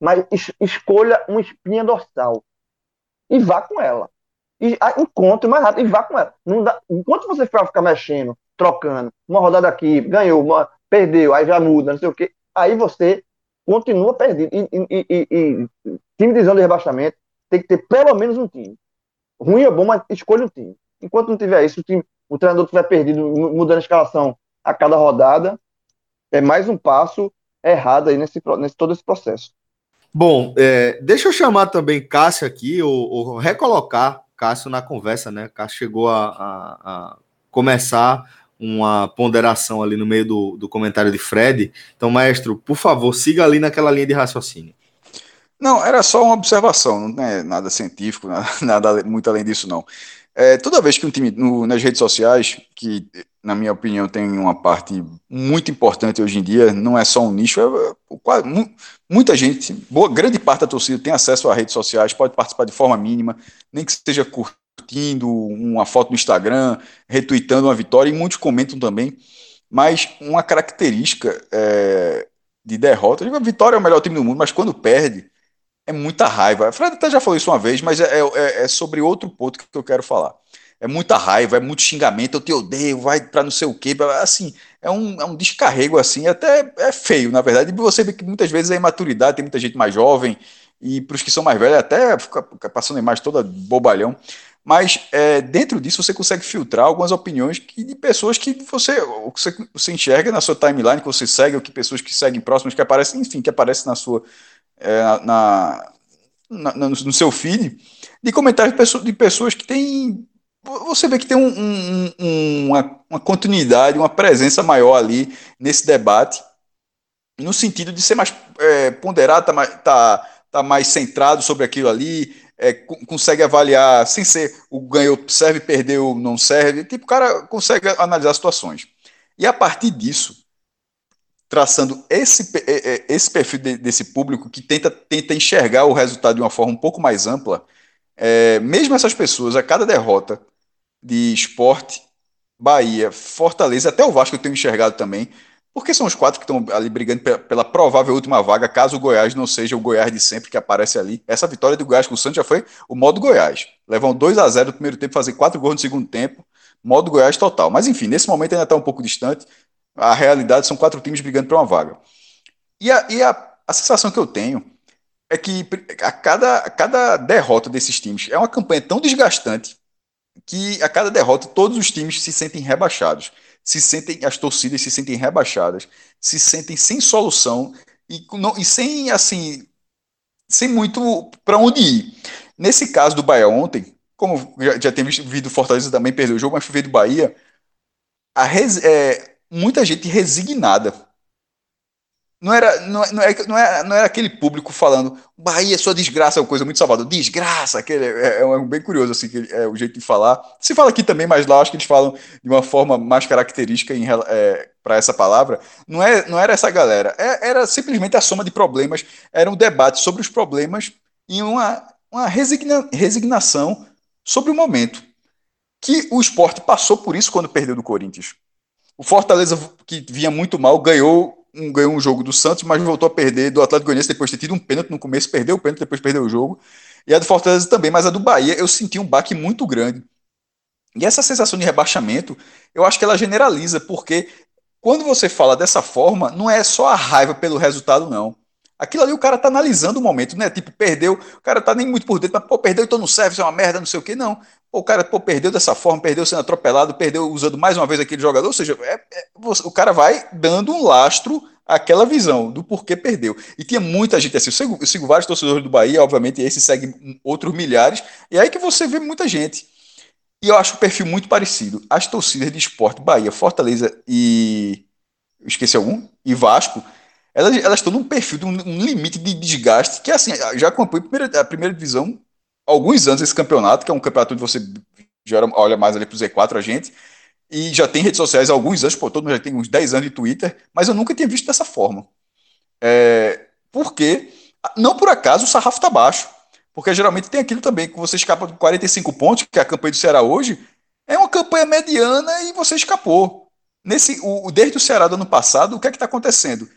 S5: mas es escolha uma espinha dorsal e vá com ela. E ah, encontre mais rápido e vá com ela. Não dá, enquanto você ficar, ficar mexendo, trocando, uma rodada aqui, ganhou, uma, perdeu, aí já muda, não sei o quê, aí você continua perdido. E, e, e, e time de zona de rebaixamento tem que ter pelo menos um time. Ruim ou bom, mas escolha um time. Enquanto não tiver isso, o, time, o treinador estiver perdido, mudando a escalação a cada rodada, é mais um passo errado aí nesse, nesse todo esse processo.
S2: Bom, é, deixa eu chamar também Cássio aqui, ou, ou, recolocar Cássio na conversa, né? Cássio chegou a, a, a, começar uma ponderação ali no meio do, do comentário de Fred. Então, maestro, por favor, siga ali naquela linha de raciocínio.
S4: Não, era só uma observação, não é nada científico, nada, nada muito além disso, não. É, toda vez que um time no, nas redes sociais, que na minha opinião tem uma parte muito importante hoje em dia, não é só um nicho, é, é, muita gente, boa, grande parte da torcida tem acesso a redes sociais, pode participar de forma mínima, nem que seja curtindo uma foto no Instagram, retweetando uma vitória, e muitos comentam também, mas uma característica é, de derrota, a vitória é o melhor time do mundo, mas quando perde, é muita raiva. A Fred até já falou isso uma vez, mas é, é, é, sobre outro ponto que eu quero falar. É muita raiva, é muito xingamento, eu te odeio, vai para não sei o quê. Assim, é um, é um descarrego, assim, até é feio, na verdade. E você vê que muitas vezes é imaturidade, tem muita gente mais jovem, e para os que são mais velhos, até fica passando a imagem toda bobalhão. Mas é, dentro disso você consegue filtrar algumas opiniões que, de pessoas que você, você, você enxerga na sua timeline, que você segue, ou que pessoas que seguem próximas, que aparecem, enfim, que aparecem na sua, é, na, na, no, seu feed de comentários de pessoas, que têm. Você vê que tem um, um, uma, uma continuidade, uma presença maior ali nesse debate, no sentido de ser mais é, ponderado, tá, tá, tá mais centrado sobre aquilo ali, é, consegue avaliar sem ser o ganhou, serve, perdeu, não serve. Tipo, o cara consegue analisar situações. E a partir disso, traçando esse, é, é, esse perfil desse público que tenta, tenta enxergar o resultado de uma forma um pouco mais ampla, é, mesmo essas pessoas, a cada derrota de esporte, Bahia, Fortaleza, até o Vasco eu tenho enxergado também, porque são os quatro que estão ali brigando pela, pela, provável última vaga, caso o Goiás não seja o Goiás de sempre que aparece ali. Essa vitória do Goiás com o Santos já foi o modo Goiás. Levam 2 a 0 no primeiro tempo, fazer quatro gols no segundo tempo, modo Goiás total. Mas enfim, nesse momento ainda está um pouco distante a realidade são quatro times brigando para uma vaga. E, a, e a, a, sensação que eu tenho é que a cada, a cada derrota desses times é uma campanha tão desgastante que a cada derrota todos os times se sentem rebaixados, se sentem as torcidas se sentem rebaixadas, se sentem sem solução e, não, e sem assim sem muito para onde ir. Nesse caso do Bahia ontem, como já, já tem visto, Fortaleza também perdeu o jogo, mas foi do Bahia, a res, é, muita gente resignada. Não era, não, não, era, não, era, não era aquele público falando Bahia, sua desgraça é uma coisa muito salvador. Desgraça, aquele, é, é, é bem curioso assim, que, é o jeito de falar. Se fala aqui também, mas lá acho que eles falam de uma forma mais característica é, para essa palavra. Não, é, não era essa galera, é, era simplesmente a soma de problemas. Era um debate sobre os problemas e uma, uma resigna, resignação sobre o momento. Que o esporte passou por isso quando perdeu do Corinthians O Fortaleza, que vinha muito mal, ganhou um, ganhou um jogo do Santos, mas voltou a perder do Atlético Goianiense depois de ter tido um pênalti no começo, perdeu o pênalti, depois perdeu o jogo. E a do Fortaleza também, mas a do Bahia eu senti um baque muito grande. E essa sensação de rebaixamento, eu acho que ela generaliza, porque quando você fala dessa forma, não é só a raiva pelo resultado, não. Aquilo ali o cara tá analisando o momento, né? Tipo, perdeu, o cara tá nem muito por dentro, mas, pô, perdeu, então não serve, isso é uma merda, não sei o que, não. O cara, pô, perdeu dessa forma, perdeu sendo atropelado, perdeu usando mais uma vez aquele jogador, ou seja, é, é, o cara vai dando um lastro àquela visão do porquê perdeu. E tinha muita gente assim, eu sigo, eu sigo vários torcedores do Bahia, obviamente, e esse segue outros milhares, e é aí que você vê muita gente. E eu acho o perfil muito parecido. As torcidas de esporte, Bahia, Fortaleza e. Esqueci algum? E Vasco, elas, elas estão num perfil, de um, um limite de desgaste que, assim, já acompanho a primeira, a primeira divisão alguns anos esse campeonato, que é um campeonato onde você já olha mais ali pro Z4 a gente, e já tem redes sociais há alguns anos, pô, todo mundo já tem uns 10 anos de Twitter, mas eu nunca tinha visto dessa forma. É, porque, não por acaso, o sarrafo tá baixo. Porque geralmente tem aquilo também, que você escapa de 45 pontos, que é a campanha do Ceará hoje, é uma campanha mediana e você escapou. Nesse, o, desde o Ceará do ano passado, o que é que está acontecendo?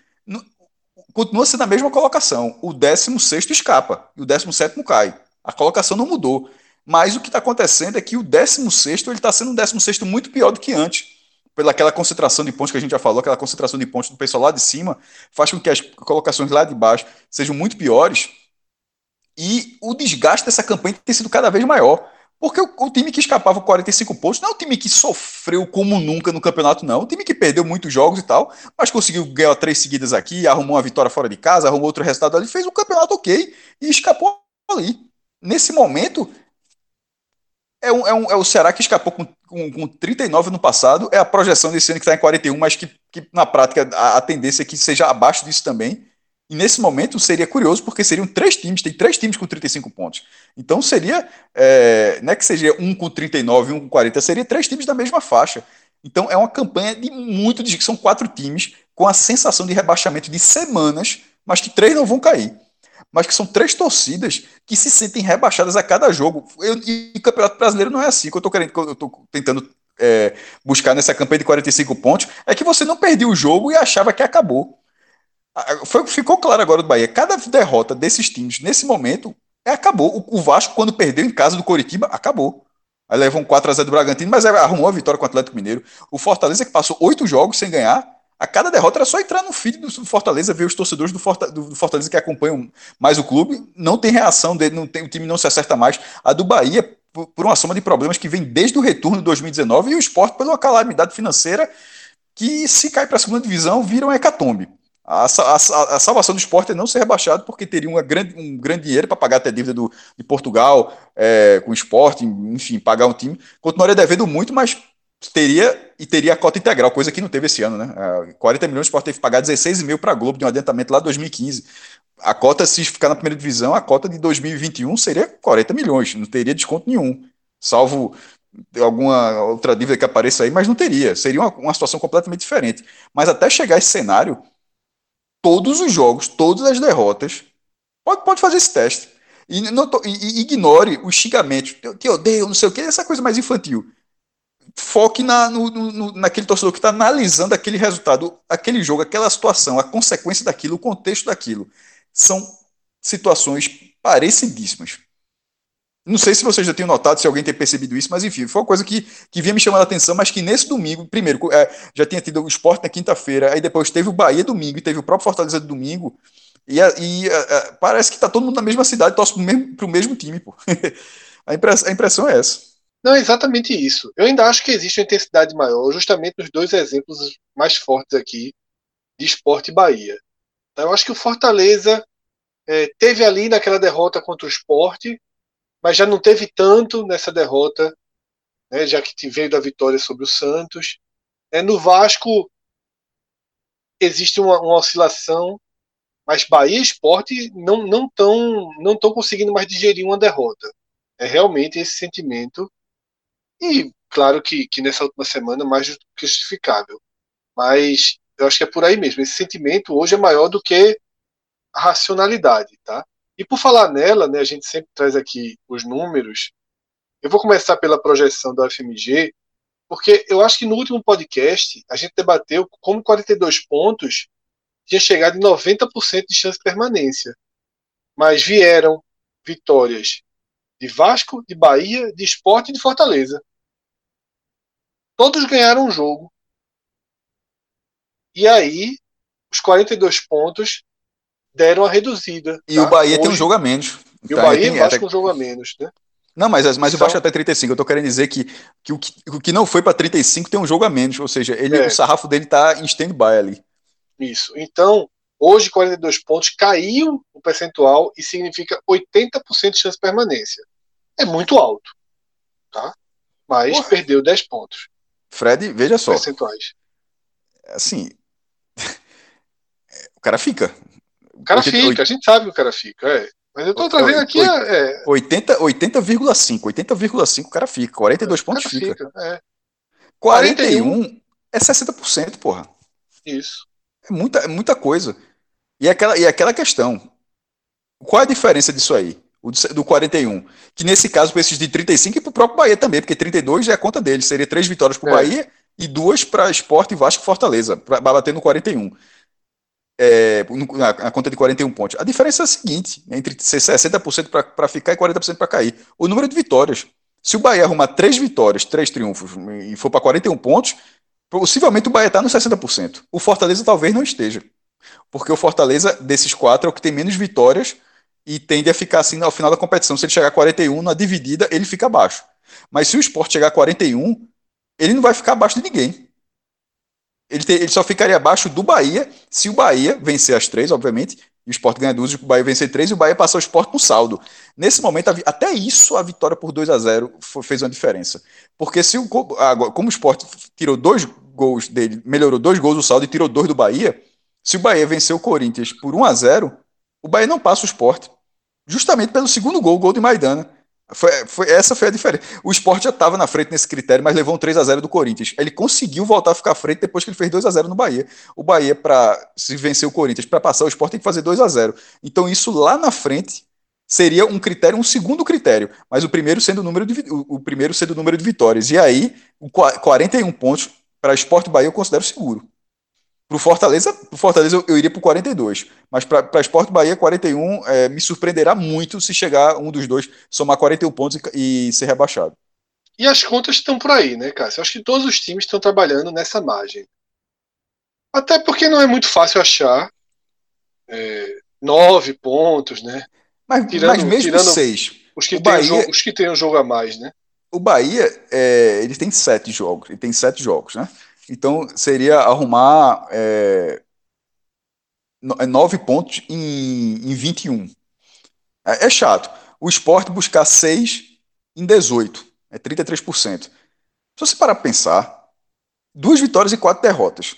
S4: Continua sendo a mesma colocação. O 16 escapa e o 17 cai. A colocação não mudou. Mas o que está acontecendo é que o 16 está sendo um 16 muito pior do que antes. Pela aquela concentração de pontos que a gente já falou, aquela concentração de pontos do pessoal lá de cima, faz com que as colocações lá de baixo sejam muito piores e o desgaste dessa campanha tem sido cada vez maior. Porque o, o, time que escapava 45 pontos não é um time que sofreu como nunca no campeonato, não. É um time que perdeu muitos jogos e tal, mas conseguiu ganhar três seguidas aqui, arrumou uma vitória fora de casa, arrumou outro resultado ali, fez um campeonato ok e escapou ali. Nesse momento, é, um, é, um, é o Ceará que escapou com, com, com 39 no passado, é a projeção desse ano que está em 41, mas que, que na prática a, a tendência é que seja abaixo disso também. E nesse momento seria curioso, porque seriam três times, tem três times com 35 pontos. Então seria, é, não é que seja um com 39 e um com 40, seria três times da mesma faixa. Então é uma campanha de muito são quatro times com a sensação de rebaixamento de semanas, mas que três não vão cair. Mas que são três torcidas que se sentem rebaixadas a cada jogo. Eu, e o Campeonato Brasileiro não é assim, que eu estou querendo, eu tô tentando é, buscar nessa campanha de 45 pontos, é que você não perdeu o jogo e achava que acabou. Foi, ficou claro agora do Bahia. Cada derrota desses times, nesse momento, é, acabou. O, o, Vasco, quando perdeu em casa do Coritiba, acabou. Aí levou um 4x0 do Bragantino, mas arrumou a vitória com o Atlético Mineiro. O Fortaleza, que passou oito jogos sem ganhar, a cada derrota era só entrar no feed do Fortaleza, ver os torcedores do, Fortaleza que acompanham mais o clube. Não tem reação dele, não tem, o time não se acerta mais. A do Bahia, por, uma soma de problemas que vem desde o retorno de 2019, e o esporte pela calamidade financeira que, se cai para a segunda divisão, vira hecatombe. A, a, a, salvação do esporte é não ser rebaixado, porque teria uma grande, um grande dinheiro para pagar até a dívida do, de Portugal, é, com o esporte, enfim, pagar um time. Continuaria devendo muito, mas teria e teria a cota integral, coisa que não teve esse ano, né? 40 milhões o esporte teve que pagar 16,5 para a Globo de um adiantamento lá em 2015. A cota, se ficar na primeira divisão, a cota de 2021 seria 40 milhões, não teria desconto nenhum, salvo alguma outra dívida que apareça aí, mas não teria. Seria uma, uma situação completamente diferente. Mas até chegar esse cenário todos os jogos, todas as derrotas. Pode, pode fazer esse teste. E, não, e, e ignore os xingamentos. Eu te odeio, não sei o que, essa coisa mais infantil. Foque na, no, no, naquele torcedor que está analisando aquele resultado, aquele jogo, aquela situação, a consequência daquilo, o contexto daquilo. São situações parecidíssimas. Não sei se vocês já tinham notado, se alguém tem percebido isso, mas enfim, foi uma coisa que, que vinha me chamando a atenção, mas que nesse domingo, primeiro, é, já tinha tido o esporte na quinta-feira, aí depois teve o Bahia domingo e teve o próprio Fortaleza do domingo, e, e parece que está todo mundo na mesma cidade, torce para o mesmo, mesmo time, pô. a, a impressão é essa.
S3: Não, é exatamente isso. Eu ainda acho que existe uma intensidade maior, justamente nos dois exemplos mais fortes aqui de esporte e Bahia. Então, eu acho que o Fortaleza é, teve ali naquela derrota contra o esporte, mas já não teve tanto nessa derrota, né, já que veio da vitória sobre o Santos. É, no Vasco existe uma, uma oscilação, mas Bahia e Esporte não não estão não tão conseguindo mais digerir uma derrota. É realmente esse sentimento e claro que, que nessa última semana mais justificável. Mas eu acho que é por aí mesmo. Esse sentimento hoje é maior do que a racionalidade, tá? E por falar nela, né, a gente sempre traz aqui os números. Eu vou começar pela projeção da FMG. Porque eu acho que no último podcast a gente debateu como 42 pontos tinha chegado em 90% de chance de permanência. Mas vieram vitórias de Vasco, de Bahia, de Esporte e de Fortaleza. Todos ganharam o jogo. E aí, os 42 pontos deram a reduzida.
S4: E tá? o Bahia Hoje, tem um jogo a menos.
S3: E o Bahia tem, Vasco é, um jogo a menos, né?
S4: Não, mas, mas o Vasco até 35. Eu tô querendo dizer que, que, o, que o que não foi para 35 tem um jogo a menos. Ou seja, ele, é. o sarrafo dele tá em stand-by ali.
S3: Isso. Então, hoje 42 pontos caiu o percentual e significa 80% de chance de permanência. É muito alto. Tá? Mas Porra. perdeu 10 pontos.
S4: Fred, veja só.
S3: Percentuais.
S4: Assim. o cara fica.
S3: O cara 80, fica, 80, a gente sabe que o cara fica, é. Mas eu tô trazendo aqui
S4: 80,5, 80,5 80, o cara fica, 42 pontos fica. fica é. 41, 41 é 60%, porra.
S3: Isso.
S4: É muita, é muita coisa. E aquela, e aquela questão. Qual é a diferença disso aí? O do, do 41. Que nesse caso, para esses de 35 e para o próprio Bahia também, porque 32 é a conta dele. Seria três vitórias para o é. Bahia e duas para Esporte, Vasco e Fortaleza, para bater no 41 é, na, na, conta de 41 pontos. A diferença é a seguinte: entre 60% para ficar e 40% para cair. O número de vitórias. Se o Bahia arrumar três vitórias, três triunfos e for para 41 pontos, possivelmente o Bahia está nos 60%. O Fortaleza talvez não esteja. Porque o Fortaleza, desses quatro, é o que tem menos vitórias e tende a ficar assim ao final da competição. Se ele chegar a 41 na dividida, ele fica abaixo. Mas se o esporte chegar a 41, ele não vai ficar abaixo de ninguém. Ele, te, ele só ficaria abaixo do Bahia se o Bahia vencer as três, obviamente, e o Sport ganha duas, o Bahia vencer três, e o Bahia passar o Sport no saldo. Nesse momento, até isso, a vitória por 2 a 0 fez uma diferença. Porque se o, como o Sport tirou dois gols dele, melhorou dois gols do saldo e tirou dois do Bahia, se o Bahia venceu o Corinthians por 1 a 0 o Bahia não passa o Sport. Justamente pelo segundo gol, o gol de Maidana. Foi, foi, essa foi a diferença. O Sport já estava na frente nesse critério, mas levou um 3 a 0 do Corinthians. Ele conseguiu voltar a ficar à frente depois que ele fez 2 a 0 no Bahia. O Bahia, para se vencer o Corinthians, para passar o Sport, tem que fazer 2 a 0 Então, isso lá na frente seria um critério, um segundo critério, mas o primeiro sendo o número de, o, primeiro sendo o número de vitórias. E aí, 41 pontos para Sport Bahia eu considero seguro. Pro Fortaleza, pro Fortaleza eu, eu iria pro 42. Mas para Esporte Bahia, 41 é, me surpreenderá muito se chegar um dos dois, somar 41 pontos e, e ser rebaixado.
S3: E as contas estão por aí, né, Cássio? Acho que todos os times estão trabalhando nessa margem. Até porque não é muito fácil achar é, nove pontos, né?
S4: Mas, tirando, mas mesmo tirando seis.
S3: Os que, Bahia, jogo, os que tem um jogo a mais, né?
S4: O Bahia, é, ele tem sete jogos. Ele tem sete jogos, né? Então, seria arrumar é, é nove pontos em, em 21. É, é chato. O esporte buscar seis em 18. É 33%. Se você parar para pensar, duas vitórias e quatro derrotas.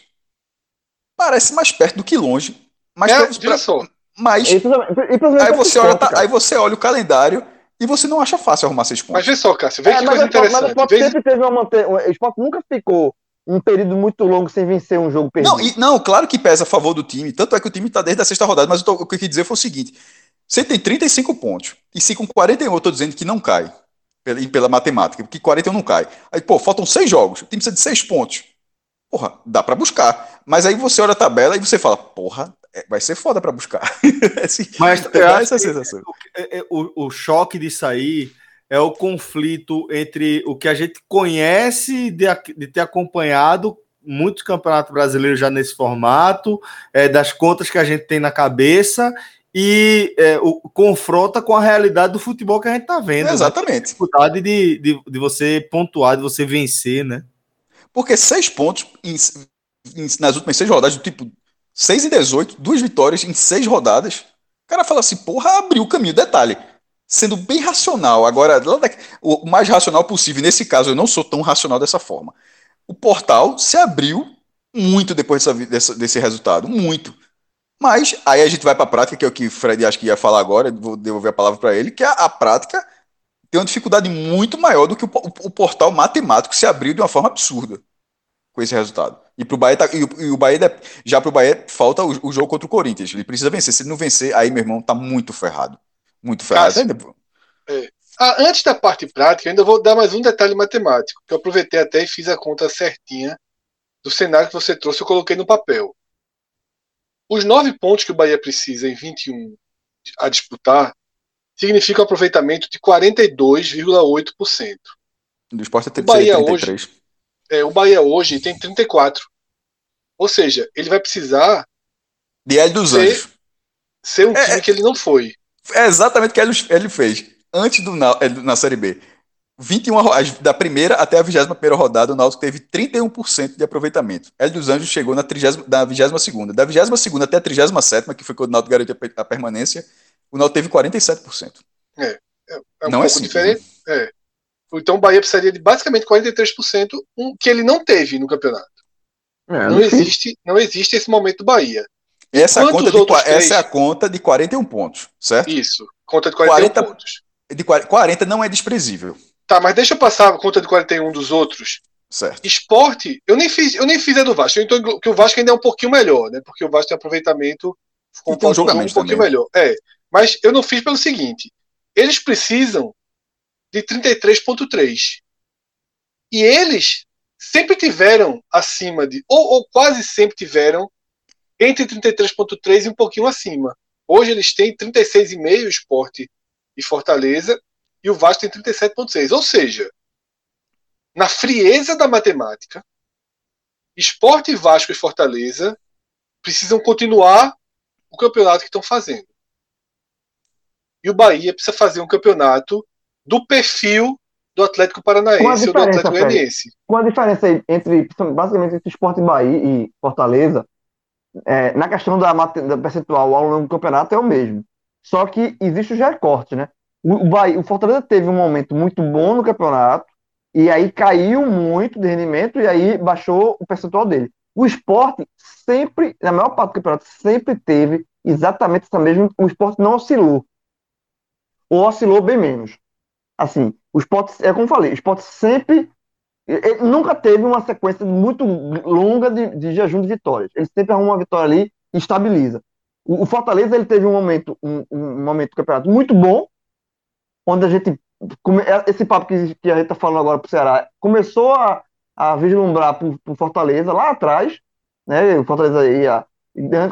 S4: Parece mais perto do que longe. Mas é, pra,
S3: só.
S4: Mas, aí, você olha, tá, aí você olha o calendário e você não acha fácil arrumar seis pontos.
S3: Mas vê só, Cássio, vê é, que coisa interessante. Mas o
S5: Sport sempre teve uma O Sport nunca ficou um período muito longo sem vencer um jogo perdido.
S4: Não, e, não, claro que pesa a favor do time. Tanto é que o time está desde a sexta rodada, mas tô, o que eu queria dizer foi o seguinte: você tem 35 pontos, e se com 41 eu estou dizendo que não cai, pela, pela matemática, porque 41 não cai. Aí, pô, faltam seis jogos, o time precisa de seis pontos. Porra, dá para buscar. Mas aí você olha a tabela e você fala, porra, é, vai ser foda para buscar.
S2: assim, mas dá essa sensação. É, o, o choque disso aí é o conflito entre o que a gente conhece de, de ter acompanhado muitos campeonatos brasileiros já nesse formato, é, das contas que a gente tem na cabeça e é, o, confronta com a realidade do futebol que a gente está vendo. É
S4: exatamente. Né?
S2: A dificuldade de, de, de, você pontuar, de você vencer, né?
S4: Porque seis pontos em, em, nas últimas seis rodadas, do tipo 6 e 18, duas vitórias em seis rodadas. O cara fala assim, porra, abriu o caminho. Detalhe, sendo bem racional. Agora, o mais racional possível. Nesse caso, eu não sou tão racional dessa forma. O portal se abriu muito depois dessa, dessa, desse resultado, muito. Mas aí a gente vai para a prática, que é o que o Fred acho que ia falar agora, vou devolver a palavra para ele, que a, a, prática tem uma dificuldade muito maior do que o, o, o, portal matemático se abriu de uma forma absurda com esse resultado. E, pro Bahia tá, e, o, e o Bahia, já para o Bahia, falta o, o, jogo contra o Corinthians. Ele precisa vencer. Se ele não vencer, aí, meu irmão, tá muito ferrado. Muito ferrado.
S3: é, Ah, antes da parte prática, eu ainda vou dar mais um detalhe matemático, que eu aproveitei até e fiz a conta certinha do cenário que você trouxe, eu coloquei no papel. Os nove pontos que o Bahia precisa em 21 a disputar significa um aproveitamento de 42,8%.
S4: Do esporte é
S3: o Bahia 33. hoje, é, o Bahia hoje tem 34. Ou seja, ele vai precisar
S4: de Hélio dos ser, Anjos.
S3: Ser um é, time é. que ele não foi.
S4: É exatamente o que ele fez antes do na Série B. 21 da primeira até a 21 rodada, o Náutico teve 31% de aproveitamento. Hélio dos Anjos chegou na, 30, da 22 Da 22 até a 37 que foi quando o Náutico garantiu a permanência, o Náutico teve 47%.
S3: É, é, é um não é pouco é simples, diferente. Né? É. Então o Bahia precisaria de basicamente 43%, um, que ele não teve no campeonato. É, não, existe, não existe esse momento do Bahia.
S4: Essa, conta de, essa é a conta de 41 pontos, certo?
S3: Isso, conta de 41 40, pontos
S4: de 40 não é desprezível.
S3: Tá, mas deixa eu passar a conta de 41 dos outros.
S4: Certo.
S3: Esporte, eu nem fiz, eu nem fiz a do Vasco. Então, que o Vasco ainda é um pouquinho melhor, né? Porque o Vasco tem aproveitamento
S4: com um, jogamento um pouquinho
S3: também. melhor. É. Mas eu não fiz pelo seguinte: eles precisam de 33,3. E eles sempre tiveram acima de, ou, ou quase sempre tiveram entre 33,3 e um pouquinho acima. Hoje eles têm 36,5 esporte e Fortaleza, e o Vasco tem 37,6. Ou seja, na frieza da matemática, Esporte, Vasco e Fortaleza precisam continuar o campeonato que estão fazendo. E o Bahia precisa fazer um campeonato do perfil do Atlético Paranaense ou do Atlético Goianiense.
S5: Qual a diferença entre, basicamente, entre Esporte Bahia e Fortaleza? É, na questão da, da percentual ao longo do campeonato é o mesmo. Só que existe o recorte, né? O, Bahia, o Fortaleza teve um momento muito bom no campeonato, e aí caiu muito de rendimento, e aí baixou o percentual dele. O esporte sempre, na maior parte do campeonato, sempre teve exatamente essa mesma. O esporte não oscilou. Ou oscilou bem menos. Assim, o esporte, é como eu falei, o esporte sempre. Ele nunca teve uma sequência muito longa de, de jejum de vitórias. Ele sempre arruma uma vitória ali e estabiliza. O, Fortaleza ele teve um momento, um, um momento do campeonato muito bom, onde a gente. É, esse papo que, que a gente está falando agora para o Ceará começou a, a vislumbrar para o Fortaleza lá atrás, né? O Fortaleza ia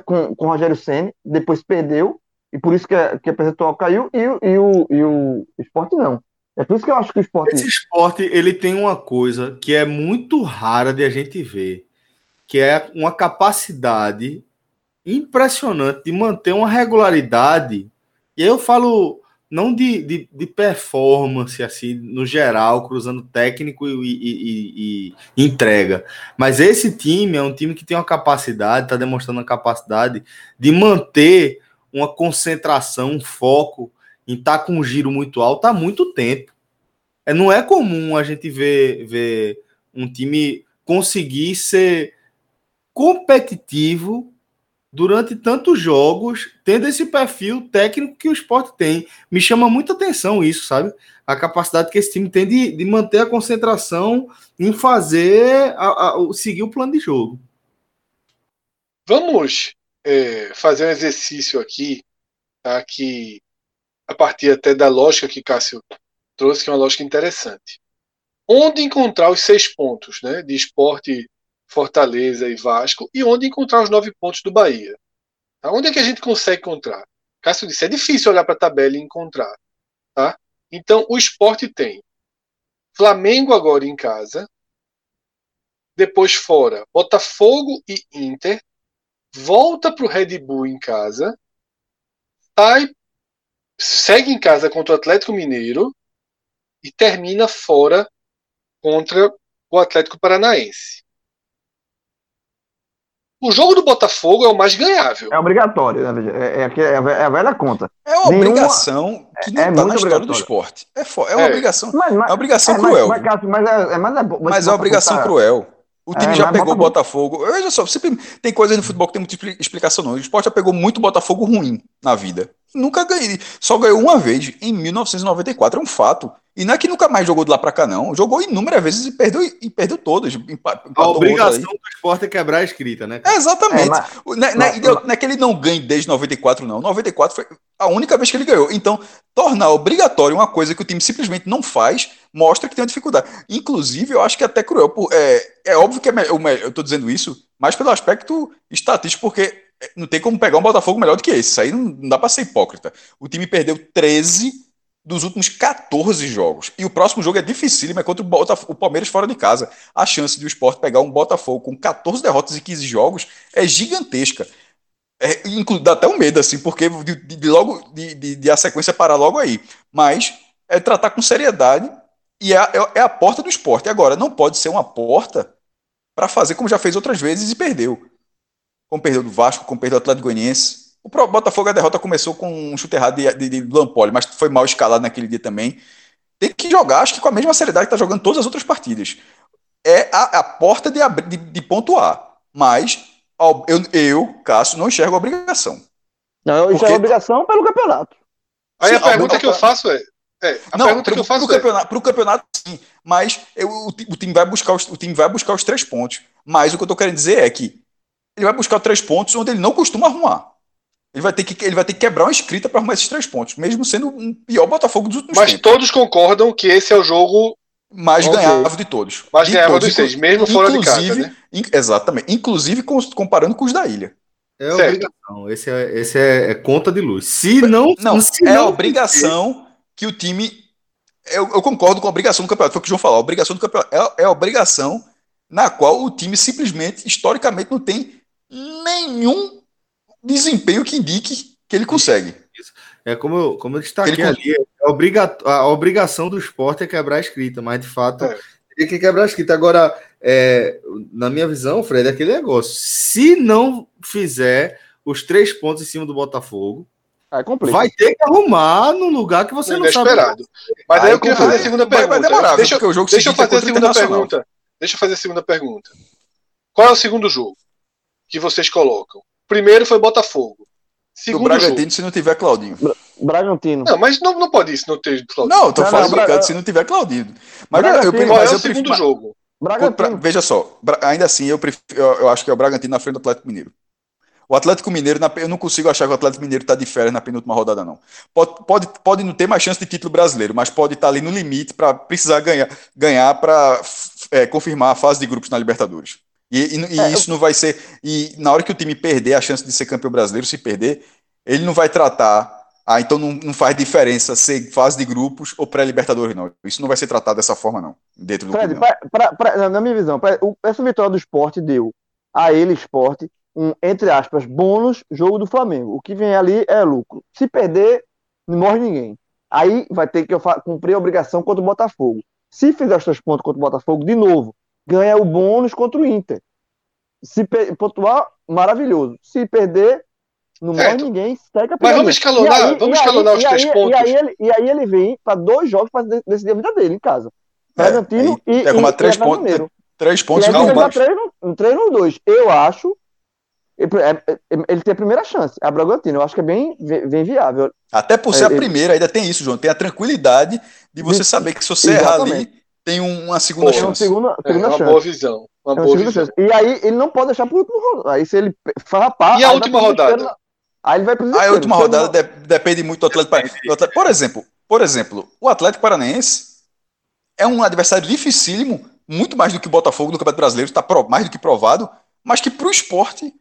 S5: com, com o Rogério Senna, depois perdeu, e por isso que a, que a percentual caiu, e, e, o, e o esporte não. É por isso que eu acho que o esporte.
S2: Esse esporte ele tem uma coisa que é muito rara de a gente ver, que é uma capacidade impressionante de manter uma regularidade. E aí eu falo não de, de, de performance, assim, no geral, cruzando técnico e, e, e, e, entrega. Mas esse time é um time que tem uma capacidade, está demonstrando a capacidade de manter uma concentração, um foco em estar tá com um giro muito alto há muito tempo. É, não é comum a gente ver, ver um time conseguir ser competitivo durante tantos jogos, tendo esse perfil técnico que o esporte tem. Me chama muita atenção isso, sabe? A capacidade que esse time tem de, de manter a concentração em fazer, a, a, seguir o plano de jogo.
S3: Vamos é, fazer um exercício aqui, tá? Que a partir até da lógica que Cássio trouxe, que é uma lógica interessante. Onde encontrar os seis pontos né, de esporte Fortaleza e Vasco, e onde encontrar os nove pontos do Bahia. Tá? Onde é que a gente consegue encontrar? Cássio disse, é difícil olhar para a tabela e encontrar. Tá? Então, o esporte tem Flamengo agora em casa, depois fora Botafogo e Inter, volta para o Red Bull em casa, sai, segue em casa contra o Atlético Mineiro e termina fora contra o Atlético Paranaense. O jogo do Botafogo é o mais ganhável.
S5: É obrigatório, né? É, é, é, é a velha conta.
S4: É uma Nenhuma... obrigação que não é, tá na história do esporte. É, é uma é. obrigação. Mas, mas, é uma obrigação é, cruel. Mas, mas, mas, é, mas, é, mas é uma obrigação cruel. O time já pegou o Botafogo. Veja só, sempre tem coisas no futebol que tem muita explicação, não. O esporte já pegou muito Botafogo ruim na vida. Nunca ganhei. Só ganhou uma vez, em 1994. É um fato. E não é que nunca mais jogou de lá para cá, não. Jogou inúmeras vezes e perdeu, e perdeu todas.
S2: A obrigação do esporte é quebrar a escrita, né?
S4: É, exatamente. É, mas, não, é, mas, não, é que ele não ganhe desde 94, não. 94 foi a única vez que ele ganhou. Então, tornar obrigatório uma coisa que o time simplesmente não faz, mostra que tem uma dificuldade. Inclusive, eu acho que é até cruel. É, é óbvio que é, eu estou dizendo isso, mas pelo aspecto estatístico, porque não tem como pegar um Botafogo melhor do que esse. Isso aí não, dá para ser hipócrita. O time perdeu 13 dos últimos 14 jogos. E o próximo jogo é difícil, mas contra o, Botaf o Palmeiras fora de casa. A chance de o esporte pegar um Botafogo com 14 derrotas e 15 jogos é gigantesca. É, dá até um medo, assim, porque de, de logo de, de, de, a sequência parar logo aí. Mas é tratar com seriedade e é, é, é a porta do esporte. Agora, não pode ser uma porta para fazer como já fez outras vezes e perdeu. Como perdeu do Vasco, como perdeu do Atlético Goianiense o Botafogo, a derrota começou com um chute errado de, de, de Lampoli, mas foi mal escalado naquele dia também. Tem que jogar, acho que com a mesma seriedade que está jogando todas as outras partidas. É a, a porta de, de, de pontuar. Mas eu, eu, Cássio, não enxergo a obrigação.
S5: Não, eu enxergo a obrigação pelo campeonato.
S3: Aí sim, a pergunta que eu faço é. é a
S4: não, pergunta pro, que eu faço pro é. Campeonato, pro campeonato, sim. Mas eu, o, o, time vai buscar os, o time vai buscar os três pontos. Mas o que eu estou querendo dizer é que ele vai buscar três pontos onde ele não costuma arrumar. Ele vai ter que, ele vai ter que quebrar uma escrita para arrumar esses três pontos, mesmo sendo um pior Botafogo dos últimos
S3: Mas tempos. todos concordam que esse é o jogo
S4: mais okay. ganhável de todos.
S3: Mais ganhável dos seis, mesmo fora de casa. Né?
S4: In, exatamente. Inclusive comparando com os da ilha.
S2: É certo. obrigação. Esse, é, esse é, é, conta de luz. Se não.
S4: Não,
S2: se
S4: é não obrigação que o time. Eu, eu, concordo com a obrigação do campeonato. Foi o que o João falou. A obrigação do campeonato é, é a obrigação na qual o time simplesmente, historicamente, não tem nenhum desempenho que indique que ele consegue.
S2: É como eu, como eu destaquei ali, a, obriga, a obrigação do esporte é quebrar a escrita, mas de fato é. tem que quebrar a escrita. Agora, é, na minha visão, Fred, é aquele negócio. Se não fizer os três pontos em cima do Botafogo,
S5: é
S2: vai ter que arrumar no lugar que você não, não sabe.
S3: Mas aí eu queria fazer a segunda pergunta. Demorar, deixa, o jogo deixa eu fazer a segunda pergunta. Deixa eu fazer a segunda pergunta. Qual é o segundo jogo que vocês colocam? Primeiro foi Botafogo.
S4: Segundo o Bragantino jogo. se não tiver Claudinho.
S5: Bra Bragantino.
S3: Não, mas não, não pode isso não ter
S4: Claudinho. Não, tô não, falando não, se não tiver Claudinho. Mas
S3: eu, eu, qual é o segundo jogo?
S4: Pra, veja só, ainda assim eu, prefiro, eu, eu, acho que é o Bragantino na frente do Atlético Mineiro. O Atlético Mineiro, eu não consigo achar que o Atlético Mineiro está de férias na penúltima rodada, não. Pode, pode, pode não ter mais chance de título brasileiro, mas pode estar tá ali no limite para precisar ganhar, ganhar para é, confirmar a fase de grupos na Libertadores. E, e, e é, isso eu... não vai ser. E na hora que o time perder a chance de ser campeão brasileiro, se perder, ele não vai tratar. Ah, então não, não faz diferença ser fase de grupos ou pré-libertadores, não. Isso não vai ser tratado dessa forma, não. Dentro do
S5: Fred, pra, pra, pra, na minha visão, essa vitória do esporte deu a ele, esporte, um, entre aspas, bônus jogo do Flamengo. O que vem ali é lucro. Se perder, não morre ninguém. Aí vai ter que cumprir a obrigação contra o Botafogo. Se fizer os três pontos contra o Botafogo, de novo, ganha o bônus contra o Inter. Se pontuar, maravilhoso. Se perder, não morre ninguém, segue a
S3: Mas vamos escalonar, aí, vamos escalonar aí, os três
S5: aí,
S3: pontos.
S5: E aí, ele, e aí ele vem para dois jogos para decidir a vida dele em casa. É, Bragantino
S4: é, e,
S5: arrumar
S4: três pontos. Três pontos
S5: não, mas... três, no, três nos dois. Eu acho. Ele, é, é, ele tem a primeira chance. A Bragantino, eu acho que é bem, bem viável.
S4: Até por ser é, a primeira, ainda tem isso, João. Tem a tranquilidade de você saber que se você errar ali, tem uma segunda Pô, chance. Uma
S5: segunda, segunda
S3: é, uma
S5: chance.
S3: boa visão. Uma é boa visão.
S5: E aí ele não pode deixar para o último rodada. Aí se ele farrapar.
S3: E a última rodada?
S5: Aí ele vai para
S4: A última rodada de, depende muito do Atlético Paranaense. Por exemplo, por exemplo, o Atlético Paranaense é um adversário dificílimo, muito mais do que o Botafogo no Campeonato Brasileiro, está mais do que provado, mas que para o esporte,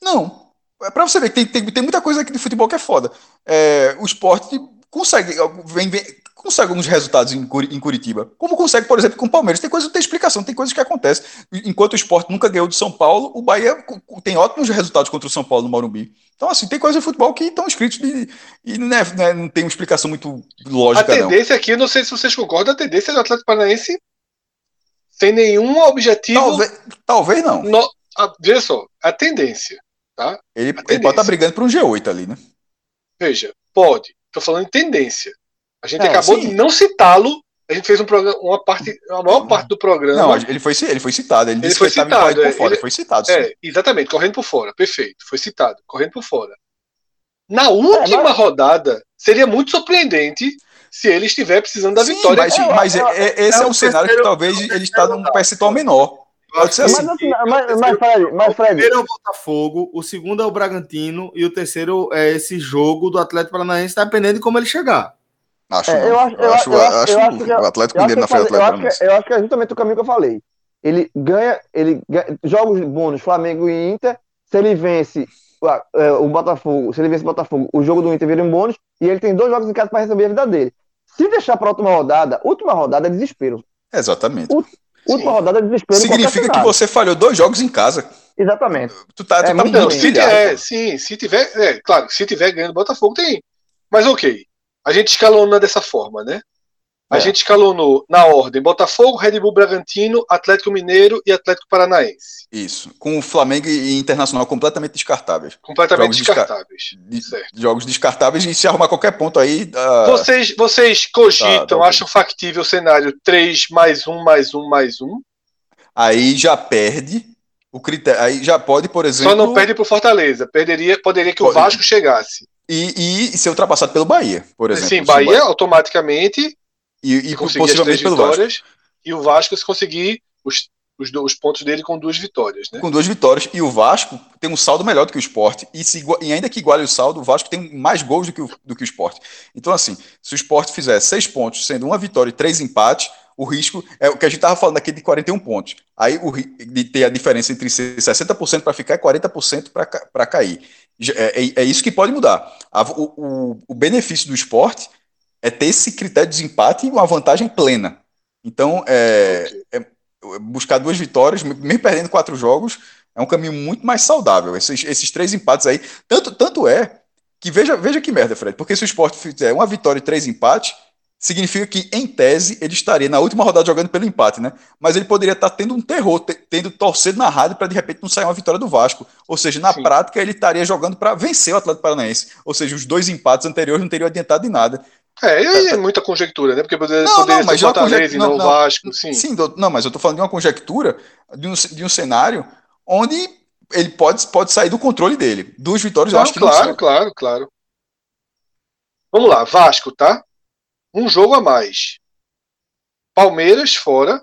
S4: não. É para você ver que tem, tem, tem, muita coisa aqui de futebol que é foda. É, o esporte consegue, vem, vem, consegue alguns resultados em, Curitiba. Como consegue, por exemplo, com o Palmeiras. Tem coisas que tem explicação, tem coisas que acontecem. Enquanto o esporte nunca ganhou do São Paulo, o Bahia tem ótimos resultados contra o São Paulo no Morumbi. Então, assim, tem coisas de futebol que estão escritos de, e né, né, não tem uma explicação muito lógica.
S3: A tendência não. aqui, não sei se vocês concordam, a tendência do Atlético Paranaense sem nenhum objetivo.
S4: Talvez, talvez não.
S3: No, a, veja só, a tendência. Tá?
S4: Ele, tendência. ele pode estar tá brigando por um G8 ali, né?
S3: Veja, pode. Estou falando em tendência. A gente é, acabou sim. de não citá-lo. A gente fez um programa, uma parte, a maior parte do programa.
S4: Não, ele foi, ele foi citado. Ele,
S3: ele foi citado.
S4: É, fora, ele, foi citado.
S3: É, exatamente, correndo por fora. Perfeito. Foi citado, correndo por fora. Na última é, mas... rodada, seria muito surpreendente se ele estiver precisando da Sim, vitória.
S4: Mas, mas é, é, esse é, é um cenário que talvez ele está num percentual menor. Pode ser assim.
S2: Mas, mas, mas, Fred, mas Fred. O primeiro é o Botafogo, o segundo é o Bragantino e o terceiro é esse jogo do Atlético Paranaense, dependendo de como ele chegar.
S4: Acho, é, eu acho, eu acho, eu acho, eu acho, o Atlético Mineiro na frente do
S5: Atlético Paranaense. Eu acho que é justamente o caminho que eu falei. Ele ganha, ele ganha, jogos bônus Flamengo e Inter. Se ele vence é, o Botafogo, se ele vence o Botafogo, o jogo do Inter vira um bônus e ele tem dois jogos em casa para receber a vida dele. Se deixar para a última rodada, última rodada é desespero.
S4: Exatamente.
S5: O, última rodada é desespero.
S4: Significa que você falhou dois jogos em casa.
S5: Exatamente.
S3: Tu tá, tu é, tá muito se é, sim, se tiver, é, claro, se tiver ganhando o Botafogo tem. Mas ok, a gente escalona dessa forma, né? A é. gente escalonou na ordem Botafogo, Red Bull Bragantino, Atlético Mineiro e Atlético Paranaense.
S4: Isso. Com o Flamengo e Internacional completamente descartáveis.
S3: Completamente jogos descartáveis.
S4: Desca... Jogos descartáveis e se arrumar qualquer ponto aí.
S3: Uh... Vocês, vocês cogitam, tá, tá acham factível o cenário 3 mais 1 mais 1 mais 1?
S4: Aí já perde. O critério, aí já pode, por exemplo. Só
S3: não perde para Fortaleza. Perderia, poderia que pode. o Vasco chegasse.
S4: E, e ser ultrapassado pelo Bahia, por exemplo.
S3: Sim, Bahia, Bahia automaticamente
S4: e, e possivelmente pelo vitórias, Vasco.
S3: E o Vasco se conseguir os, os, os, pontos dele com duas vitórias. Né?
S4: Com duas vitórias. E o Vasco tem um saldo melhor do que o esporte. E, se, e ainda que iguale o saldo, o Vasco tem mais gols do que o, do que o esporte. Então, assim, se o esporte fizer seis pontos, sendo uma vitória e três empates, o risco é o que a gente estava falando aqui de 41 pontos. Aí o, de ter a diferença entre ser 60% para ficar e 40% para cair. É, é, é, isso que pode mudar. A, o, o, benefício do esporte é ter esse critério de desempate e uma vantagem plena. Então, é, é, buscar duas vitórias, mesmo perdendo quatro jogos, é um caminho muito mais saudável. Esses, esses três empates aí, tanto, tanto é que veja, veja que merda, Fred, porque se o esporte fizer uma vitória e três empates, significa que, em tese, ele estaria na última rodada jogando pelo empate, né? Mas ele poderia estar tendo um terror, tendo torcido na rádio para de repente não sair uma vitória do Vasco. Ou seja, na Sim. prática, ele estaria jogando para vencer o Atlético Paranaense. Ou seja, os dois empates anteriores não teriam adiantado em nada.
S3: É, e aí é muita conjectura, né? Porque poderia, não, poderia não, mas ser Fortaleza e não, não Vasco, sim.
S4: Sim, não, mas eu tô falando de uma conjectura, de um, de um cenário onde ele pode, pode sair do controle dele. Duas vitórias
S3: não,
S4: eu acho que
S3: claro, Claro, claro, Vamos lá, Vasco, tá? Um jogo a mais. Palmeiras fora.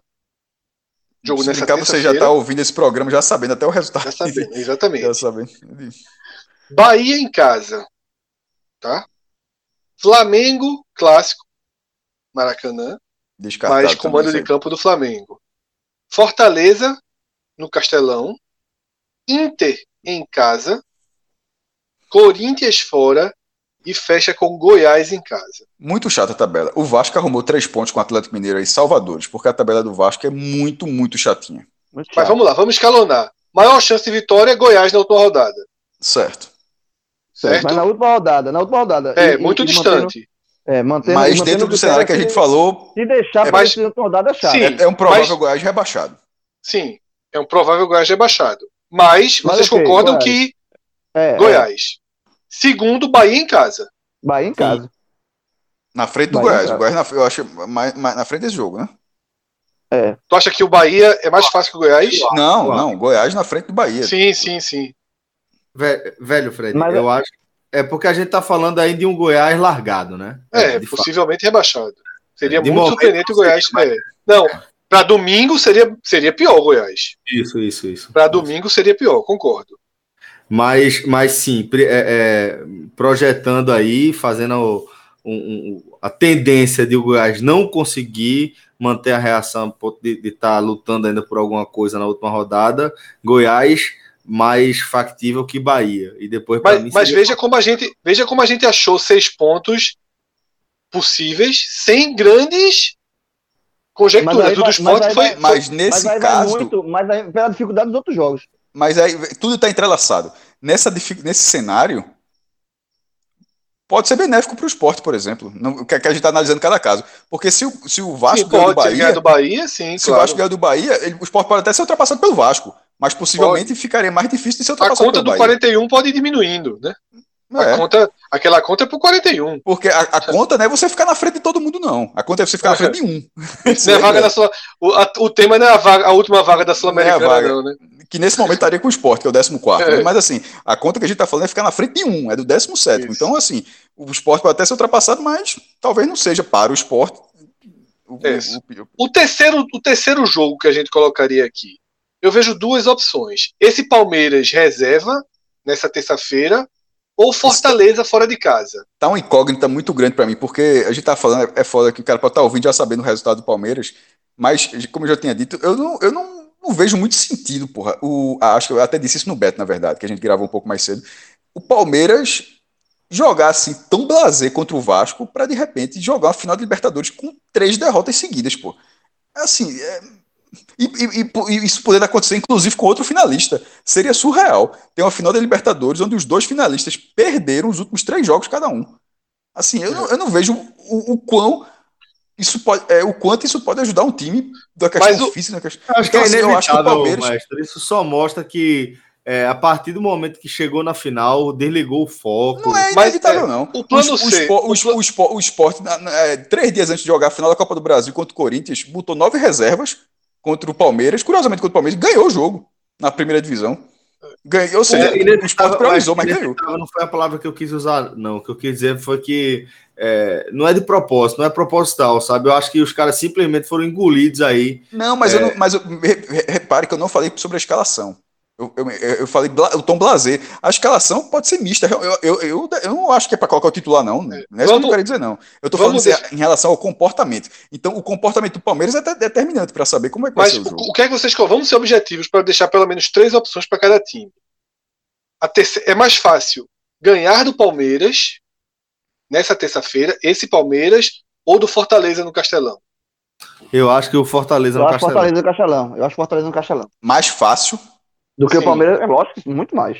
S4: Jogo Se nessa você já tá ouvindo esse programa já sabendo até o resultado. Já
S3: sabendo, exatamente.
S4: Já sabendo.
S3: Bahia em casa. Tá? Flamengo, clássico, Maracanã, Descartado mas comando de campo do Flamengo. Fortaleza, no Castelão. Inter em casa. Corinthians fora. E fecha com Goiás em casa.
S4: Muito chata a tabela. O Vasco arrumou três pontos com o Atlético Mineiro e Salvadores, porque a tabela do Vasco é muito, muito chatinha. Muito
S3: mas vamos lá, vamos escalonar. Maior chance de vitória é Goiás na última rodada.
S4: Certo.
S5: Certo? Mas na última rodada, na última rodada.
S3: É, e, muito e, distante.
S5: Mantendo, é, mantendo,
S4: mas mantendo dentro do cenário que a gente falou.
S5: Se deixar
S4: é,
S5: para a última rodada é chato.
S4: Sim, é, é, um provável mas, Goiás rebaixado.
S3: Sim, é um provável Goiás rebaixado. Mas, mas vocês okay, concordam Goiás. que é, é. Goiás. Segundo, Bahia em casa.
S5: Bahia em casa. Sim.
S4: Na frente do Bahia Goiás. O Goiás, na, eu acho, mais, mais, na frente desse jogo, né?
S3: É. Tu acha que o Bahia é mais fácil que o Goiás?
S4: Não, não. Goiás na frente do Bahia.
S3: Sim, sim, sim.
S2: Velho, Fred, Mas eu é... acho. É porque a gente tá falando aí de um Goiás largado, né?
S3: É, possivelmente fato. rebaixado. Seria de muito surpreendente o Goiás. É. Não, para domingo seria, seria pior o Goiás.
S2: Isso, isso, isso.
S3: Para domingo seria pior, concordo.
S2: Mas, mas sim, é, é, projetando aí, fazendo um, um, a tendência de o Goiás não conseguir manter a reação de estar tá lutando ainda por alguma coisa na última rodada, Goiás mais factível que Bahia. E depois
S3: Mas, mim, mas veja como a gente veja como a gente achou seis pontos possíveis sem grandes conjecturas. Aí, do esporte foi,
S4: mas nesse mas caso,
S5: muito, mas aí, pela dificuldade dos outros jogos.
S4: Mas aí tudo está entrelaçado. Nessa nesse cenário pode ser benéfico para o esporte, por exemplo. O que, é a gente está analisando cada caso. Porque se o, se o Vasco
S3: ganhar do Bahia, do Bahia, sim,
S4: se claro. o Vasco ganhar do Bahia, ele, o esporte pode até ser ultrapassado pelo Vasco mas possivelmente pode. ficaria mais difícil de ser
S3: ultrapassado. A conta do 41 pode ir diminuindo, né? É. A conta, aquela conta é pro 41.
S4: Porque a, a, conta não é você ficar na frente de todo mundo, não. A conta é você ficar na frente de um.
S3: É vaga da sua, o, a, o tema não é a, vaga, a última vaga da Sul-Americana, não, é não, né?
S4: Que nesse momento estaria com o esporte, que é o 14. É. Né? Mas assim, a conta que a gente está falando é ficar na frente de um, é do 17. Então, assim, o esporte pode até ser ultrapassado, mas talvez não seja para o esporte.
S3: O, o, o, terceiro, o terceiro jogo que a gente colocaria aqui, eu vejo duas opções. Esse Palmeiras reserva nessa terça-feira ou Fortaleza fora de casa.
S4: Tá uma incógnita muito grande para mim, porque a gente tá falando, é foda que o cara pode estar tá ouvindo já sabendo o resultado do Palmeiras, mas, como eu já tinha dito, eu não, eu não, não vejo muito sentido, porra. O, acho que eu até disse isso no Beto, na verdade, que a gente gravou um pouco mais cedo. O Palmeiras jogar assim tão blazer contra o Vasco para de repente jogar a final de Libertadores com três derrotas seguidas, pô. Assim, é, e, e, e, isso podendo acontecer, inclusive, com outro finalista. Seria surreal. Tem uma final da Libertadores onde os dois finalistas perderam os últimos três jogos cada um. Assim, eu, não, eu não vejo o, o quão isso pode, é, o quanto isso pode ajudar um time da questão
S2: Mas física. Questão... Acho então, que é assim, eu acho que o Palmeiras. Mestre, isso só mostra que é, a partir do momento que chegou na final, desligou o foco.
S4: Não é inevitável, não. O plano o, C. O, o, o, o esporte, é, três dias antes de jogar a final da Copa do Brasil contra o Corinthians, botou nove reservas contra o Palmeiras. Curiosamente, contra o Palmeiras, ganhou o jogo na primeira divisão. Ganhou, ou seja, é, o esporte priorizou, mas ganhou.
S2: Não foi a palavra que eu quis usar, não. O que eu quis dizer foi que é, não é de propósito, não é proposital, sabe? Eu acho que os caras simplesmente foram engolidos aí.
S4: Não, mas, é... eu, não, mas eu, repare que eu não falei sobre a escalação. Eu, eu, eu falei o tom blazer. A escalação pode ser mista. Eu, eu, eu, eu não acho que é para colocar o titular, não. Não é isso que eu quero dizer, não. Eu estou falando deixar... em relação ao comportamento. Então, o comportamento do Palmeiras é determinante para saber como é que
S3: Mas vai ser o, jogo. o que é que vocês vamos ser objetivos para deixar pelo menos três opções para cada time? Terceira, é mais fácil ganhar do Palmeiras nessa terça-feira, esse Palmeiras ou do Fortaleza no Castelão?
S2: Eu acho que o Fortaleza
S5: eu no Castelão. Fortaleza no Castelão. Eu acho Fortaleza no Castelão.
S4: Mais fácil
S5: do que Sim. o Palmeiras, é lógico, muito mais.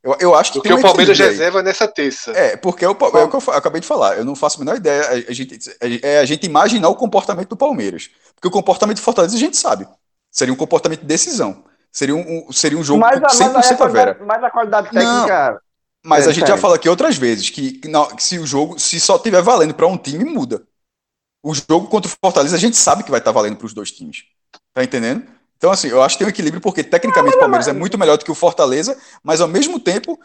S4: Eu, eu acho que.
S3: Porque o Palmeiras reserva nessa terça.
S4: É, porque é o, é o que eu acabei de falar. Eu não faço a menor ideia. A, a gente, é a gente imaginar o comportamento do Palmeiras. Porque o comportamento do Fortaleza a gente sabe. Seria um comportamento de decisão. Seria um, seria um jogo
S5: mas, 100% mas a Vera. Mas a qualidade técnica.
S4: Mas é, a gente já falou aqui outras vezes que, não, que se o jogo, se só tiver valendo para um time, muda. O jogo contra o Fortaleza a gente sabe que vai estar tá valendo para os dois times. Tá entendendo? Então, assim, eu acho que tem um equilíbrio, porque tecnicamente o Palmeiras é muito melhor do que o Fortaleza, mas ao mesmo tempo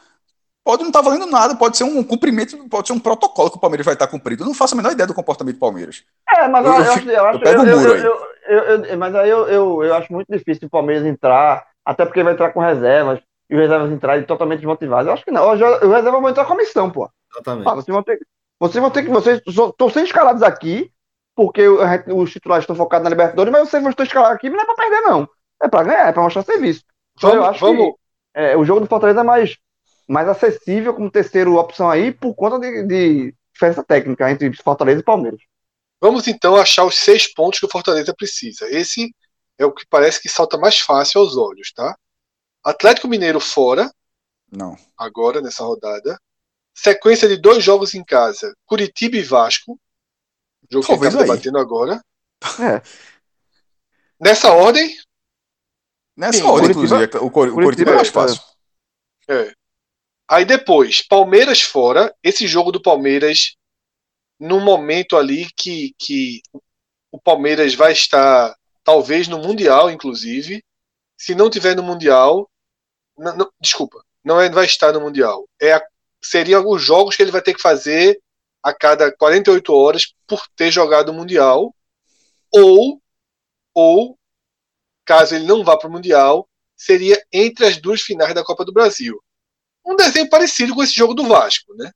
S4: pode não estar tá valendo nada, pode ser um cumprimento, pode ser um protocolo que o Palmeiras vai estar cumprindo. Eu não faço a menor ideia do comportamento do Palmeiras.
S5: É, mas eu, eu, eu, acho, eu, acho, pego o muro aí. mas aí eu, eu, eu acho muito difícil o Palmeiras entrar, até porque vai entrar com reservas, e os reservas entrarem totalmente desmotivados. Eu acho que não. O reserva vai entrar com a missão, pô. Exatamente. Ah, vocês vão ter, vocês vão ter que. Vocês estão sendo escalados aqui porque os titulares estão focados na Libertadores, mas vocês vão estar escalados aqui, não é para perder, não. É para ganhar, é para mostrar serviço. Então, vamos, eu acho vamos. que é, o jogo do Fortaleza é mais, mais acessível como terceira opção aí por conta de, de diferença técnica entre Fortaleza e Palmeiras.
S3: Vamos então achar os seis pontos que o Fortaleza precisa. Esse é o que parece que salta mais fácil aos olhos, tá? Atlético Mineiro fora.
S4: Não.
S3: Agora, nessa rodada. Sequência de dois jogos em casa: Curitiba e Vasco. Jogo Talvez que a gente tá debatendo agora. É. Nessa ordem.
S4: Nessa Sim, ordem, Curitiba, inclusive. O, Cor Curitiba, Curitiba é mais fácil.
S3: É. Aí depois, Palmeiras fora. Esse jogo do Palmeiras, num momento ali que, que o Palmeiras vai estar, talvez no Mundial, inclusive. Se não tiver no Mundial. Não, não, desculpa, não é, vai estar no Mundial. É a, seriam os jogos que ele vai ter que fazer a cada 48 horas por ter jogado o Mundial, ou, ou caso ele não vá para o Mundial, seria entre as duas finais da Copa do Brasil. Um desenho parecido com esse jogo do Vasco, né?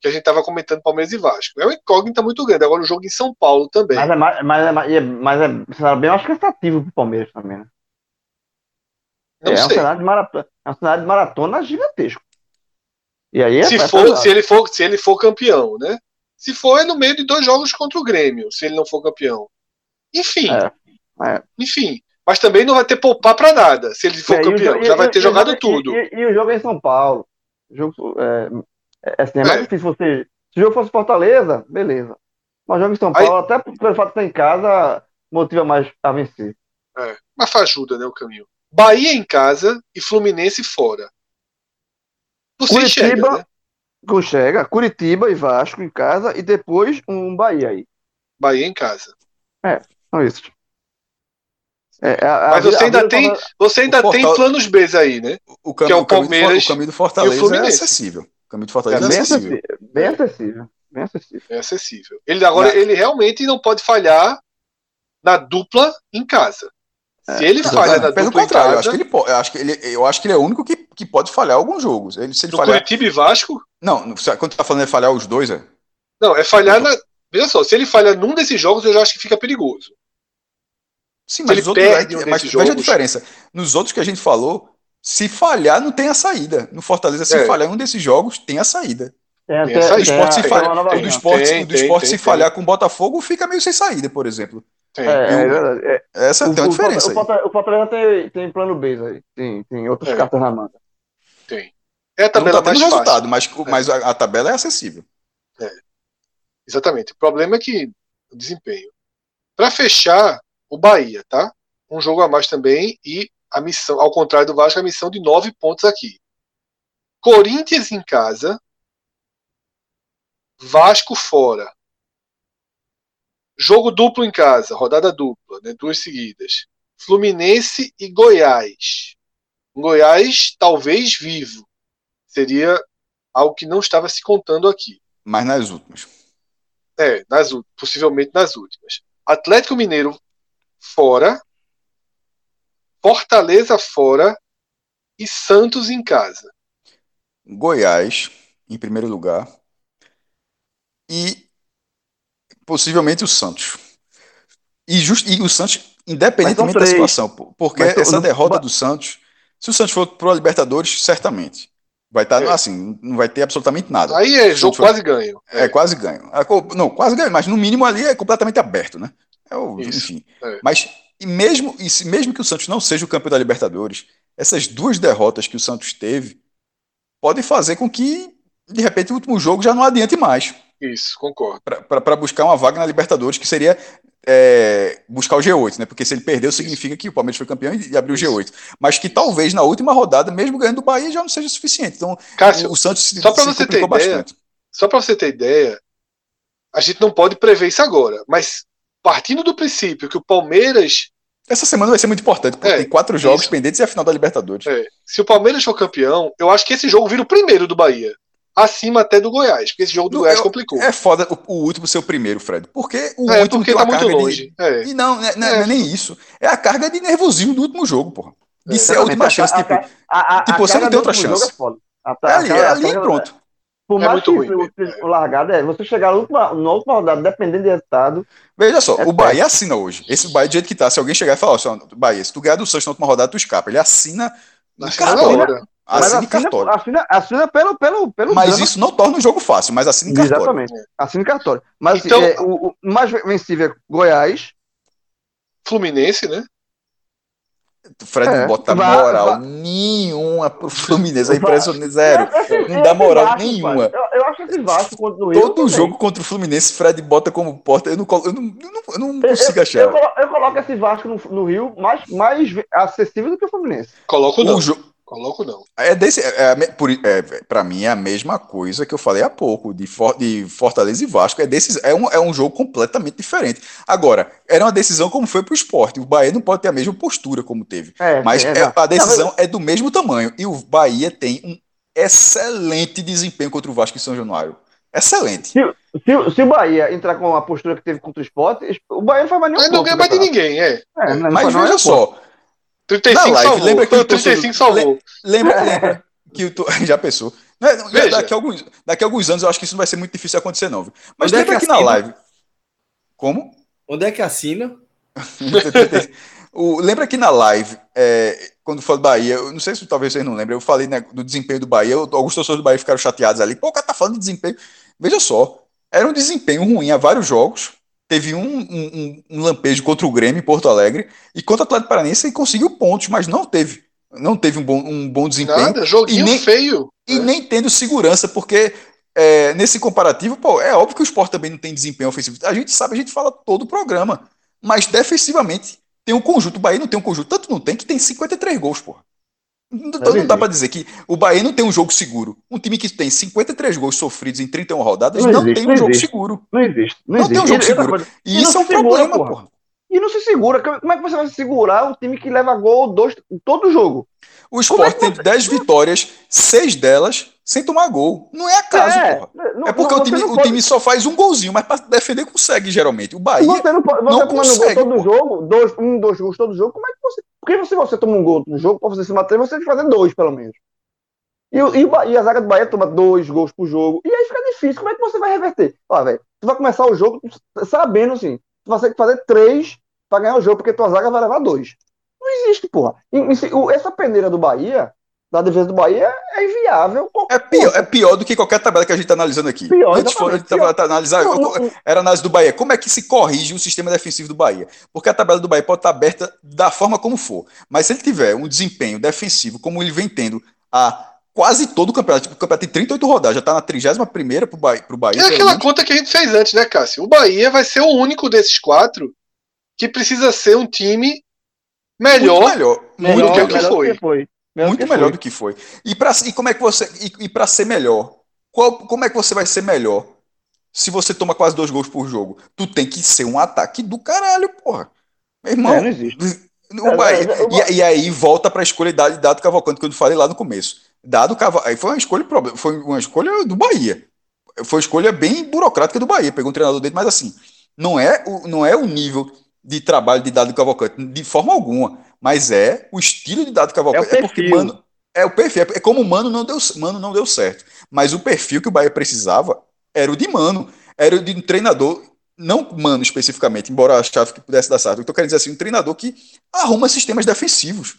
S3: Que a gente estava comentando Palmeiras e Vasco. É uma incógnita muito grande. Agora o jogo em São Paulo também.
S5: Mas é, mas é, mas é, mas é bem mais cansativo para o Palmeiras também, né? Não é, sei. Um cenário de maratona, é um cenário de maratona gigantesco.
S3: E aí é se, for, se, ele for, se ele for campeão, né? Se for, é no meio de dois jogos contra o Grêmio, se ele não for campeão. Enfim. É, é. Enfim. Mas também não vai ter poupar para nada, se ele for é, campeão. já vai ter jogado tudo.
S5: E, e, o jogo é em São Paulo. O jogo, é, é, assim, é mais difícil você. Se o jogo fosse Fortaleza, beleza. Mas jogo em São Paulo, Aí, até pelo fato de estar em casa, motiva mais a vencer.
S3: É, mas ajuda, né, o caminho. Bahia em casa e Fluminense fora.
S5: Você Curitiba, enxerga, né? Chega, Curitiba e Vasco em casa e depois um Bahia aí.
S3: Bahia em casa.
S5: É, são isso.
S3: É, a, Mas você ainda tem, você ainda tem planos B aí, né?
S4: O, cam... que é o, Palmeiras. O caminho do Fortaleza é acessível. O caminho do Fortaleza é,
S5: bem acessível. Bem acessível. Bem acessível.
S3: Bem acessível. Ele agora ele realmente não pode falhar na dupla em casa. Se ele falha na
S4: Pelo contrário, eu acho que ele pode, eu acho que ele, eu acho que ele é o único que, que pode falhar alguns jogos. Ele, se ele
S3: falhar... Curitiba e Vasco?
S4: Não, quando tu tá falando é falhar os dois, é?
S3: Não, é falhar na. Veja só, se ele falha num desses jogos, eu já acho que fica perigoso.
S4: Sim, mas, ele outros, perde um mas veja a diferença. Nos outros que a gente falou, se falhar, não tem a saída. No Fortaleza, se é. falhar em um desses jogos, tem a saída.
S5: Tem, tem, o
S4: se, do esporte, se falhar com o Botafogo, fica meio sem saída, por exemplo.
S5: É, é, verdade. É,
S4: essa o, tem uma diferença.
S5: O Fortaleza tem, tem plano B aí. Tem, tem outras é. cartas na manga.
S3: Tem. É a tabela não tá mais
S4: resultado, mas, é. mas a, a, tabela é acessível.
S3: Exatamente. O problema é que o desempenho. Para fechar, o Bahia, tá? Um jogo a mais também e a missão, ao contrário do Vasco, a missão de nove pontos aqui. Corinthians em casa, Vasco fora. Jogo duplo em casa, rodada dupla, né, duas seguidas. Fluminense e Goiás. Goiás talvez vivo. Seria algo que não estava se contando aqui.
S4: Mas nas últimas.
S3: É, nas, possivelmente nas últimas. Atlético Mineiro fora. Fortaleza fora. E Santos em casa.
S4: Goiás, em primeiro lugar. E possivelmente o Santos. E, just, e o Santos, independentemente da situação, porque mas essa derrota do Santos, se o Santos for para a Libertadores, certamente. Vai estar tá, é. assim, não vai ter absolutamente nada.
S3: Aí é jogo for, quase ganho.
S4: É. é. quase ganho. É, não, quase ganho, mas no mínimo ali é completamente aberto, né? É o, enfim. É. Mas e mesmo, e se, mesmo que o Santos não seja o campeão da Libertadores, essas duas derrotas que o Santos teve podem fazer com que, de repente, o último jogo já não adiante mais.
S3: Isso, concordo.
S4: Para buscar uma vaga na Libertadores, que seria é, buscar o G8, né? Porque se ele perdeu, significa que o Palmeiras foi campeão e abriu Isso. o G8. Mas que talvez na última rodada, mesmo ganhando o Bahia, já não seja suficiente. Então,
S3: Cássio, o Santos se, só para você ter ideia, bastante. Só para você ter ideia, a gente não pode prever isso agora, mas partindo do princípio que o Palmeiras
S4: essa semana vai ser muito importante, porque é, tem quatro jogos isso. pendentes e a final da Libertadores.
S3: É. Se o Palmeiras for campeão, eu acho que esse jogo vira o primeiro do Bahia acima até do Goiás, porque esse jogo do Goiás complicou.
S4: É foda o, o, último ser o primeiro, Fred. Porque o é, último
S3: porque tá muito longe.
S4: De... É. E não, não, é, não é. nem isso. É a carga de nervosismo do último jogo, porra. De é, ser a última chance. A, tipo, a, a, tipo você não tem outra chance. É foda.
S5: é ali, é ali pronto. Por mais que ruim, o, o largado é, você chegar na última, na última rodada, dependendo do resultado.
S4: Veja só, o Bahia assina hoje. Esse Bahia, do jeito que tá, se alguém chegar e falar, ó, Bahia, se tu ganhar do Santos na última rodada, tu escapa. Ele assina
S3: na cartório.
S5: Assine cartório. Assina, assina pelo, pelo, pelo
S4: Mas drama. isso não torna o jogo fácil, mas assine cartório.
S5: Exatamente. Assine cartório. Mas então, é, o, o, mais vencível é Goiás.
S3: Fluminense, né?
S4: Fred é, bota vai, moral vai. nenhuma pro Fluminense. É impressionante, zero. não dá moral Vasco, nenhuma.
S5: Eu, eu, acho esse Vasco contra o
S4: Todo o jogo contra o Fluminense, Fred bota como porta. Eu não, eu não, eu não, eu não consigo achar.
S5: Eu, eu, coloco esse Vasco no, no, Rio mais, mais acessível do que o Fluminense.
S3: Coloco não. O, jo Coloco não.
S4: É desse, é, é, é para mim é a mesma coisa que eu falei há pouco de, For, de Fortaleza e Vasco. É, desses, é, um, é um jogo completamente diferente. Agora, era uma decisão como foi para o esporte. O Bahia não pode ter a mesma postura como teve. É, mas é, é a decisão é do mesmo tamanho. E o Bahia tem um excelente desempenho contra o Vasco em São Januário. Excelente.
S5: Se, se, se, o Bahia entrar com a postura que teve contra o esporte, o Bahia não faz mais nenhum.
S3: Mas não ganha mais de ninguém, é.
S4: mas veja só.
S3: 35 live, salvou. Lembra que o 35 salvou.
S4: Lembra, lembra que o já pensou. É, daqui, a alguns, daqui a alguns anos eu acho que isso não vai ser muito difícil de acontecer, não. Mas Onde é lembra é que, que na live. Como?
S2: Onde é que assina?
S4: o, lembra que na live, é, quando foi do Bahia, eu não sei se talvez vocês não lembrem, eu falei né, do desempenho do Bahia, alguns torcedores do Bahia ficaram chateados ali. Pô, o cara tá falando de desempenho. Veja só, era um desempenho ruim há vários jogos, teve um, um, um, lampejo contra o Grêmio em Porto Alegre e contra o Atlético Paranaense ele conseguiu pontos, mas não teve não teve um bom, um bom desempenho. Nada,
S3: joguinho e nem, feio.
S4: E né? nem tendo segurança, porque é, nesse comparativo, pô, é óbvio que o esporte também não tem desempenho ofensivo. A gente sabe, a gente fala todo o programa, mas defensivamente tem um conjunto, o Bahia não tem um conjunto, tanto não tem que tem 53 gols, pô. Não, não dá para dizer que o Bahia não tem um jogo seguro. Um time que tem 53 gols sofridos em 31 rodadas não, não existe, tem um não jogo existe. seguro.
S5: Não existe.
S4: Não, não tem um jogo seguro. E, isso é um problema, porra.
S5: e não se segura. Como é que você vai segurar um time que leva gol dois, todo jogo?
S4: O Sport é tem 10 vitórias, seis delas sem tomar gol. Não é acaso, é, porra. Não, é porque o, time, o time só faz um golzinho, mas para defender consegue, geralmente. O Bahia você não, pode, você não consegue.
S5: Gol todo jogo, dois, um, dois gols todo jogo, como é que você... Porque se você toma um gol no jogo, para você se matar, você tem que fazer dois, pelo menos. E, e, e, a zaga do Bahia toma dois gols por jogo. E aí fica difícil. Como é que você vai reverter? Ó, velho, tu vai começar o jogo sabendo assim. Tu vai ter que fazer três para ganhar o jogo, porque tua zaga vai levar dois. Não existe, porra. essa peneira do Bahia, da defesa do Bahia, é inviável.
S4: É pior, é pior do que qualquer tabela que a gente está analisando aqui. Pior, Antes for, a gente tava, tá analisar, não, não, era a análise do Bahia. Como é que se corrige o sistema defensivo do Bahia? Porque a tabela do Bahia pode estar aberta da forma como for. Mas se ele tiver um desempenho defensivo, como ele vem tendo a quase todo o campeonato. Tipo, o campeonato tem 38 rodadas, já tá na 31 primeira pro Bahia. Pro Bahia
S3: é aquela conta que a gente fez antes, né, Cássio? O Bahia vai ser o único desses quatro que precisa ser um time melhor, muito melhor,
S4: muito melhor, do que, melhor foi. Foi. Muito melhor foi. do que foi. E, pra, e como é que você. E, e para ser melhor, qual, como é que você vai ser melhor se você toma quase dois gols por jogo? Tu tem que ser um ataque do caralho, porra. Meu irmão. É, não existe. O Bahia, é, é, e, e, aí volta para a escolha de Dado Cavalcante, que eu falei lá no começo. Dado Cavalcante, aí foi uma escolha, foi uma escolha do Bahia. Foi uma escolha bem burocrática do Bahia. Pegou um treinador dele, mas assim, não é o, não é o nível de trabalho de Dado Cavalcante, de forma alguma. Mas é o estilo de Dado Cavalcante. É, é porque, mano, é o perfil. É como o Mano não, deu, Mano não deu certo. Mas o perfil que o Bahia precisava era o de Mano. Era o de um treinador, não Mano especificamente, embora achava que pudesse dar certo. Eu tô querendo dizer assim, um treinador que arruma sistemas defensivos.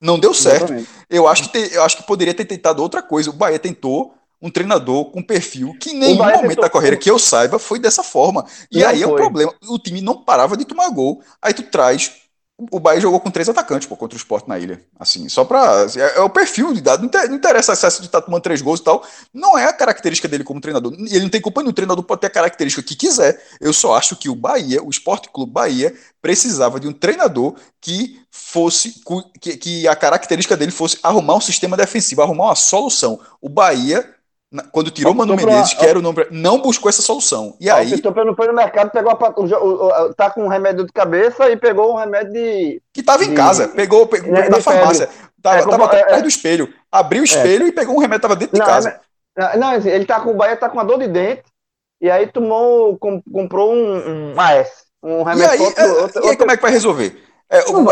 S4: Não deu certo. Eu acho, que te, eu acho que poderia ter tentado outra coisa. O Bahia tentou um treinador com perfil que em nenhum momento tentou... da carreira que eu saiba foi dessa forma. E não aí foi. é o problema. O time não parava de tomar gol. Aí tu traz o Bahia jogou com três atacantes pô, contra o Sport na ilha. Assim, só pra. É, é o perfil de dado. Não interessa acesso de tá tomando três gols e tal. Não é a característica dele como treinador. Ele não tem culpa nenhum. O treinador pode ter a característica que quiser. Eu só acho que o Bahia, o Esporte Clube Bahia, precisava de um treinador que fosse. Que, que a característica dele fosse arrumar um sistema defensivo, arrumar uma solução. O Bahia quando tirou o Mano Menezes, que era o nome, não buscou essa solução. E aí.
S5: O não foi no mercado, pegou a, o, o, tá com um remédio de cabeça e pegou um remédio de.
S4: Que tava em casa, pegou, pegou na farmácia. Tava, é, tava é, atrás é, do espelho. Abriu o é. espelho é. e pegou um remédio, tava dentro não, de casa.
S5: Não, assim, ele tá com o Bahia, tá com uma dor de dente. E aí tomou, comprou um, um AS. Um
S4: remédio. E aí, outro, outro, e aí outro... como é que vai resolver? É, o,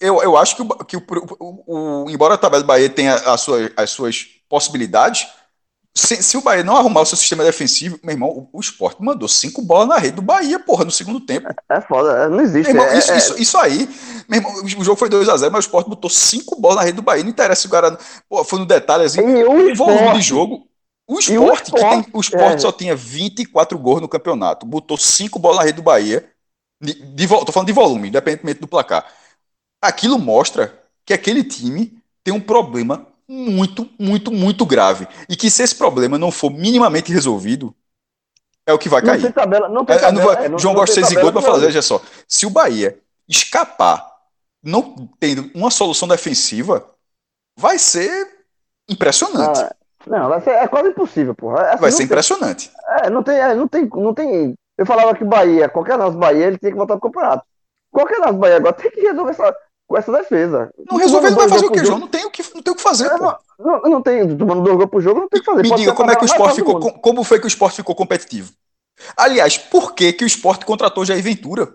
S4: eu, eu acho que, o, que o, o, o, embora a tabela do Bahia tenha as suas, as suas possibilidades, se, se, o Bahia não arrumar o seu sistema defensivo, meu irmão, o, o esporte mandou cinco bolas na rede do Bahia, porra, no segundo tempo.
S5: É foda, é, não existe.
S4: Irmão,
S5: é,
S4: isso, é... Isso, isso, aí, meu irmão, o jogo foi 2x0, mas o esporte botou cinco bolas na rede do Bahia. Não interessa se o cara pô, foi no detalhe assim, o volume de jogo. O esporte, o esporte, tem, o esporte é. só tinha 24 gols no campeonato. Botou cinco bolas na rede do Bahia. De, de, tô falando de volume, independentemente do placar. Aquilo mostra que aquele time tem um problema muito, muito, muito grave. E que se esse problema não for minimamente resolvido, é o que vai cair. Não tem tabela, não tem tabela. É, não vai, é, não, João gosta de zigoto para falar, veja só. Se o Bahia escapar não tendo uma solução defensiva, vai ser impressionante. Ah,
S5: não, vai ser, é quase impossível, porra.
S4: Assim, vai ser tem, impressionante.
S5: É, não tem, é, não tem, não tem. Eu falava que Bahia, qualquer nosso Bahia, ele tem que voltar pro campeonato. Qualquer nosso Bahia agora tem que resolver essa, com essa defesa.
S4: Não resolver, ele vai fazer o quê, João? Não tem o que, não tem o que fazer, é, pô.
S5: Não, não tem, tomando dois gols pro jogo, não tem o que fazer.
S4: Me Pode diga, como é que o esporte ficou, como foi que o esporte ficou competitivo? Aliás, por que, que o esporte contratou Jair Ventura?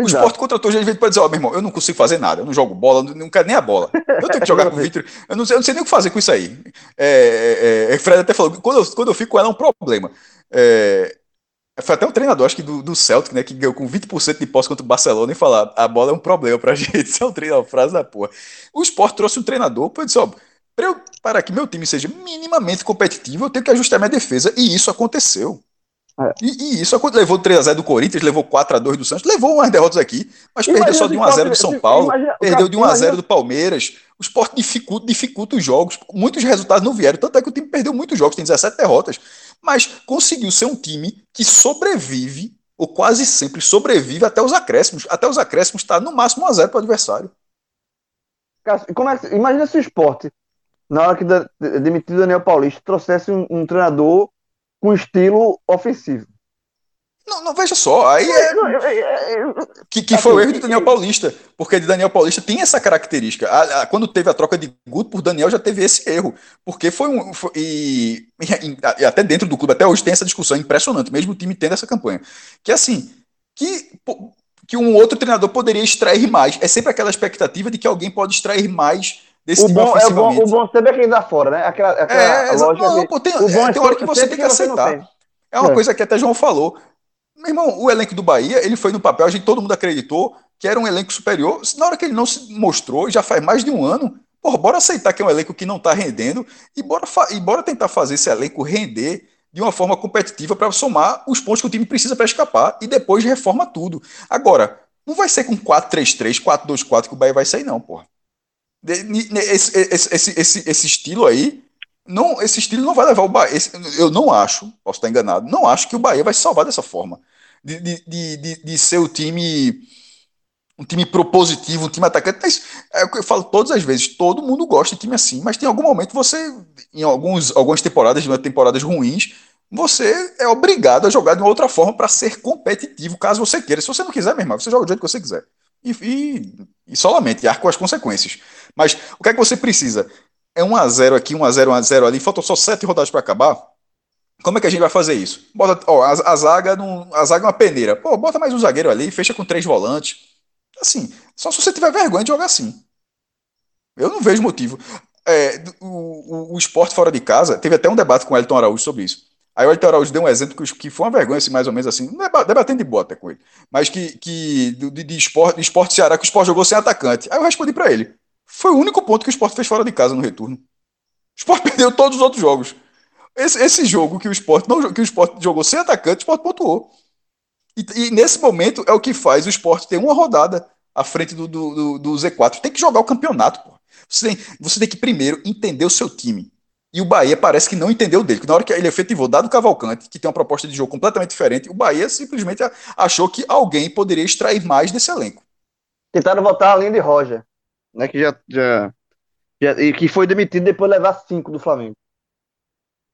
S4: O Exato. esporte contratou Jair Ventura para dizer, ó, oh, meu irmão, eu não consigo fazer nada, eu não jogo bola, não quero nem a bola. Eu tenho que jogar com o Vitor. Eu não, sei, eu não sei nem o que fazer com isso aí. É, é, é, Fred até falou, quando eu, quando eu fico com ela é um problema. É, foi até um treinador, acho que do, do Celtic, né, que ganhou com 20% de posse contra o Barcelona e falar: a bola é um problema pra gente. Isso é um treinador, frase da porra. O Sport trouxe um treinador, pô, disse: ó, para, eu, para que meu time seja minimamente competitivo, eu tenho que ajustar minha defesa. E isso aconteceu. É. E, e, isso levou 3x0 do Corinthians, levou 4x2 do Santos, levou umas derrotas aqui, mas imagina perdeu só de 1x0 do São Paulo, imagina, perdeu de 1x0 do Palmeiras. O esporte dificulta, dificulta os jogos, muitos resultados não vieram, tanto é que o time perdeu muitos jogos, tem 17 derrotas mas conseguiu ser um time que sobrevive, ou quase sempre sobrevive até os acréscimos. Até os acréscimos está no máximo 1 a 0 para o adversário.
S5: Como é imagina se o esporte, na hora que demitiu o Daniel Paulista, trouxesse um, um treinador com estilo ofensivo.
S4: Não, não, veja só, aí é. Que, que foi o erro de Daniel Paulista, porque de Daniel Paulista tem essa característica. A, a, quando teve a troca de Guto por Daniel, já teve esse erro. Porque foi um. Foi, e, e, até dentro do clube, até hoje tem essa discussão impressionante, mesmo o time tendo essa campanha. Que assim, que, que um outro treinador poderia extrair mais. É sempre aquela expectativa de que alguém pode extrair mais desse
S5: o time bom, é o bom, o bom sempre é quem dá fora, né? Aquela, aquela
S4: é, não, pô, tem, o bom é, tem hora que você tem que aceitar. É uma é. coisa que até João falou. Meu irmão, o elenco do Bahia, ele foi no papel, a gente todo mundo acreditou que era um elenco superior. Na hora que ele não se mostrou, já faz mais de um ano, porra, bora aceitar que é um elenco que não está rendendo e bora, e bora tentar fazer esse elenco render de uma forma competitiva para somar os pontos que o time precisa para escapar e depois reforma tudo. Agora, não vai ser com 4-3-3, 4-2-4 que o Bahia vai sair, não, porra. Esse, esse, esse, esse, esse estilo aí não, esse estilo não vai levar o Bahia. Esse, eu não acho, posso estar enganado, não acho que o Bahia vai salvar dessa forma. De, de, de, de, ser o time. Um time propositivo, um time atacante. Mas é o que eu falo todas as vezes: todo mundo gosta de time assim, mas tem algum momento você, em alguns, algumas temporadas, temporadas ruins, você é obrigado a jogar de uma outra forma para ser competitivo, caso você queira. Se você não quiser, meu irmão, você joga do jeito que você quiser. E, e, e solamente, arco as consequências. Mas o que é que você precisa? É 1x0 aqui, 1x0, 1x0 ali, faltam só 7 rodadas para acabar. Como é que a gente vai fazer isso? Bota, ó, a, a, zaga não, a zaga é uma peneira. Pô, bota mais um zagueiro ali, fecha com três volantes. Assim, só se você tiver vergonha de jogar assim. Eu não vejo motivo. É, o, o, o esporte fora de casa, teve até um debate com o Elton Araújo sobre isso. Aí o Elton Araújo deu um exemplo que, que foi uma vergonha, assim, mais ou menos assim, debatendo de bota com ele, mas que, que de, de, esporte, de esporte Ceará, que o esporte jogou sem atacante. Aí eu respondi para ele. Foi o único ponto que o Sport fez fora de casa no retorno. O Sport perdeu todos os outros jogos. Esse, esse jogo que o Sport não que o Sport jogou sem atacante, o Sport pontuou. E, e, nesse momento é o que faz o Sport ter uma rodada à frente do, do, do, do Z4. Tem que jogar o campeonato, pô. Você tem, você tem que primeiro entender o seu time. E o Bahia parece que não entendeu dele. Na hora que ele efetivou, dado o Cavalcante, que tem uma proposta de jogo completamente diferente, o Bahia simplesmente achou que alguém poderia extrair mais desse elenco.
S5: Tentaram voltar a linha de Roger né? Que já, já, já e que foi demitido depois de levar cinco do Flamengo.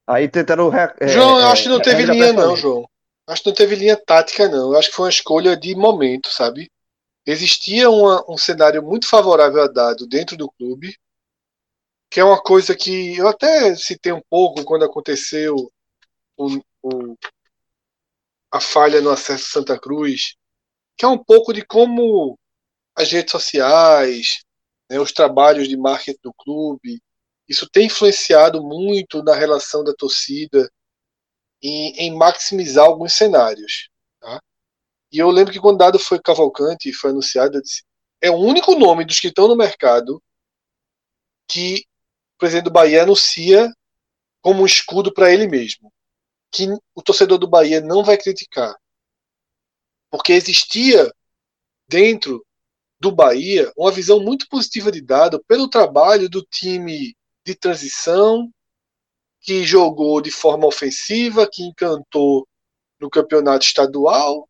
S5: Aí tentaram.
S3: É, João, eu é, acho que não teve linha, não, João. Acho que não teve linha tática, não. Eu acho que foi uma escolha de momento, sabe? Existia uma, um cenário muito favorável a dado dentro do clube, que é uma coisa que eu até citei um pouco quando aconteceu o, o, a falha no acesso Santa Cruz, que é um pouco de como as redes sociais, né, os trabalhos de marketing do clube. Isso tem influenciado muito na relação da torcida em, em maximizar alguns cenários. Tá? E eu lembro que quando dado foi Cavalcante e foi anunciado, disse, é o único nome dos que estão no mercado que o presidente do Bahia anuncia como um escudo para ele mesmo. Que o torcedor do Bahia não vai criticar. Porque existia dentro do Bahia uma visão muito positiva de dado pelo trabalho do time de transição que jogou de forma ofensiva, que encantou no campeonato estadual,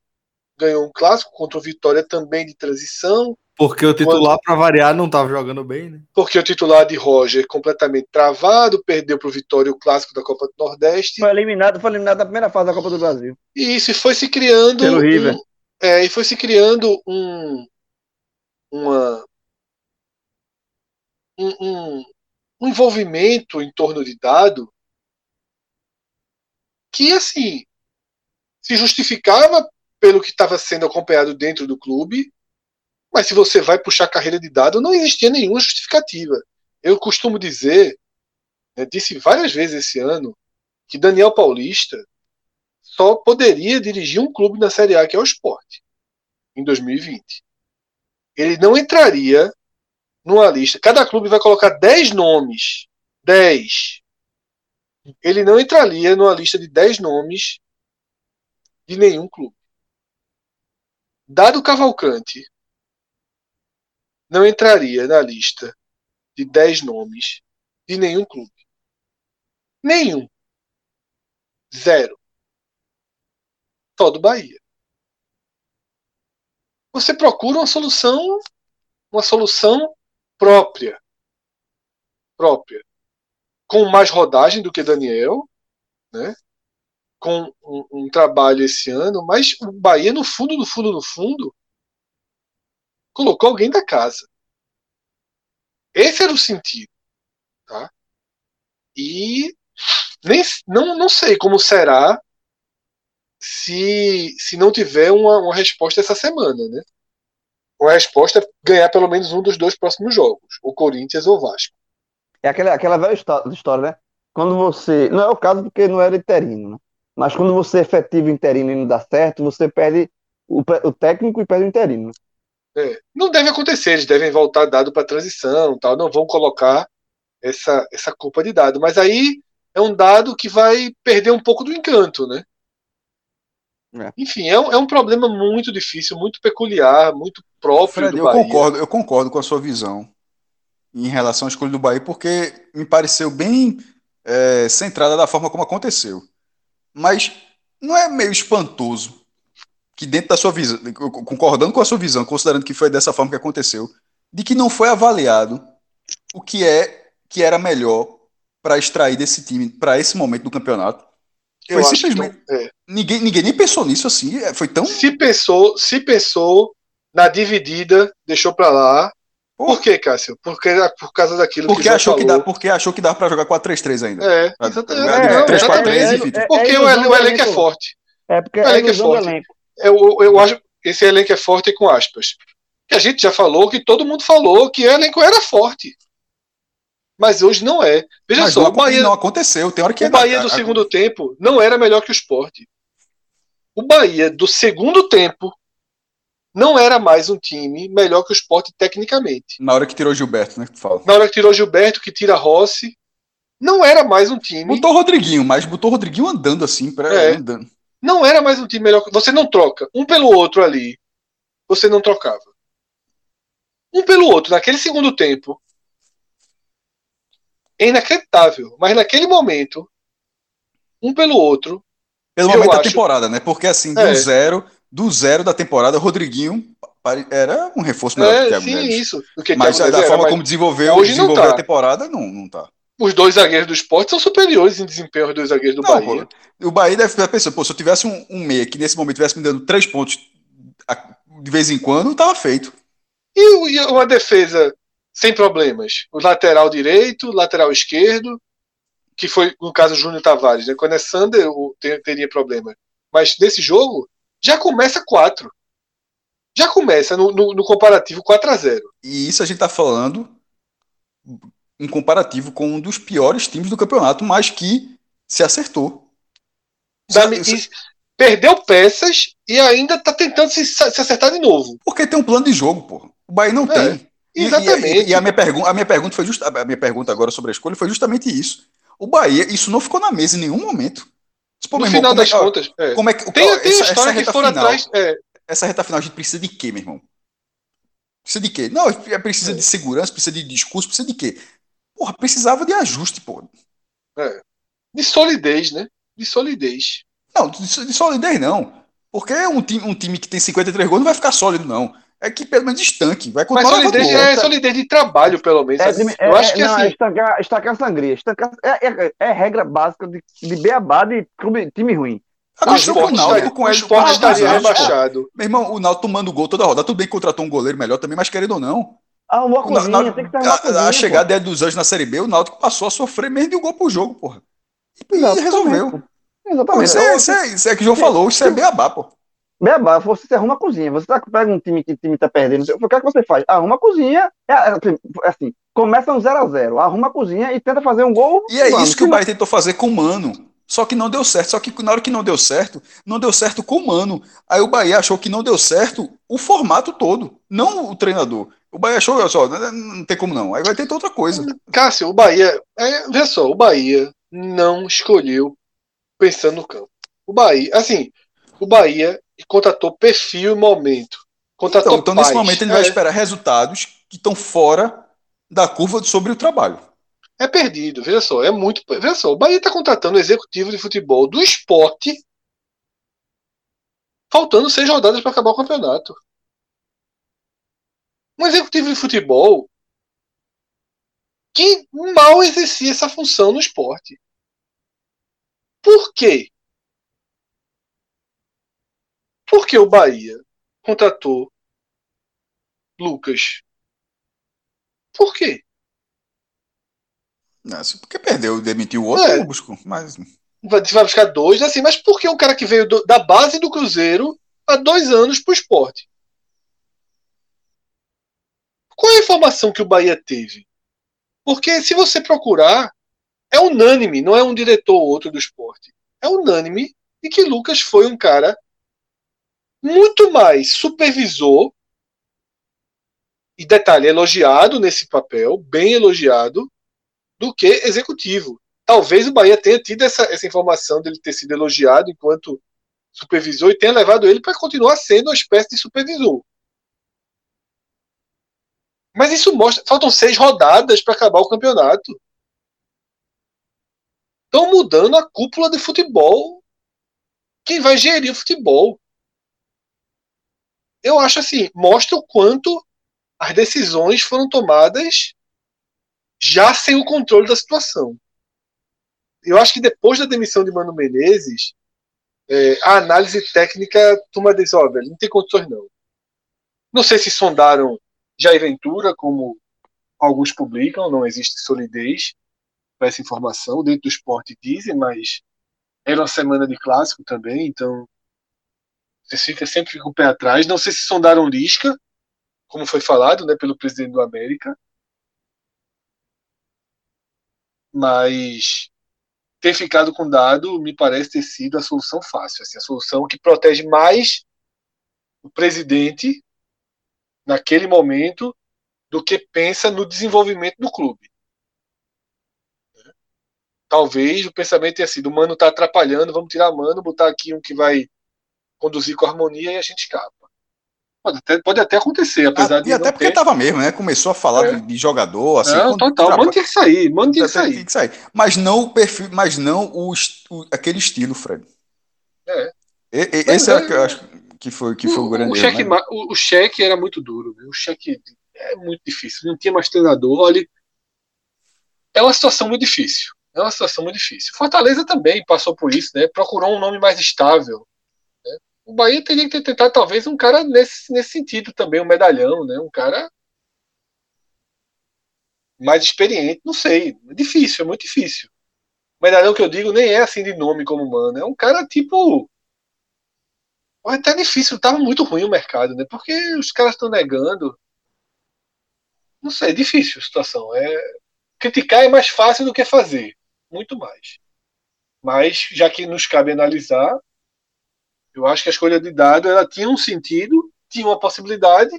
S3: ganhou um clássico contra o Vitória também de transição.
S2: Porque o titular, para variar, não estava jogando bem, né?
S3: Porque o titular de Roger completamente travado, perdeu para o Vitória o clássico da Copa do Nordeste.
S5: Foi eliminado, foi eliminado na primeira fase da Copa do Brasil.
S3: E isso foi se criando.
S5: Pelo um, River.
S3: É, e foi se criando um, uma, um, um, envolvimento em torno de dado que, assim, se justificava pelo que estava sendo acompanhado dentro do clube, mas se você vai puxar carreira de dado, não existia nenhuma justificativa. Eu costumo dizer, né, disse várias vezes esse ano, que Daniel Paulista só poderia dirigir um clube na Série A, que é o Esporte, em 2020 ele não entraria numa lista. Cada clube vai colocar 10 nomes. 10. Ele não entraria numa lista de 10 nomes de nenhum clube. Dado Cavalcante não entraria na lista de 10 nomes de nenhum clube. Nenhum. Zero. Só do Bahia você procura uma solução, uma solução própria, própria, com mais rodagem do que Daniel, né? com um, um, trabalho esse ano, mas o Bahia, no fundo, no fundo, no fundo, colocou alguém da casa. Esse era o sentido. Tá? E nem, não, não sei como será se, se não tiver uma, uma resposta essa semana, né? Uma resposta é ganhar pelo menos um dos dois próximos jogos, o Corinthians ou o Vasco.
S5: É aquela, aquela velha história, né? Quando você. Não é o caso porque não era interino, né? Mas quando você é efetiva interino e não dá certo, você perde o, o técnico e perde o interino. Né?
S3: É, não deve acontecer, eles devem voltar dado para transição, tal, não vão colocar essa, essa culpa de dado. Mas aí é um dado que vai perder um pouco do encanto, né? É. Enfim, é um, é um problema muito difícil, muito peculiar, muito próprio Fred, do
S4: eu Bahia. Concordo, eu concordo com a sua visão em relação à escolha do Bahia, porque me pareceu bem é, centrada da forma como aconteceu. Mas não é meio espantoso que dentro da sua visão, concordando com a sua visão, considerando que foi dessa forma que aconteceu, de que não foi avaliado o que é que era melhor para extrair desse time para esse momento do campeonato.
S3: Eu foi simplesmente
S4: é. ninguém, ninguém nem pensou nisso assim, é, foi tão
S3: Se pensou, se pensou na dividida, deixou para lá. Por quê, Cássio? Porque por causa daquilo
S4: porque que achou que dá, porque achou que dá para jogar 4-3-3 ainda.
S3: É, exatamente. 3 4 3 enfim. Porque o, o elenco é forte.
S5: É porque o elenco é forte. Elenco
S3: eu, eu acho esse elenco é forte com aspas. Que a gente já falou, que todo mundo falou que o elenco era forte. Mas hoje não é. Veja Mas só, o Bahia.
S4: Não aconteceu. Tem hora que
S3: o Bahia do segundo tempo não era melhor que o esporte. O Bahia do segundo tempo não era mais um time melhor que o esporte tecnicamente.
S4: Na hora que tirou Gilberto, né? Que fala.
S3: Na hora que tirou Gilberto, que tira Rossi. Não era mais um time.
S4: Botou o Rodriguinho, mas botou o Rodriguinho andando assim, pra, é. andando.
S3: Não era mais um time melhor. Você não troca um pelo outro ali. Você não trocava. Um pelo outro, naquele segundo tempo. É inacreditável. Mas naquele momento, um pelo outro.
S4: Pelo momento acho... da temporada, né? Porque assim, do é. zero, do zero da temporada, Rodriguinho era um reforço melhor
S3: é,
S4: que o Thiago
S3: sim,
S4: Neves.
S3: isso.
S4: Mas da forma como desenvolveu,
S3: hoje
S4: desenvolveu
S3: tá.
S4: a temporada, não, não tá
S3: os dois zagueiros do esporte são superiores em desempenho aos dois zagueiros do não, Bahia.
S4: Pô, o Bahia deve estar pensando, pô, se eu tivesse um, um meia que nesse momento tivesse me dando três pontos de vez em quando, estava feito.
S3: E, e uma defesa sem problemas? O lateral direito, lateral esquerdo, que foi no caso Júnior Tavares, né? Quando é Sander, teria problema. Mas nesse jogo, já começa quatro. Já começa no, no, no comparativo 4 a 0
S4: E isso a gente está falando em comparativo com um dos piores times do campeonato, mas que se acertou.
S3: Se, perdeu peças e ainda está tentando se, se, acertar de novo.
S4: Porque tem um plano de jogo, pô. O Bahia não é, tem.
S3: Exatamente.
S4: E, e, a, minha pergunta, a minha pergunta foi just, a minha pergunta agora sobre a escolha foi justamente isso. O Bahia, isso não ficou na mesa em nenhum momento.
S3: Pô, no irmão, final das é, contas. É.
S4: Como é que,
S3: tem, tem essa, história essa que foram atrás. É.
S4: Essa reta final a gente precisa de quê, meu irmão? Precisa de quê? Não, precisa é. de segurança, precisa de discurso, precisa de quê? Porra, precisava de ajuste, pô.
S3: É. De solidez, né? De solidez.
S4: Não, de, solidez não. Porque um time, um time que tem 53 gols não vai ficar sólido, não. É que pelo menos estanque. Vai
S3: Mas solidez é solidez de trabalho, pelo menos.
S5: É, eu acho que não, assim. É estancar, estancar sangria. Estancar, é, é, é, regra básica de, de beabá de time ruim.
S3: Ah, o esporte, estaria, com o esporte estaria rebaixado.
S4: Meu irmão, o Náutico tomando gol toda roda. Tudo bem que contratou um goleiro melhor também, mas querendo ou não.
S5: Ah, uma cozinha, na, tem que ter uma cozinha.
S4: A, a chegada dos Anjos na Série B, o Náutico passou a sofrer mesmo de um gol pro jogo, porra. E, e resolveu. Exatamente. Isso é, isso, é, isso é que o João falou, isso é beabá, pô.
S5: Beabá, você arruma a cozinha. Você tá, pega um time que o time tá perdendo. O que é que você faz? Arruma a cozinha. É, é, é assim, começa um 0x0. Arruma a cozinha e tenta fazer um gol.
S4: E é mano, isso que o Bahia tentou fazer com o Mano. Só que não deu certo. Só que na hora que não deu certo, não deu certo com o Mano. Aí o Bahia achou que não deu certo o formato todo, não o treinador. O Bahia achou, só, não, não tem como não. Aí vai ter outra coisa.
S3: Cássio, o Bahia. É, veja só, o Bahia não escolheu pensando no campo. O Bahia, assim, o Bahia contratou perfil e momento. Contratou
S4: então, então nesse momento ele é, vai esperar resultados que estão fora da curva sobre o trabalho.
S3: É perdido, veja só, é muito. Veja só, o Bahia está contratando o executivo de futebol do esporte, faltando seis rodadas para acabar o campeonato um executivo de futebol que mal exercia essa função no esporte. Por quê? Por que o Bahia contratou Lucas? Por quê?
S4: Não, porque perdeu, demitiu o outro, é. busco, mas
S3: vai, vai buscar dois, assim, mas por que um cara que veio do, da base do Cruzeiro há dois anos pro esporte? Qual é a informação que o Bahia teve? Porque se você procurar, é unânime, não é um diretor ou outro do esporte. É unânime de que Lucas foi um cara muito mais supervisor e detalhe, elogiado nesse papel, bem elogiado, do que executivo. Talvez o Bahia tenha tido essa, essa informação dele ter sido elogiado enquanto supervisor e tenha levado ele para continuar sendo uma espécie de supervisor. Mas isso mostra. Faltam seis rodadas para acabar o campeonato. Estão mudando a cúpula de futebol. Quem vai gerir o futebol? Eu acho assim, mostra o quanto as decisões foram tomadas já sem o controle da situação. Eu acho que depois da demissão de Mano Menezes, é, a análise técnica, turma diz, ó, velho, não tem condições não. Não sei se sondaram Jair Ventura, como alguns publicam, não existe solidez para essa informação. Dentro do esporte dizem, mas era uma semana de clássico também, então você fica sempre com o pé atrás. Não sei se sondaram Lisca, como foi falado né, pelo presidente do América. Mas ter ficado com dado me parece ter sido a solução fácil, assim, a solução que protege mais o presidente naquele momento do que pensa no desenvolvimento do clube. Talvez o pensamento tenha sido: o mano está atrapalhando, vamos tirar mano, botar aqui um que vai conduzir com harmonia e a gente escapa. Pode até, pode até acontecer, apesar ah, de.
S4: E até porque ter... tava mesmo, né? Começou a falar é. de, jogador, assim.
S3: Não, total, traba... mano tinha que sair, mano tinha que sair. Tinha que sair.
S4: Mas não o perfil, mas não o, o aquele estilo, Fred. É. E, e, esse é, é, que eu acho que foi, que foi o, o grande.
S3: O cheque, né? o, o cheque era muito duro, viu? o cheque é muito difícil. Não tinha mais treinador. Olha, é uma situação muito difícil. É uma situação muito difícil. Fortaleza também passou por isso, né? Procurou um nome mais estável. O Bahia teria que ter tentado talvez um cara nesse, nesse sentido também, um medalhão, né? Um cara mais experiente, não sei. É difícil, é muito difícil. O medalhão que eu digo nem é assim de nome como mano. É um cara tipo é até difícil, tava muito ruim o mercado, né? Porque os caras estão negando. Não sei, é difícil a situação. É... Criticar é mais fácil do que fazer. Muito mais. Mas, já que nos cabe analisar, eu acho que a escolha de dado ela tinha um sentido, tinha uma possibilidade.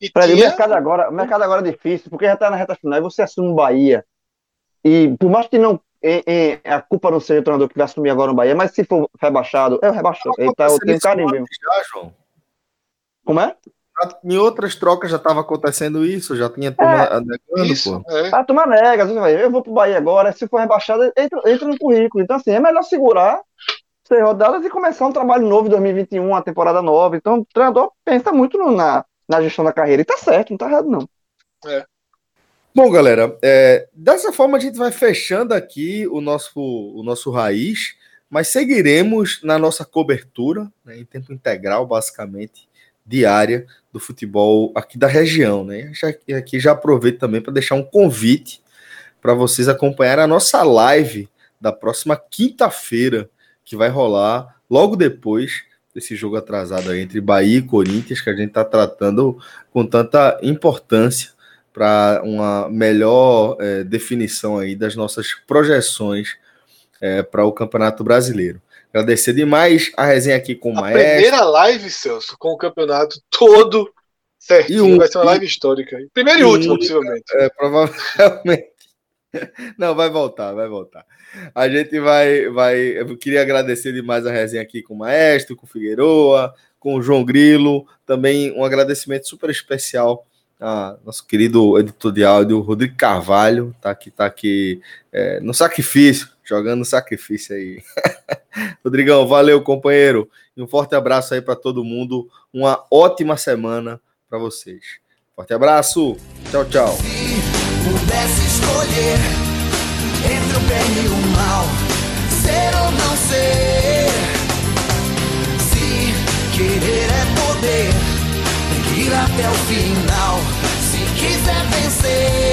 S5: E tinha... o mercado agora, o mercado agora é difícil, porque já está na reta final e você assume o Bahia. E por mais que não em, em, a culpa não seja o treinador que vai assumir agora no Bahia, mas se for rebaixado, é o rebaixado. Ele tá, eu tenho carinho mesmo. Já, João. Como é?
S2: Em outras trocas já estava acontecendo isso, já tinha tomado é, negando, isso,
S5: pô. É. A turma nega, eu vou pro Bahia agora, se for rebaixado, entra, entra no currículo. Então, assim, é melhor segurar seis rodadas e começar um trabalho novo em 2021, uma temporada nova. Então, o treinador pensa muito no, na, na gestão da carreira. E tá certo, não tá errado, não.
S2: É. Bom, galera, é, dessa forma a gente vai fechando aqui o nosso, o nosso raiz, mas seguiremos na nossa cobertura, né, em tempo integral, basicamente, diária do futebol aqui da região. Né? Já, aqui já aproveito também para deixar um convite para vocês acompanhar a nossa live da próxima quinta-feira, que vai rolar logo depois desse jogo atrasado entre Bahia e Corinthians, que a gente está tratando com tanta importância para uma melhor é, definição aí das nossas projeções é, para o Campeonato Brasileiro. Agradecer demais a resenha aqui com o a Maestro.
S3: Primeira live, Celso, com o campeonato todo certinho. Um, vai ser uma live histórica. Primeira e, e última, possivelmente.
S2: É, provavelmente. Não, vai voltar, vai voltar. A gente vai, vai. Eu queria agradecer demais a resenha aqui com o Maestro, com o Figueroa, com o João Grilo. Também um agradecimento super especial ah, nosso querido editor de áudio, Rodrigo Carvalho, tá aqui, tá aqui é, no sacrifício, jogando sacrifício aí. Rodrigão, valeu, companheiro. E um forte abraço aí para todo mundo. Uma ótima semana para vocês. Forte abraço. Tchau, tchau pudesse escolher entre o bem e o mal, ser ou não ser. Se querer é poder, tem que ir
S1: até o final. Se quiser vencer.